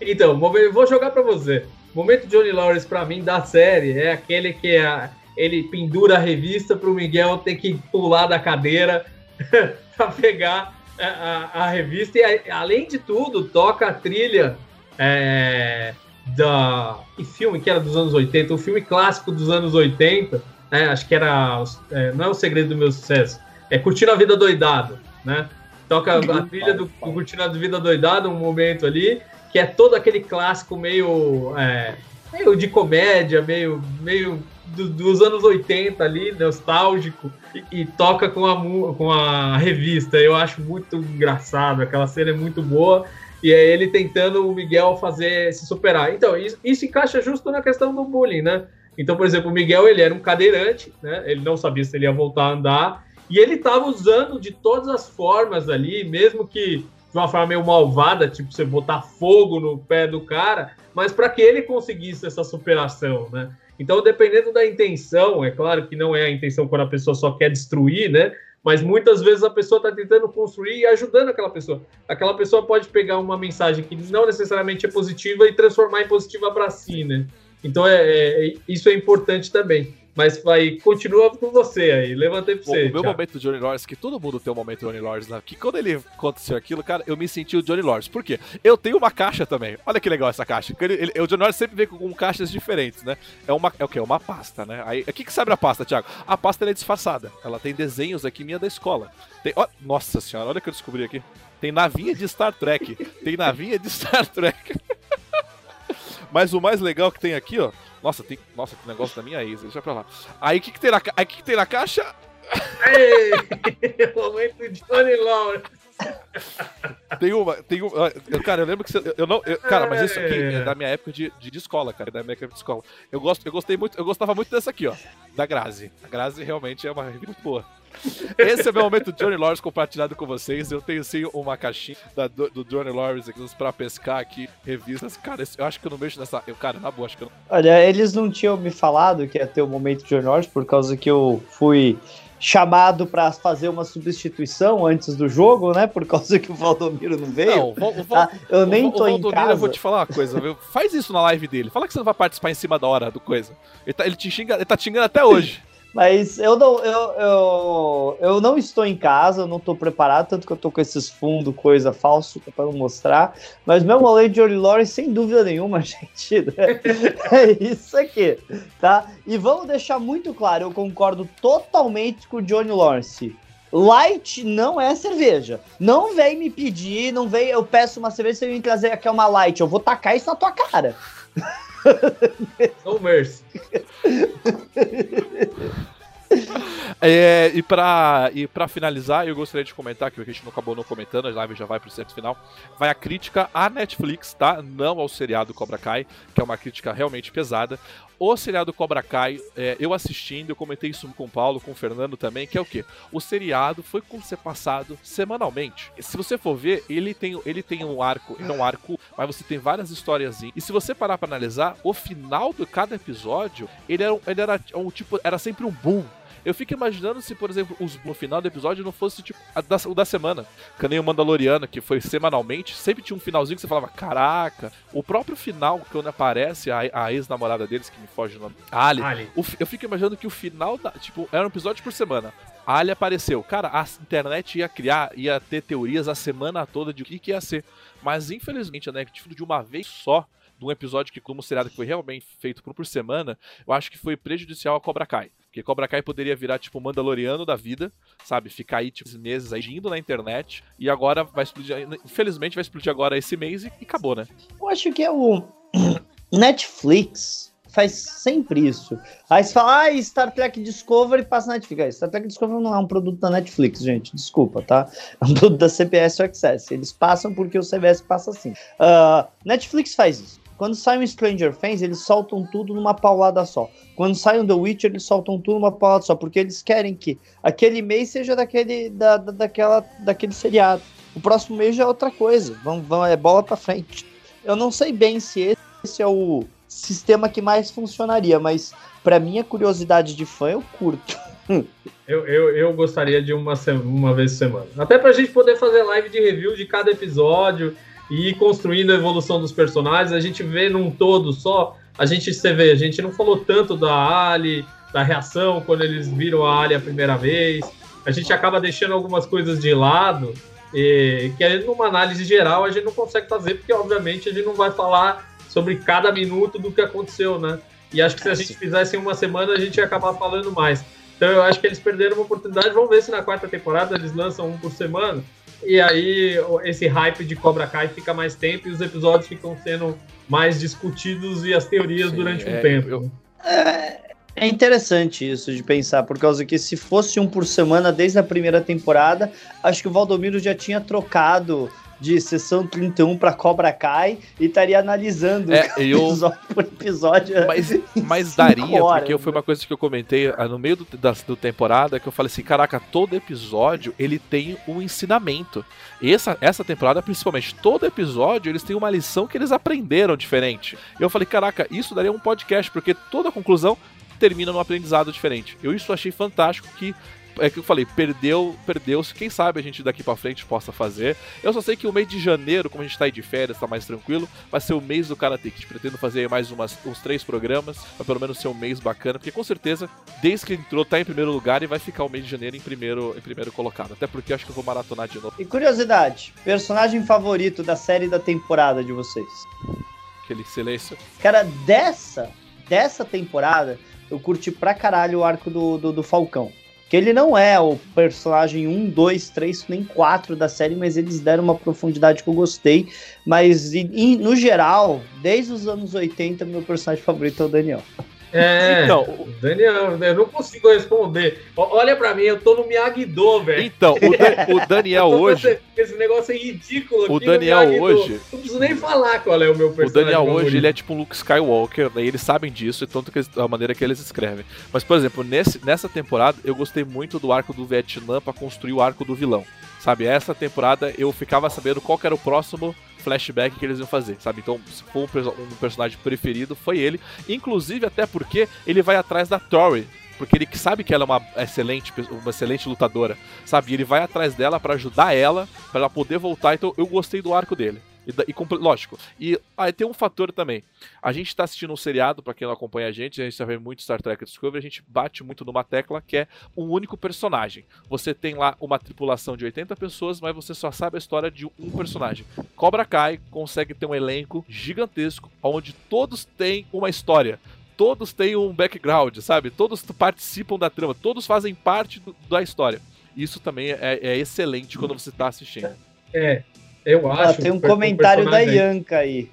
Então, vou jogar pra você. O momento Johnny Lawrence pra mim da série é aquele que a, ele pendura a revista pro Miguel ter que pular da cadeira pra pegar a, a, a revista. E além de tudo, toca a trilha é, da. Que filme que era dos anos 80? Um filme clássico dos anos 80 é, acho que era. É, não é o segredo do meu sucesso, é Curtindo a Vida Doidado, né? Toca a trilha do Curtindo a Vida Doidado, um momento ali, que é todo aquele clássico meio. É, meio de comédia, meio, meio do, dos anos 80 ali, nostálgico, e, e, toca com a, com a revista. Eu acho muito engraçado, aquela cena é muito boa. E é ele tentando o Miguel fazer se superar. Então, isso, isso encaixa justo na questão do bullying, né? Então, por exemplo, o Miguel ele era um cadeirante, né? Ele não sabia se ele ia voltar a andar e ele estava usando de todas as formas ali, mesmo que de uma forma meio malvada, tipo você botar fogo no pé do cara, mas para que ele conseguisse essa superação, né? Então, dependendo da intenção, é claro que não é a intenção quando a pessoa só quer destruir, né? Mas muitas vezes a pessoa está tentando construir e ajudando aquela pessoa. Aquela pessoa pode pegar uma mensagem que não necessariamente é positiva e transformar em positiva para si, né? Então, é, é, isso é importante também. Mas vai, continua com você aí. Levantei pra você. O meu momento do Johnny Lawrence, que todo mundo tem um momento do Johnny Lawrence lá, que quando ele aconteceu aquilo, cara, eu me senti o Johnny Lawrence. Por quê? Eu tenho uma caixa também. Olha que legal essa caixa. Ele, ele, o Johnny Lawrence sempre vem com, com, caixas diferentes, né? É uma, é o quê? Uma pasta, né? Aí, o que que sabe a pasta, Thiago? A pasta é disfarçada. Ela tem desenhos aqui minha da escola. Tem, ó, nossa senhora, olha o que eu descobri aqui. Tem navinha de Star Trek. Tem navinha de Star Trek. Mas o mais legal que tem aqui, ó, nossa, tem. Nossa, que negócio da minha ex, deixa pra lá. Aí o que, que tem na Aí que, que tem na caixa? Ei, momento Johnny Lawrence. tem uma, tem uma. Cara, eu lembro que você. Eu não, eu, cara, mas isso aqui é da minha época de, de, escola, cara. Da minha época de escola. Eu, gosto, eu gostei muito, eu gostava muito dessa aqui, ó. Da Grazi. A Grazi realmente é uma muito boa. Esse é o meu momento Johnny Lawrence compartilhado com vocês. Eu tenho sim uma caixinha da, do, do, Johnny Lawrence aqui pra pescar aqui, revistas. Cara, eu acho que eu não mexo nessa. Eu, cara, na boa, acho que eu não. Olha, eles não tinham me falado que ia ter o momento Johnny Lawrence por causa que eu fui chamado para fazer uma substituição antes do jogo, né? Por causa que o Valdomiro não veio. Não, o, o, tá? Eu nem o, tô o Valdomiro, em casa. Eu vou te falar uma coisa, viu? Faz isso na live dele. Fala que você não vai participar em cima da hora do coisa. Ele tá, ele te xinga, ele tá te xingando até hoje. Mas eu não, eu, eu, eu não estou em casa, eu não estou preparado, tanto que eu estou com esses fundos, coisa falso para não mostrar. Mas meu rolê de Johnny Lawrence, sem dúvida nenhuma, gente, né? é isso aqui, tá? E vamos deixar muito claro, eu concordo totalmente com o Johnny Lawrence. Light não é cerveja. Não vem me pedir, não vem, eu peço uma cerveja, você vem trazer aqui uma light, eu vou tacar isso na tua cara. No mercy. É, e para e pra finalizar, eu gostaria de comentar, que a gente não acabou não comentando, a live já vai pro certo final. Vai a crítica à Netflix, tá? Não ao seriado Cobra Kai, que é uma crítica realmente pesada. O seriado Cobra Kai, é, eu assistindo, eu comentei isso com o Paulo, com o Fernando também, que é o quê? O seriado foi como ser passado semanalmente. Se você for ver, ele tem, ele tem um arco, não um arco, mas você tem várias histórias. E se você parar pra analisar, o final de cada episódio, ele era, ele era um tipo, era sempre um boom eu fico imaginando se, por exemplo, os, no final do episódio não fosse tipo da, o da semana. Que nem o Mandaloriano, que foi semanalmente, sempre tinha um finalzinho que você falava, caraca. O próprio final, quando aparece a, a ex-namorada deles, que me foge o nome, Ali. Ali. O, eu fico imaginando que o final, da, tipo, era um episódio por semana. A Ali apareceu. Cara, a internet ia criar, ia ter teorias a semana toda de o que, que ia ser. Mas infelizmente a Netflix de uma vez só de um episódio que, como seriado que foi realmente feito por, por semana, eu acho que foi prejudicial a Cobra Kai. Porque Cobra Kai poderia virar, tipo, Mandaloriano da vida, sabe? Ficar aí, tipo, meses aí indo na internet. E agora vai explodir. Infelizmente vai explodir agora esse mês e, e acabou, né? Eu acho que é o. Netflix faz sempre isso. Aí você fala, ah, Star Trek Discovery passa na Netflix. Star Trek Discovery não é um produto da Netflix, gente. Desculpa, tá? É um produto da CBS Access. Eles passam porque o CBS passa assim. Uh, Netflix faz isso. Quando sai um Stranger Things, eles soltam tudo numa paulada só. Quando sai um The Witcher, eles soltam tudo numa paulada só, porque eles querem que aquele mês seja daquele, da, da, daquela, daquele seriado. O próximo mês já é outra coisa. Vamos, vamos, é bola pra frente. Eu não sei bem se esse é o sistema que mais funcionaria, mas para minha curiosidade de fã, eu curto. Eu, eu, eu gostaria de uma, uma vez por semana. Até pra gente poder fazer live de review de cada episódio e construindo a evolução dos personagens. A gente vê num todo só, a gente você vê, a gente não falou tanto da Ali, da reação quando eles viram a Ali a primeira vez. A gente acaba deixando algumas coisas de lado, e, que numa análise geral a gente não consegue fazer, porque obviamente a gente não vai falar sobre cada minuto do que aconteceu, né? E acho que se a gente fizesse em uma semana, a gente ia acabar falando mais. Então eu acho que eles perderam uma oportunidade. Vamos ver se na quarta temporada eles lançam um por semana. E aí esse hype de Cobra Kai fica mais tempo e os episódios ficam sendo mais discutidos e as teorias Sim, durante um é, tempo. Eu... É, é interessante isso de pensar, por causa que se fosse um por semana desde a primeira temporada, acho que o Valdomiro já tinha trocado de sessão 31 pra Cobra Kai e estaria analisando É, eu- episódio por episódio. Mas, mas daria, horas, porque foi né? uma coisa que eu comentei ah, no meio do, da do temporada, que eu falei assim, caraca, todo episódio ele tem um ensinamento. Essa, essa temporada, principalmente, todo episódio, eles têm uma lição que eles aprenderam diferente. Eu falei, caraca, isso daria um podcast, porque toda conclusão termina num aprendizado diferente. Eu isso achei fantástico que é que eu falei, perdeu, perdeu-se. Quem sabe a gente daqui pra frente possa fazer. Eu só sei que o mês de janeiro, como a gente tá aí de férias, tá mais tranquilo, vai ser o mês do Karate Kid. Pretendo fazer aí mais umas, uns três programas, pra pelo menos ser um mês bacana, porque com certeza, desde que entrou, tá em primeiro lugar e vai ficar o mês de janeiro em primeiro, em primeiro colocado. Até porque eu acho que eu vou maratonar de novo. E curiosidade, personagem favorito da série da temporada de vocês? Aquele silêncio. Cara, dessa, dessa temporada, eu curti pra caralho o arco do, do, do Falcão. Que ele não é o personagem 1, 2, 3, nem 4 da série, mas eles deram uma profundidade que eu gostei. Mas, no geral, desde os anos 80, meu personagem favorito é o Daniel. É, Então, o Daniel, eu não consigo responder. O- Olha pra mim, eu tô no Miyagi-Do, velho. Então, o, Dan- o Daniel hoje. Esse, negócio é ridículo O Daniel hoje- Não preciso nem falar qual é o meu O personagem Daniel hoje, favorito. ele é tipo um Luke Skywalker, né? e eles sabem disso, e tanto que eles- a maneira que eles escrevem. Mas, por exemplo, nesse, nessa temporada, eu gostei muito do arco do Vietnã pra construir o arco do vilão. Sabe, essa temporada eu ficava sabendo qual era o próximo flashback que eles iam fazer, sabe? Então, se for um, perso- personagem preferido, foi ele. Inclusive, até porque ele vai atrás da Tori. Porque ele sabe que ela é uma excelente, uma excelente lutadora, sabe? E ele vai atrás dela pra ajudar ela, pra ela poder voltar. Então, eu gostei do arco dele. E, e lógico. E aí tem um fator também. A gente tá assistindo um seriado, pra quem não acompanha a gente, a gente tá vendo muito Star Trek Discovery, a gente bate muito numa tecla que é um único personagem. Você tem lá uma tripulação de 80 pessoas, mas você só sabe a história de um personagem. Cobra Kai consegue ter um elenco gigantesco, onde todos têm uma história. Todos têm um background, sabe? Todos participam da trama, todos fazem parte do- da história. Isso também é, é excelente quando você tá assistindo. É, eu Ah, acho. tem um comentário da Yanka aí.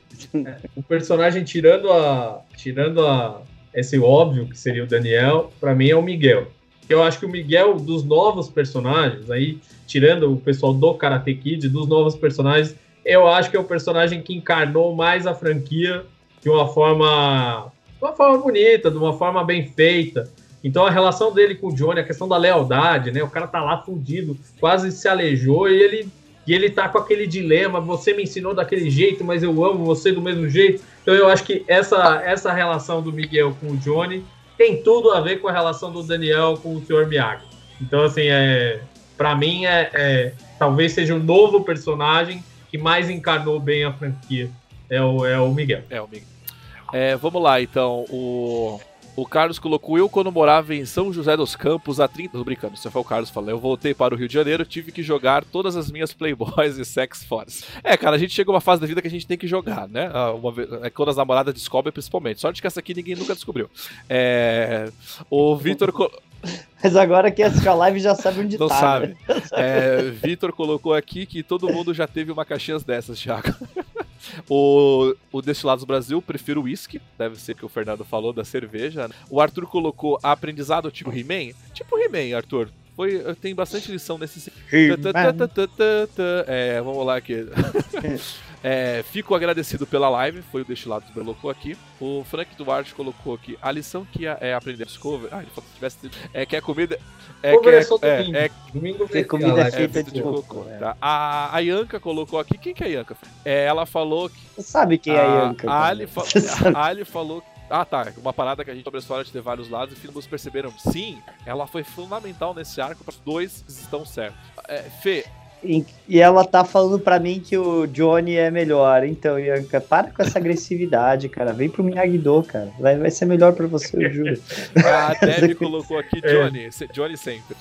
O personagem tirando a. Tirando a. Esse óbvio que seria o Daniel, pra mim é o Miguel. Eu acho que o Miguel, dos novos personagens, aí, tirando o pessoal do Karate Kid, dos novos personagens, eu acho que é o personagem que encarnou mais a franquia de uma forma. De uma forma bonita, de uma forma bem feita. Então a relação dele com o Johnny, a questão da lealdade, né? O cara tá lá fudido, quase se aleijou e ele e ele tá com aquele dilema, você me ensinou daquele jeito, mas eu amo você do mesmo jeito. Então eu acho que essa, essa relação do Miguel com o Johnny tem tudo a ver com a relação do Daniel com o Sr. Miyagi. Então, assim, é, para mim, é, é- talvez seja o novo personagem que mais encarnou bem a franquia. É o, é o Miguel. É, o Miguel. É, vamos lá, então. O, o Carlos colocou: Eu, quando morava em São José dos Campos, há 30. Tô brincando, isso foi o Carlos falando. Eu voltei para o Rio de Janeiro, tive que jogar todas as minhas Playboys e Sex Force. É, cara, a gente chega a uma fase da vida que a gente tem que jogar, né? Ah, Uma vez, é quando as namoradas descobrem, principalmente. Sorte que essa aqui ninguém nunca descobriu. É, o Vitor. Mas agora que assiste a live já sabe onde Não tá. sabe. né? É, Vitor colocou aqui que todo mundo já teve uma caixinha dessas, Thiago. O, o Destilados Brasil, prefiro whisky. Deve ser que o Fernando falou da cerveja. né? O Arthur colocou aprendizado tipo He-Man. Tipo He-Man, Arthur. Foi, tem bastante lição nesse. É, vamos lá aqui. É, fico agradecido pela live, foi o Destilados que colocou aqui. O Frank Duarte colocou aqui a lição que é é aprender Discover. Ah, ele falou que tivesse. É que a comida. É que Cover é é, é, domingo. é comida a é feita feito de cocô, é. Tá. A, a Yanka colocou aqui. Quem que é a Yanka? É, ela falou que. Você sabe quem é a Yanka. A cara. Ali, fa- a Ali falou. Ah, tá. Uma parada que a gente sobre a história de ter vários lados e filmes perceberam. Sim, ela foi fundamental nesse arco para os dois estão certos. É, Fê, E, ela tá falando pra mim que o Johnny é melhor. Então, Yanka, para com essa agressividade, cara. Vem pro Miyagi-Do, cara. Vai, vai ser melhor pra você, eu juro. a Debbie colocou aqui Johnny. se- Johnny sempre.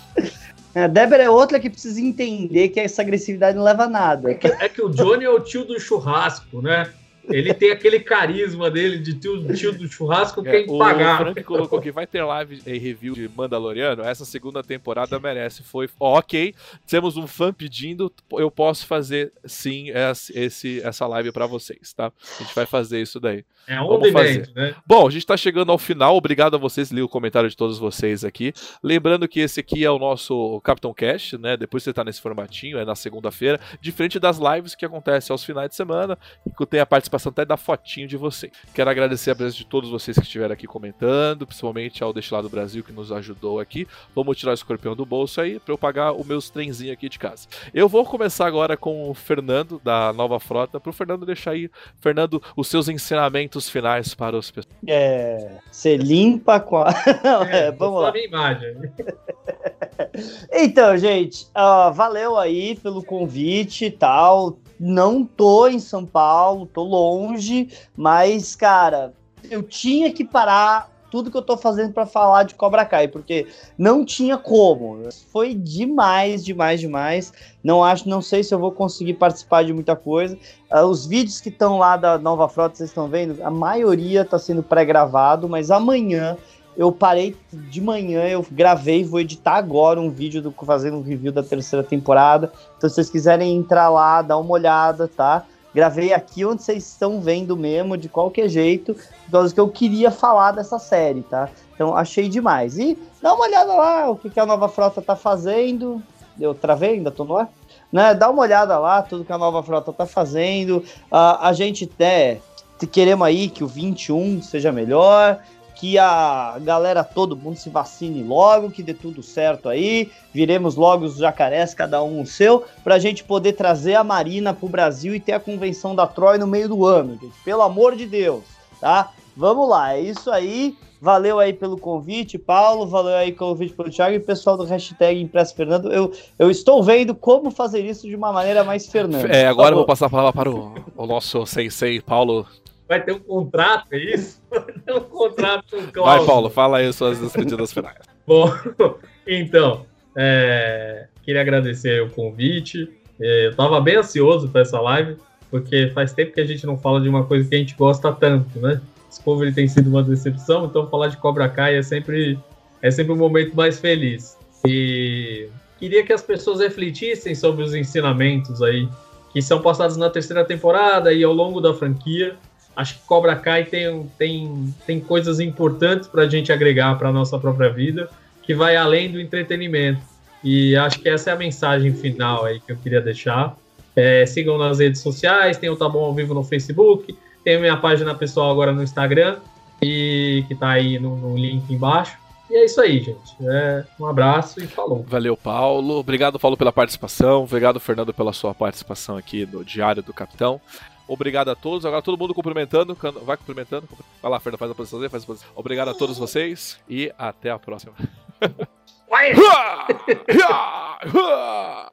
A Débora é outra que precisa entender que essa agressividade não leva a nada. É que o Johnny é o tio do churrasco, né? Ele tem aquele carisma dele de tio, tio do churrasco É, quem o pagar. Frank colocou aqui, vai ter live e review de Mandaloriano. Essa segunda temporada merece. Foi ó, ok. Temos um fã pedindo, eu posso fazer sim esse, essa live pra vocês, tá? A gente vai fazer isso daí. É Vamos on demand, fazer. né? Bom, a gente tá chegando ao final. Obrigado a vocês, li o comentário de todos vocês aqui. Lembrando que esse aqui é o nosso Capitão Cash, né? Depois você tá nesse formatinho, é na segunda-feira. Diferente das lives que acontecem aos finais de semana, e que tem a participação até da fotinho de vocês. Quero agradecer a presença de todos vocês que estiveram aqui comentando, principalmente ao Destilado Brasil que nos ajudou aqui. Vamos tirar o escorpião do bolso aí pra eu pagar os meus trenzinhos aqui de casa. Eu vou começar agora com o Fernando, da Nova Frota, pro Fernando deixar aí, Fernando, os seus ensinamentos finais para os pessoas. É, você limpa com a. Não, é, É, vamos lá. imagem. Então, gente, ó, valeu aí pelo convite e tal. Não tô em São Paulo, tô longe, mas, cara, eu tinha que parar tudo que eu tô fazendo pra falar de Cobra Kai, porque não tinha como. Foi demais, demais, demais. Não acho, não sei se eu vou conseguir participar de muita coisa. Ah, os vídeos que estão lá da Nova Frota, vocês estão vendo, a maioria tá sendo pré-gravado, mas amanhã eu parei de manhã, eu gravei, vou editar agora um vídeo do, fazendo um review da terceira temporada. Então, se vocês quiserem entrar lá, dar uma olhada, tá? Gravei aqui onde vocês estão vendo mesmo, de qualquer jeito, por causa que eu queria falar dessa série, tá? Então, achei demais. E dá uma olhada lá, o que, que a nova frota tá fazendo. Eu travei, ainda tô no ar? Né? Dá uma olhada lá, tudo que a nova frota tá fazendo. Ah, a gente até queremos aí que o 21 seja melhor que a galera, todo mundo se vacine logo, que dê tudo certo aí, viremos logo os jacarés, cada um o seu, pra gente poder trazer a Marina pro Brasil e ter a convenção da Troy no meio do ano, gente. Pelo amor de Deus, tá? Vamos lá, é isso aí. Valeu aí pelo convite, Paulo. Valeu aí pelo convite pelo Thiago e pessoal do hashtag Impresso Fernando. Eu, eu estou vendo como fazer isso de uma maneira mais Fernando. É, agora eu vou passar a palavra para o, o nosso sensei, Paulo. Vai ter um contrato, é isso? Vai ter um contrato com Vai, cláusula. Paulo, fala aí suas despedidas finais. Bom, então, é, queria agradecer o convite. É, eu tava bem ansioso para essa live, porque faz tempo que a gente não fala de uma coisa que a gente gosta tanto, né? Discovery tem sido uma decepção, então falar de Cobra Kai é sempre, é sempre um momento mais feliz. E queria que as pessoas refletissem sobre os ensinamentos aí que são passados na terceira temporada e ao longo da franquia. Acho que Cobra Kai tem, tem, tem coisas importantes para a gente agregar para a nossa própria vida, que vai além do entretenimento. E acho que essa é a mensagem final aí que eu queria deixar. É, sigam nas redes sociais, tem o Tá Bom ao Vivo no Facebook, tem a minha página pessoal agora no Instagram, e que tá aí no, no link embaixo. E é isso aí, gente. É, um abraço e falou. Valeu, Paulo. Obrigado, Paulo, pela participação. Obrigado, Fernando, pela sua participação aqui no Diário do Capitão. Obrigado a todos. Agora todo mundo cumprimentando. Vai cumprimentando. Vai lá, Fernando, faz a posição dele, faz a posição. Obrigado a todos vocês e até a próxima.